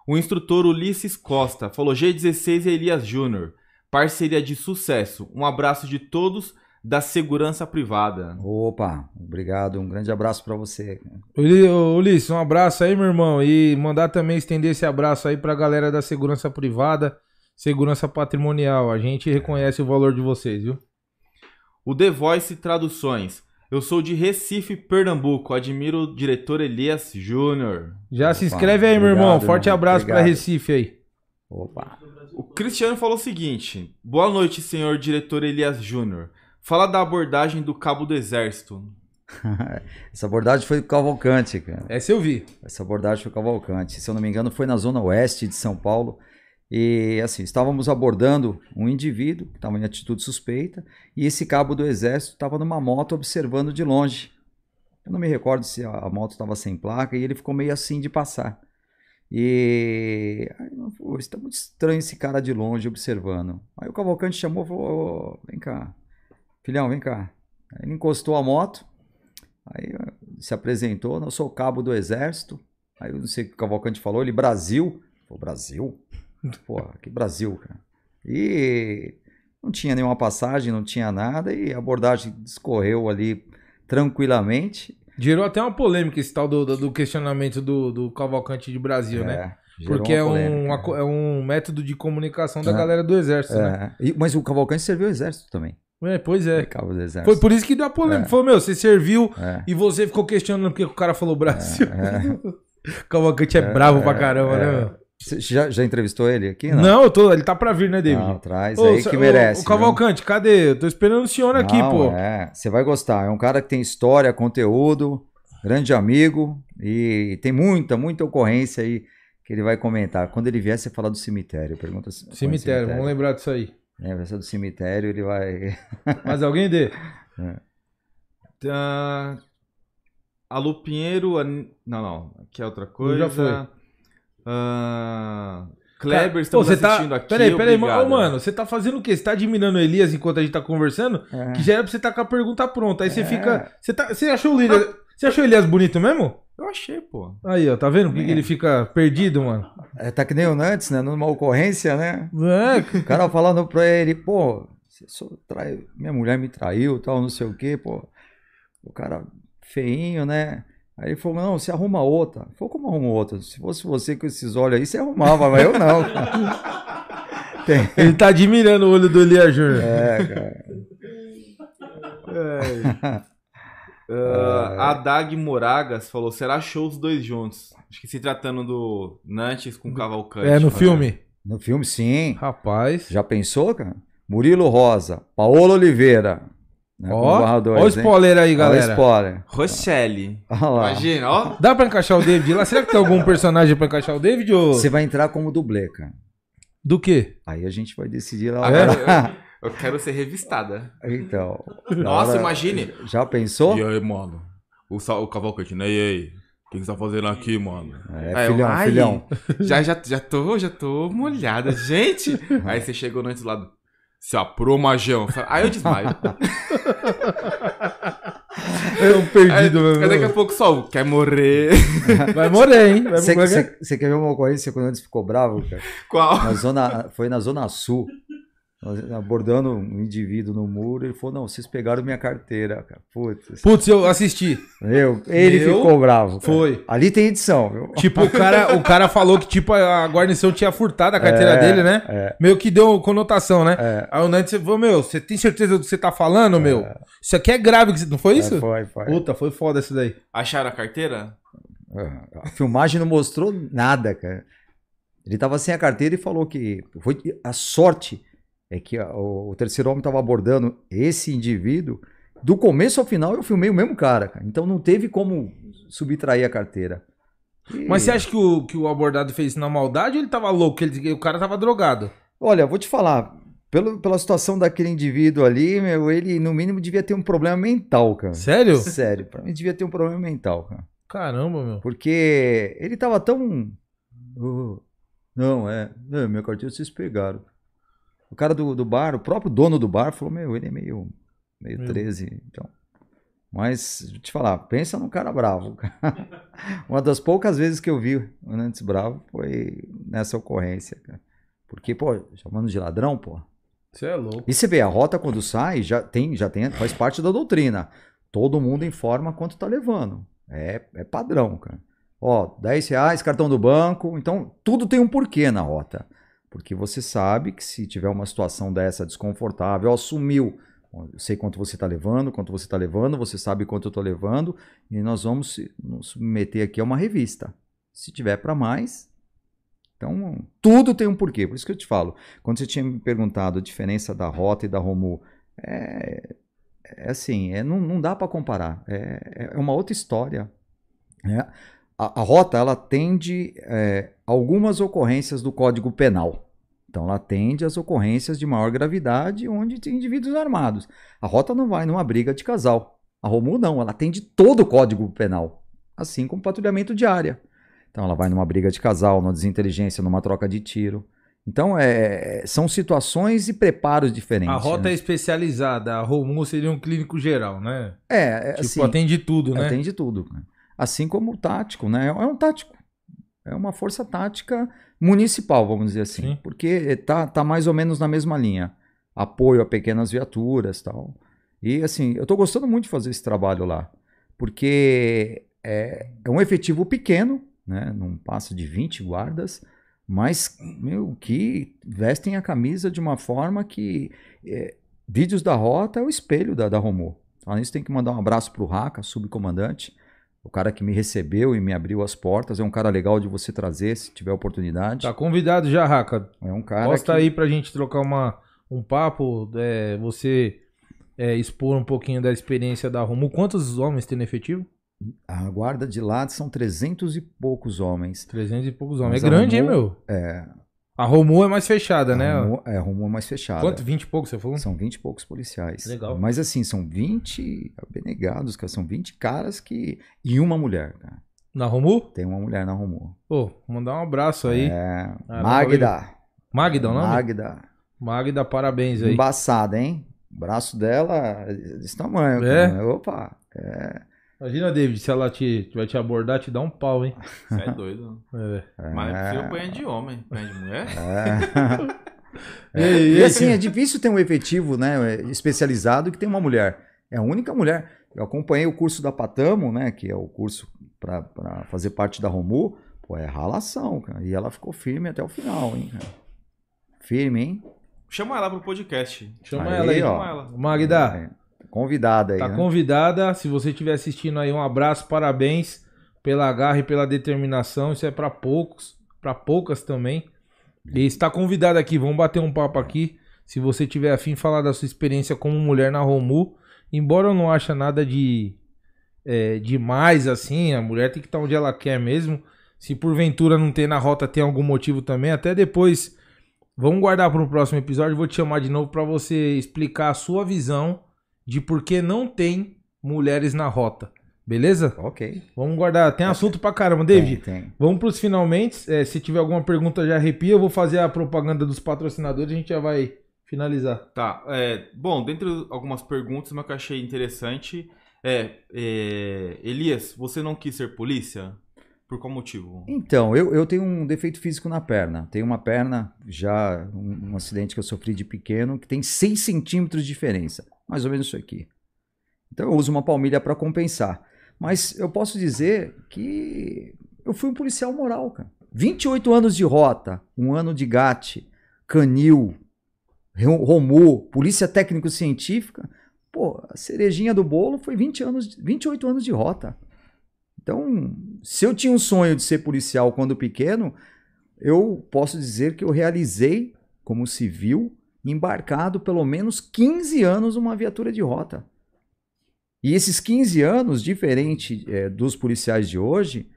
O instrutor Ulisses Costa falou: G16 e Elias Júnior. Parceria de sucesso. Um abraço de todos da segurança privada. Opa, obrigado. Um grande abraço pra você. Ulisses, um abraço aí, meu irmão. E mandar também estender esse abraço aí pra galera da segurança privada, segurança patrimonial. A gente reconhece o valor de vocês, viu? O The Voice Traduções. Eu sou de Recife, Pernambuco. Admiro o diretor Elias Júnior. Já se Opa, inscreve aí, meu obrigado, irmão. Forte abraço pra Obrigado. Recife aí. Opa. O Cristiano falou o seguinte: Boa noite, senhor diretor Elias Júnior. Fala da abordagem do cabo do exército. Essa abordagem foi do Cavalcante, cara. Essa eu vi. Essa abordagem foi o Cavalcante. Se eu não me engano, foi na zona oeste de São Paulo. E assim, estávamos abordando um indivíduo que estava em atitude suspeita, e esse cabo do exército estava numa moto observando de longe. Eu não me recordo se a moto estava sem placa e ele ficou meio assim de passar. E aí, eu falei, "Pô, está muito estranho esse cara de longe observando. Aí o Cavalcante chamou e falou: "Ô, vem cá, filhão, vem cá. Aí ele encostou a moto, aí se apresentou, eu sou o cabo do exército. Aí eu não sei o que o Cavalcante falou, ele Brasil. Falei, Brasil? Porra, que Brasil, cara. E não tinha nenhuma passagem, não tinha nada, e a abordagem discorreu ali tranquilamente. Gerou até uma polêmica esse tal do, do- do questionamento do, do Cavalcante de Brasil, né? É, gerou Porque é um, é um método de comunicação da É. galera do exército, né? É, e- mas o Cavalcante serviu o exército também. É, pois é. Do exército. Foi por isso que deu a polêmica. É. Falou, meu, você serviu É. e você ficou questionando porque o cara falou Brasil. É, Cavalcante é, bravo pra caramba, é. né, meu? Você já, já entrevistou ele aqui? Não, eu tô, ele tá pra vir, né, David? Não, traz Ô, aí que merece. Ô, Cavalcante, cadê? Eu tô esperando o senhor viu? aqui, Não, pô. É, você vai gostar. É um cara que tem história, conteúdo, grande amigo e tem muita, muita ocorrência aí que ele vai comentar. Quando ele vier, você fala do cemitério. Pergunta conhece Cemitério, vamos lembrar disso aí. É, vai ser do cemitério, ele vai. Mais alguém dê? Tá... Alô Pinheiro. An- Não, não. Aqui é outra coisa. Já foi. Ah, Kleber, Pô, estamos você tá... assistindo aqui. Peraí, peraí, mano, você tá fazendo o quê? Você tá admirando o Elias enquanto a gente tá conversando? É. Que já era pra você estar com a pergunta pronta. Aí você É. fica. Você, tá... você achou o Elias. Você achou o Elias bonito mesmo? Eu achei, pô. Aí, ó, tá vendo? Por que que ele fica perdido, mano? É, tá que nem o Nantes, né? Numa ocorrência, né? É, O cara falando pra ele, pô, você só trai... minha mulher me traiu, tal, não sei o quê, pô. O cara feinho, né? Aí ele falou, não, você arruma outra. Ele falou, como arruma outra? Se fosse você com esses olhos aí, você arrumava, mas eu não. Tem- ele tá admirando o olho do Elias Júnior. É, cara. Ah, a Dag Moragas falou: será show os dois juntos? Acho que se tratando do Nantes com Cavalcante. É, no filme. No filme, sim. Rapaz. Já pensou, cara? Murilo Rosa, Paola Oliveira. Né, Ó, o hein? spoiler aí, Ó o galera. spoiler. Rochelle. Olha. Imagina, ó. Dá pra encaixar o David lá? Será que tem algum personagem pra encaixar o David? Ou... Você vai entrar como dublê, cara. Do quê? Aí a gente vai decidir lá. Agora eu, eu quero ser revistada. Então. Nossa, hora- imagine. Já pensou? E aí, mano? O, o Cavalcante, né? E aí? O que você tá fazendo aqui, mano? É, Aí eu, filhão, filhão. Já, já, já tô, já tô molhada. Gente! Aí você chegou antes do lado. Se aprou, Majão. Aí eu desmaio. É um perdido, Aí, meu daqui a pouco só, quer morrer. Vai morrer, hein? Vai Você morrer. você quer ver uma ocorrência quando antes ficou bravo, cara? Qual? Na zona, foi na Zona Sul. Nós Abordando um indivíduo no muro, ele falou: Não, vocês pegaram minha carteira, cara. Putz. Putz, eu assisti. Meu, ele Meu, ficou bravo. cara. foi. Ali tem edição, viu? Tipo, o cara, o cara falou que tipo, a guarnição tinha furtado a carteira É, dele, né? é. Meio que deu conotação, né? É. Aí o Nantes falou, meu, você tem certeza do que você tá falando, meu? Isso aqui é grave, não foi isso? É, foi, foi. Puta, foi foda isso daí. Acharam a carteira? É, A filmagem não mostrou nada, cara. Ele tava sem a carteira e falou que foi a sorte é que a- o, o terceiro homem tava abordando esse indivíduo. Do começo ao final eu filmei o mesmo cara, cara. Então não teve como subtrair a carteira. E- Mas você acha que o, que o abordado fez isso na maldade ou ele tava louco? Ele, o cara tava drogado? Olha, vou te falar, pelo, pela situação daquele indivíduo ali, meu, ele no mínimo devia ter um problema mental, cara. Sério? Sério, pra mim devia ter um problema mental, cara. Caramba, meu. Porque ele tava tão. Oh, não, é. Não, minha carteira vocês pegaram. O cara do, do bar, o próprio dono do bar, falou: Meu, ele é meio. meio Meu. 13. Então. Mas, deixa eu te falar, pensa num cara bravo. Uma das poucas vezes que eu vi o Nantes bravo foi nessa ocorrência, cara. Porque, pô, chamando de ladrão, pô. Você é louco. E você vê, a rota quando sai, já tem, já tem, faz parte da doutrina. Todo mundo informa quanto tá levando. É, é padrão, cara. Ó, 10 reais, cartão do banco. Então, tudo tem um porquê na rota. Porque você sabe que se tiver uma situação dessa desconfortável, ó, sumiu. Ó, Eu sei quanto você está levando, quanto você está levando, você sabe quanto eu estou levando, e nós vamos nos submeter aqui a uma revista. Se tiver para mais, Então, tudo tem um porquê. Por isso que eu te falo. Quando você tinha me perguntado a diferença da rota e da Romu, é, é assim, é, não, não dá para comparar. É, é uma outra história. né? A, a rota, ela atende é, algumas ocorrências do Código Penal. Então, ela atende às ocorrências de maior gravidade, onde tem indivíduos armados. A rota não vai numa briga de casal. A Romu não, ela atende todo o Código Penal, assim como patrulhamento de área. Então ela vai numa briga de casal, numa desinteligência, numa troca de tiro. Então é, são situações e preparos diferentes. A rota né? é especializada, a Romu seria um clínico geral, né? é, é Tipo, assim, atende tudo, né? atende tudo. né? Assim como o tático, né? É um tático. É uma força tática municipal, vamos dizer assim. Sim. Porque tá, tá mais ou menos na mesma linha. Apoio a pequenas viaturas tal. E assim, eu tô gostando muito de fazer esse trabalho lá. Porque é, é um efetivo pequeno, né? Não passa de 20 guardas, mas, meu, que vestem a camisa de uma forma que. é, vídeos da rota é o espelho da, da Romô. Além disso, tem que mandar um abraço pro Raca, subcomandante. O cara que me recebeu e me abriu as portas. É um cara legal de você trazer, se tiver oportunidade. Tá convidado já, Raca. É um cara. Posta que- aí pra gente trocar uma, um papo, é, você é, expor um pouquinho da experiência da Romu. Quantos homens tem no efetivo? A guarda de lá são 300 e poucos homens. 300 e poucos homens. Mas é grande, hein, Romu- meu? É. A Romu é mais fechada, né? A Romu, é, a Romu é mais fechada. Quanto? 20 e poucos, você falou? São 20 e poucos policiais. Legal. Mas assim, são 20 abnegados, cara. São 20 caras que. E uma mulher, cara. Na Romu? Tem uma mulher na Romu. Pô, mandar um abraço aí. É. Caramba, Magda. Magda, é o nome? Magda. Magda, parabéns aí. Embaçada, hein? O braço dela é desse tamanho. É? cara. Opa. É. Imagina, David, se ela te, vai te abordar, te dá um pau, hein? Você é doido. É. Mas é, eu apanho de homem, apanho de mulher. É. E, aí, E assim, é difícil ter um efetivo né, especializado que tem uma mulher. É a única mulher. Eu acompanhei o curso da Patamo, né, que é o curso para fazer parte da Romu. Pô, é ralação, cara. E ela ficou firme até o final, hein, cara. Firme, hein? Chama ela pro podcast. Chama Aí, ela aí. ó. Chama ela. Magda, É, convidada aí, tá né? convidada. Se você estiver assistindo aí, um abraço, parabéns pela garra e pela determinação. Isso é pra poucos, pra poucas também. E está convidada aqui, vamos bater um papo aqui. Se você tiver afim de falar da sua experiência como mulher na Romu, embora eu não ache nada de é, demais assim, a mulher tem que estar onde ela quer mesmo. Se porventura não tem na rota, tem algum motivo também. Até depois, vamos guardar para o próximo episódio. Vou te chamar de novo para você explicar a sua visão de por que não tem mulheres na rota. Beleza? Ok. Vamos guardar. Tem assunto pra caramba, David. Tem, tem. Vamos pros finalmente. É, se tiver alguma pergunta, já arrepia. Eu vou fazer a propaganda dos patrocinadores. A gente já vai finalizar. Tá, é, bom, dentre algumas perguntas, uma que eu achei interessante é, é, Elias, você não quis ser polícia? Por qual motivo? Então, eu, eu tenho um defeito físico na perna. Tenho uma perna, já um, um acidente que eu sofri de pequeno, que tem 6 centímetros de diferença. Mais ou menos isso aqui. Então eu uso uma palmilha para compensar. Mas eu posso dizer que eu fui um policial moral, cara. 28 anos de rota, um ano de GAT, Canil, Ro- Romu, Polícia Técnico-Científica. Pô, a cerejinha do bolo foi 20 anos, 28 anos de rota. Então, se eu tinha um sonho de ser policial quando pequeno, eu posso dizer que eu realizei como civil, embarcado pelo menos 15 anos numa viatura de rota. E esses 15 anos, diferente eh, dos policiais de hoje,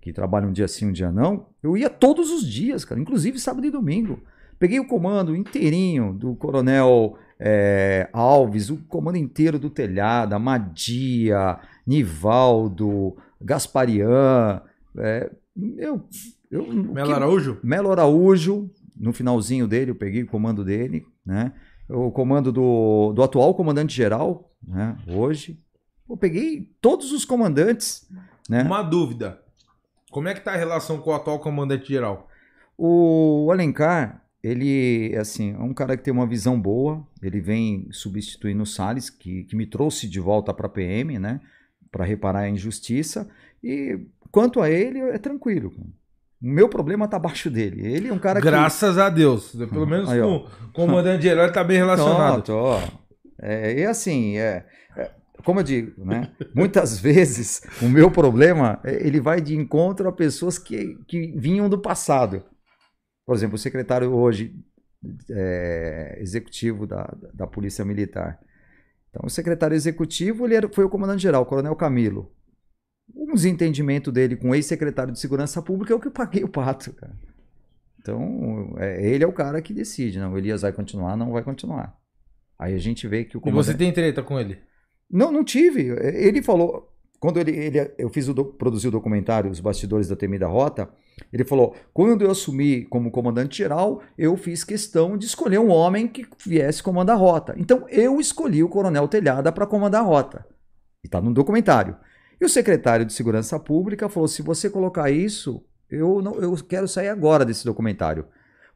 que trabalham um dia sim, um dia não, eu ia todos os dias, cara, inclusive sábado e domingo. Peguei o comando inteirinho do coronel eh, Alves, o comando inteiro do telhado, Madia, Nivaldo, Gasparian, eh, eu, Melo que- Araújo? Melo Araújo, no finalzinho dele, eu peguei o comando dele, né? O comando do, do atual comandante-geral, né? Hoje. Eu peguei todos os comandantes, né? Uma dúvida. Como é que tá a relação com o atual comandante geral? O Alencar, ele, assim, é um cara que tem uma visão boa. Ele vem substituindo o Salles, que, que me trouxe de volta para a PM, né? Para reparar a injustiça. E quanto a ele, é tranquilo. O meu problema tá abaixo dele. Ele é um cara que. Graças a Deus. Pelo menos Aí, com o comandante geral ele tá bem relacionado. Tô, tô. É, e assim, é, é, como eu digo, né? Muitas vezes o meu problema é, ele vai de encontro a pessoas que, que vinham do passado. Por exemplo, o secretário hoje é, executivo da, da Polícia Militar. Então, o secretário executivo ele era, foi o comandante-geral, o coronel Camilo. Um desentendimento dele com o ex-secretário de Segurança Pública é o que eu paguei o pato, cara. Então, é, ele é o cara que decide, não, o Elias vai continuar, não vai continuar. Aí a gente vê que o comandante... E você tem treta com ele? Não, não tive. Ele falou, quando ele, ele eu fiz o produzi o documentário Os Bastidores da Temida Rota, ele falou: quando eu assumi como comandante geral, eu fiz questão de escolher um homem que viesse comandar a rota. Então eu escolhi o Coronel Telhada para comandar a rota. E está no documentário. E o secretário de Segurança Pública falou: se você colocar isso, eu, não, eu quero sair agora desse documentário.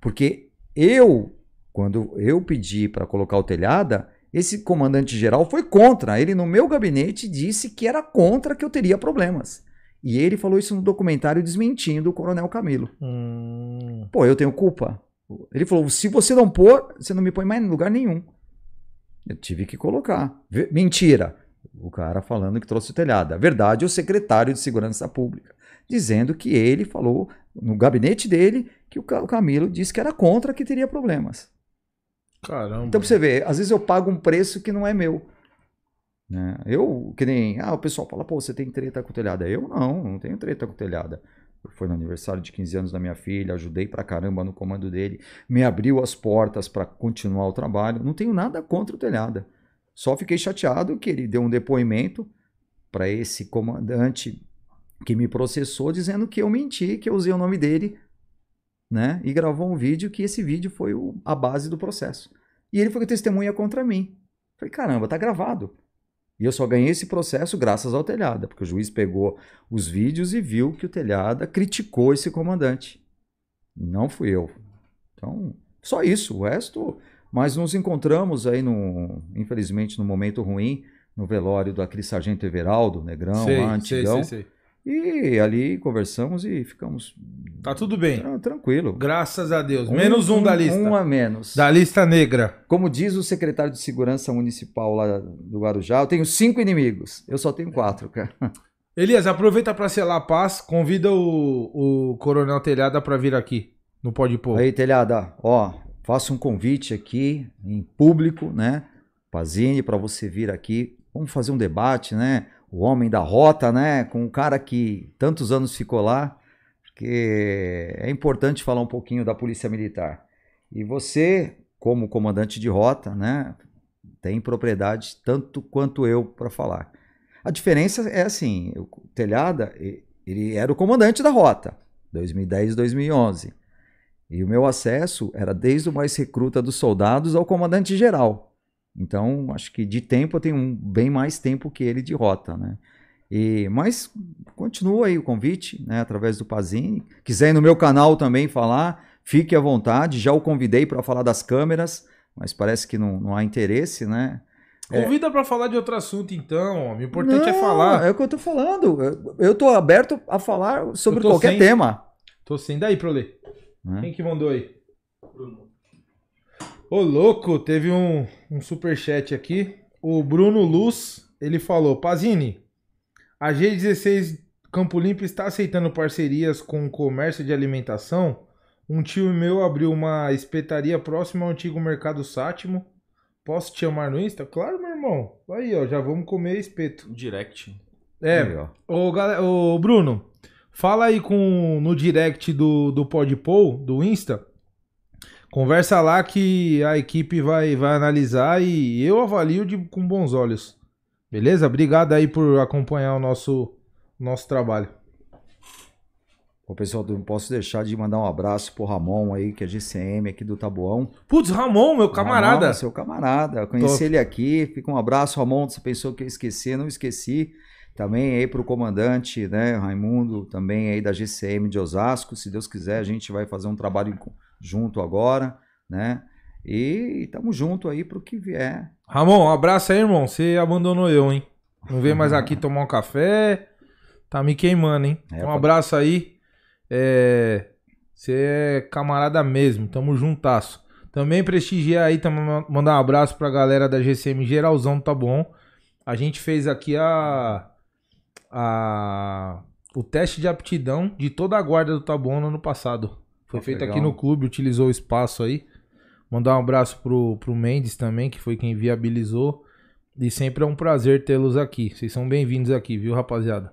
Porque eu, quando eu pedi para colocar o telhada, esse comandante geral foi contra. Ele, no meu gabinete, disse que era contra que eu teria problemas. E ele falou isso no documentário desmentindo o Coronel Camilo. Hum. Pô, eu tenho culpa. Ele falou: se você não pôr, você não me põe mais em lugar nenhum. Eu tive que colocar. Mentira. O cara falando que trouxe o telhado. A verdade é o secretário de Segurança Pública, dizendo que ele falou no gabinete dele que o Camilo disse que era contra que teria problemas. Caramba. Então, pra você ver, às vezes eu pago um preço que não é meu. Né? Eu, que nem. Ah, o pessoal fala, pô, você tem treta com telhada. Eu não, não tenho treta com telhada. Foi no aniversário de 15 anos da minha filha, ajudei pra caramba no comando dele, me abriu as portas para continuar o trabalho. Não tenho nada contra o telhada. Só fiquei chateado que ele deu um depoimento para esse comandante que me processou dizendo que eu menti, que eu usei o nome dele né? E gravou um vídeo que esse vídeo foi o, a base do processo. E ele foi testemunha contra mim. Falei, caramba, tá gravado. E eu só ganhei esse processo graças ao Telhada, porque o juiz pegou os vídeos e viu que o Telhada criticou esse comandante. Não fui eu. Então, só isso. O resto. Mas nos encontramos aí, no, infelizmente, no momento ruim, no velório do aquele sargento Everaldo, Negrão, sei, lá, antigão. Sei, sei, sei. E ali conversamos e ficamos. Tá tudo bem. tranquilo. Graças a Deus. Menos um, um, da lista. Um a menos. Da lista negra. Como diz o secretário de Segurança Municipal lá do Guarujá, eu tenho cinco inimigos. Eu só tenho quatro, cara. Elias, aproveita para selar a paz. Convida o, o Coronel Telhada para vir aqui no Pode Pôr. Aí, Telhada, ó, faço um convite aqui em público, né? Pazine, para você vir aqui. Vamos fazer um debate, né? o homem da rota, né? Com um cara que tantos anos ficou lá, porque é importante falar um pouquinho da Polícia Militar. E você, como comandante de rota, né? Tem propriedade tanto quanto eu para falar. A diferença é assim, o Telhada, ele era o comandante da rota, 2010 2011. E o meu acesso era desde o mais recruta dos soldados ao comandante geral. Então, acho que de tempo eu tenho um, bem mais tempo que ele de rota, né? E, mas continua aí o convite, né, através do Pazini. Quiser ir no meu canal também falar, fique à vontade. Já o convidei para falar das câmeras, mas parece que não, não há interesse, né? É. Convida é... para falar de outro assunto, então. O importante é não, é falar. É o que eu tô falando. Eu tô aberto a falar sobre qualquer sem... tema. Tô sem. Daí, Prolê. É. Quem que mandou aí? Bruno. Ô, louco, teve um, um superchat aqui. O Bruno Luz, ele falou: Pazini, a G16 Campo Limpo está aceitando parcerias com o comércio de alimentação. Um tio meu abriu uma espetaria próxima ao antigo Mercado Sátimo. Posso te chamar no Insta? Claro, meu irmão. Aí, ó, já vamos comer espeto. Direct. É, aí, ó. Ô, galera, ô, Bruno, fala aí com no direct do, do Podpol, do Insta, Conversa lá que a equipe vai, vai analisar e eu avalio de, com bons olhos. Beleza? Obrigado aí por acompanhar o nosso, nosso trabalho. Ô, pessoal, não posso deixar de mandar um abraço pro Ramon aí, que é GCM aqui do Tabuão. Putz, Ramon, meu camarada. Ramon, seu camarada. Eu conheci Top. ele aqui. Fica um abraço, Ramon. Você pensou que eu esqueci, não esqueci. Também aí pro comandante, né, Raimundo, também aí da GCM de Osasco. Se Deus quiser, a gente vai fazer um trabalho junto agora, né? E estamos junto aí pro que vier. Ramon, um abraço aí, irmão. Você abandonou eu, hein? Não veio mais aqui tomar um café. Tá me queimando, hein? É, um abraço aí. É... Você é camarada mesmo. Tamo juntasso. Também prestigiar aí, também mandar um abraço pra galera da GCM Geralzão, tá bom? A gente fez aqui a, a o teste de aptidão de toda a guarda do Taboão no ano passado. Foi feito Legal. aqui no clube, utilizou o espaço aí. Mandar um abraço pro, pro Mendes também, que foi quem viabilizou. E sempre é um prazer tê-los aqui. Vocês são bem-vindos aqui, viu, rapaziada?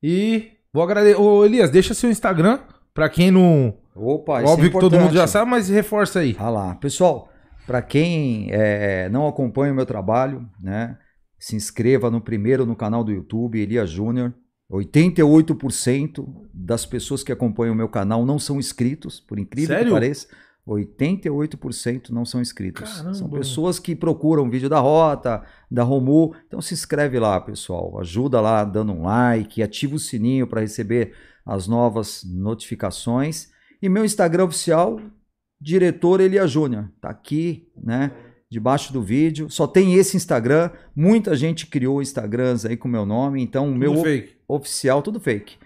E vou agradecer. Ô, Elias, deixa seu Instagram. Pra quem não. Opa, isso é Óbvio que todo mundo já sabe, mas reforça aí. Ah lá. Pessoal, para quem é, não acompanha o meu trabalho, né, se inscreva no primeiro no canal do YouTube, Elias Júnior. 88% das pessoas que acompanham o meu canal não são inscritos, por incrível Sério? que pareça. 88% não são inscritos. Caramba. São pessoas que procuram vídeo da Rota, da Romu. Então se inscreve lá, pessoal. Ajuda lá dando um like, ativa o sininho para receber as novas notificações. E meu Instagram oficial, diretor Elia Júnior. Tá aqui, né? Debaixo do vídeo. Só tem esse Instagram. Muita gente criou Instagrams aí com meu nome. Então o meu Tudo fake. oficial, tudo fake.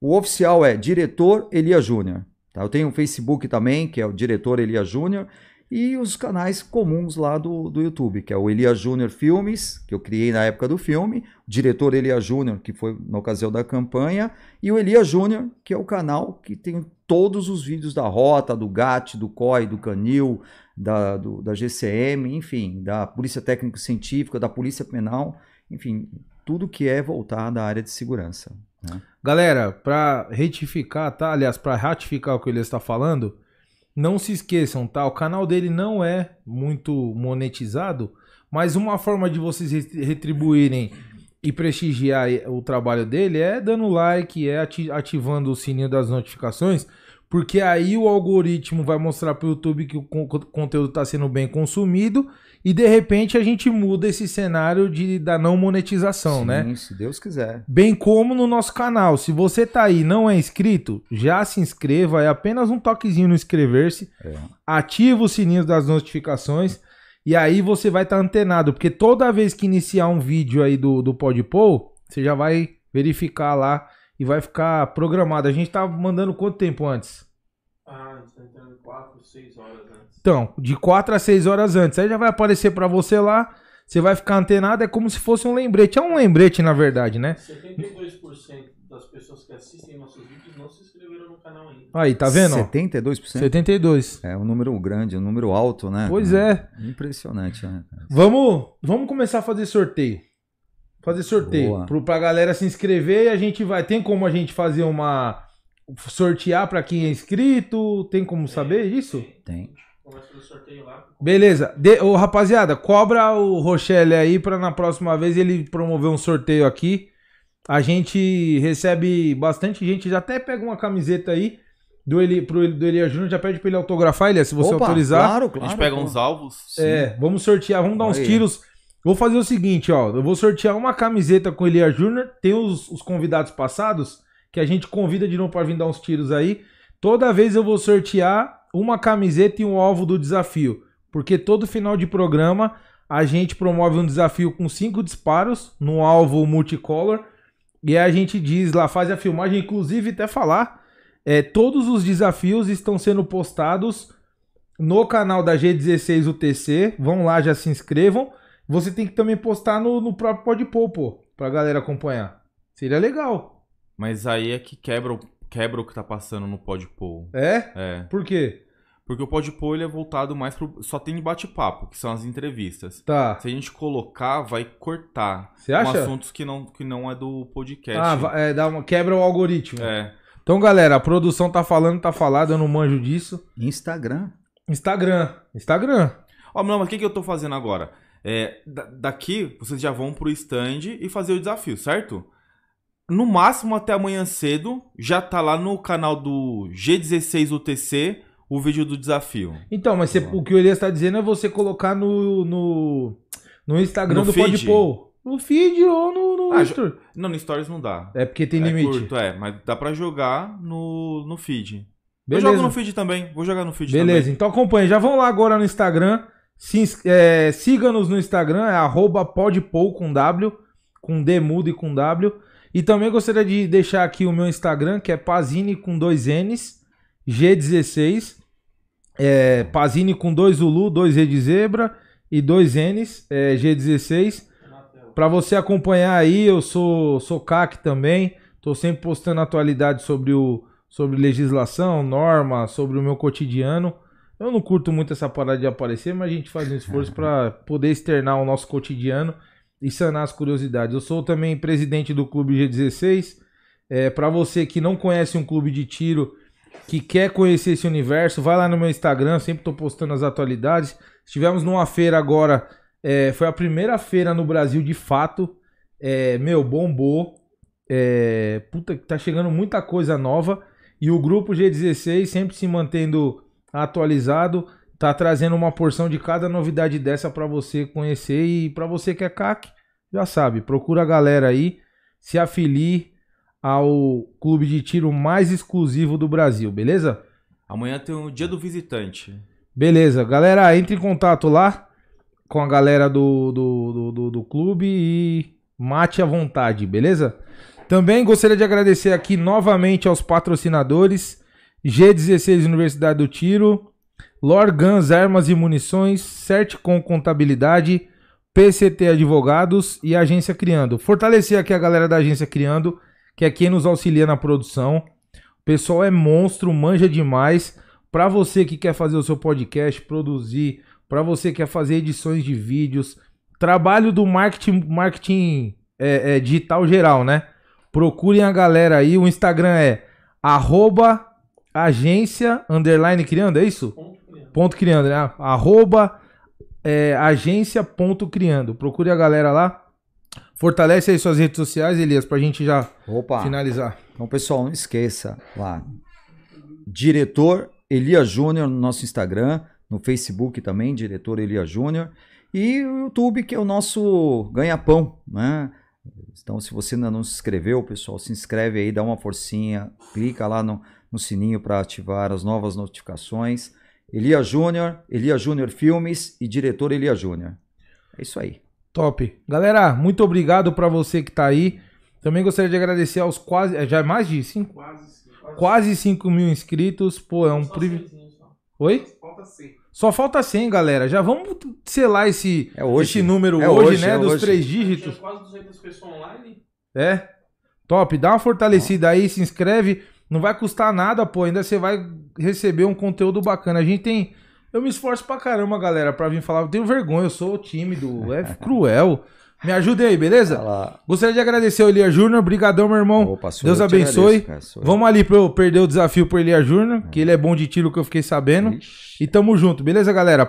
O oficial é diretor Elia Júnior. Tá? Eu tenho um Facebook também, que é o diretor Elia Júnior. E os canais comuns lá do, do YouTube, que é o Elia Júnior Filmes, que eu criei na época do filme, o diretor Elia Júnior, que foi na ocasião da campanha, e o Elia Júnior, que é o canal que tem todos os vídeos da Rota, do GAT, do COI, do Canil, da, do- da GCM, enfim, da Polícia Técnico Científica, da Polícia Penal, enfim, tudo que é voltado à área de segurança. né? Galera, pra retificar, tá? Aliás, pra ratificar o que ele está falando, não se esqueçam, tá? O canal dele não é muito monetizado, mas uma forma de vocês re- retribuírem e prestigiar o trabalho dele é dando like, é ati- ativando o sininho das notificações, porque aí o algoritmo vai mostrar pro YouTube que o con- conteúdo está sendo bem consumido e de repente a gente muda esse cenário de, da não monetização, né? Sim, se Deus quiser. Bem como no nosso canal. Se você tá aí e não é inscrito, já se inscreva. É apenas um toquezinho no inscrever-se. É. Ativa o sininho das notificações. E aí você vai estar antenado. Porque toda vez que iniciar um vídeo aí do, do Podpol, você já vai verificar lá e vai ficar programado. A gente tá mandando quanto tempo antes? Ah, a gente tá entrando 4, 6 horas antes. Então, de 4 a 6 horas antes. Aí já vai aparecer pra você lá. Você vai ficar antenado. É como se fosse um lembrete. É um lembrete, na verdade, né? 72% das pessoas que assistem nossos vídeos não se inscreveram no canal ainda. Aí, tá vendo? ó? 72%? 72. É um número grande, um número alto, né? Pois é. Impressionante, né? Vamos, vamos começar a fazer sorteio. Fazer sorteio. Boa. Pro, pra galera se inscrever e a gente vai. Tem como a gente fazer uma. Sortear pra quem é inscrito? Tem como saber isso? Tem. Começa pelo sorteio lá. Beleza. De, ô, rapaziada, cobra o Rochelle aí pra na próxima vez ele promover um sorteio aqui. A gente recebe bastante gente, já até pega uma camiseta aí do, Eli, pro, do Elia Júnior, já pede pra ele autografar, Elia, se você Opa, autorizar. Claro, A claro. gente pega pô. uns alvos. Sim. É, vamos sortear, vamos dar uns Aí. tiros. Vou fazer o seguinte, ó. Eu vou sortear uma camiseta com o Elia Júnior. Tem os, os convidados passados, que a gente convida de novo pra vir dar uns tiros aí. Toda vez eu vou sortear uma camiseta e um alvo do desafio. Porque todo final de programa a gente promove um desafio com cinco disparos no alvo multicolor. E a gente diz lá, faz a filmagem, inclusive até falar. É, todos os desafios estão sendo postados no canal da G16 UTC. Vão lá, já se inscrevam. Você tem que também postar no, no próprio Podpol, pô, pra galera acompanhar. Seria legal. Mas aí é que quebra, o- quebra o que tá passando no Podpol. É? É. Por quê? Porque o Podpol ele é voltado mais pro. Só tem bate-papo, que são as entrevistas. Tá. Se a gente colocar, vai cortar. Você acha? Com assuntos que não, que não é do podcast. Ah, va- é, dá uma, quebra o algoritmo. É. Então, galera, a produção tá falando, tá falado, eu não manjo disso. Instagram. Instagram. Instagram. Ó, não, mas o que, que eu tô fazendo agora? É, da- daqui, vocês já vão pro stand e fazer o desafio, certo? No máximo até amanhã cedo, já tá lá no canal do G16UTC o vídeo do desafio. Então, mas você- o que o Elias tá dizendo é você colocar no, no, no Instagram No do feed? Podpol. No feed ou no, no Ah, Story. Não, no Stories não dá. É porque tem é limite. curto, é, mas dá pra jogar no, no feed. Beleza. Eu jogo no feed também, vou jogar no feed Beleza, também. então acompanha. Já vão lá agora no Instagram. É, Siga-nos no Instagram, é arroba podpol com W, com D mudo e com W. E também gostaria de deixar aqui o meu Instagram, que é Pazini com dois N's, G16. É, Pazini com dois Zulu, dois E de zebra e dois N's, é, G16. Na tela. Pra você acompanhar aí, eu sou, sou CAC também. Tô sempre postando atualidades sobre o, sobre legislação, norma, sobre o meu cotidiano. Eu não curto muito essa parada de aparecer, mas a gente faz um esforço para poder externar o nosso cotidiano e sanar as curiosidades. Eu sou também presidente do Clube G16. É, para você que não conhece um clube de tiro, que quer conhecer esse universo, vai lá no meu Instagram, sempre tô postando as atualidades. Estivemos numa feira agora, é, foi a primeira feira no Brasil de fato. É, meu, bombou. É, puta, tá chegando muita coisa nova. E o grupo G16 sempre se mantendo atualizado, tá trazendo uma porção de cada novidade dessa para você conhecer e para você que é CAC, já sabe, procura a galera aí, se afilie ao clube de tiro mais exclusivo do Brasil, beleza? Amanhã tem o dia do visitante. Beleza, galera, entre em contato lá com a galera do, do, do, do, do clube e mate à vontade, beleza? Também gostaria de agradecer aqui novamente aos patrocinadores G16 Universidade do Tiro, Lord Guns Armas e Munições, Certicom Contabilidade, PCT Advogados e Agência Criando. Fortalecer aqui a galera da Agência Criando, que é quem nos auxilia na produção. O pessoal é monstro, manja demais. Para você que quer fazer o seu podcast, produzir, para você que quer fazer edições de vídeos, trabalho do marketing, marketing é, é, digital geral, né? Procurem a galera aí. O Instagram é arroba agência underline criando, é isso? Ponto criando. Ponto criando, né? Arroba é, agência ponto criando. Procure a galera lá. Fortalece aí suas redes sociais, Elias, pra gente já Opa! finalizar. Então, pessoal, não esqueça lá. Diretor Elia Júnior no nosso Instagram, no Facebook também, diretor Elia Júnior. E o YouTube, que é o nosso ganha-pão, né? Então, se você ainda não se inscreveu, pessoal, se inscreve aí, dá uma forcinha, clica lá no, no sininho para ativar as novas notificações. Elia Júnior, Elia Júnior Filmes e diretor Elia Júnior. É isso aí. Top. Galera, muito obrigado pra você que tá aí. Também gostaria de agradecer aos quase. é, Já é mais de 5? Quase. Quase. Quase 5 mil inscritos. Pô, é um privilégio. Oi? Falta seis. Só falta 100, galera. Já vamos selar esse, É hoje. esse número É hoje, hoje, né? é dos hoje. três dígitos. quase 200 pessoas online. É. Top. Dá uma fortalecida aí, se inscreve. Não vai custar nada, pô. Ainda você vai receber um conteúdo bacana. A gente tem. Eu me esforço pra caramba, galera, pra vir falar. Eu tenho vergonha, eu sou tímido, é cruel. Me ajudem aí, beleza? Fala. Gostaria de agradecer ao Elia Júnior. Brigadão, meu irmão. Opa, Deus abençoe. agradeço. Vamos ali pra eu perder o desafio pro Elia Júnior, que ele é bom de tiro que eu fiquei sabendo. Ixi. E tamo junto, beleza, galera? Pode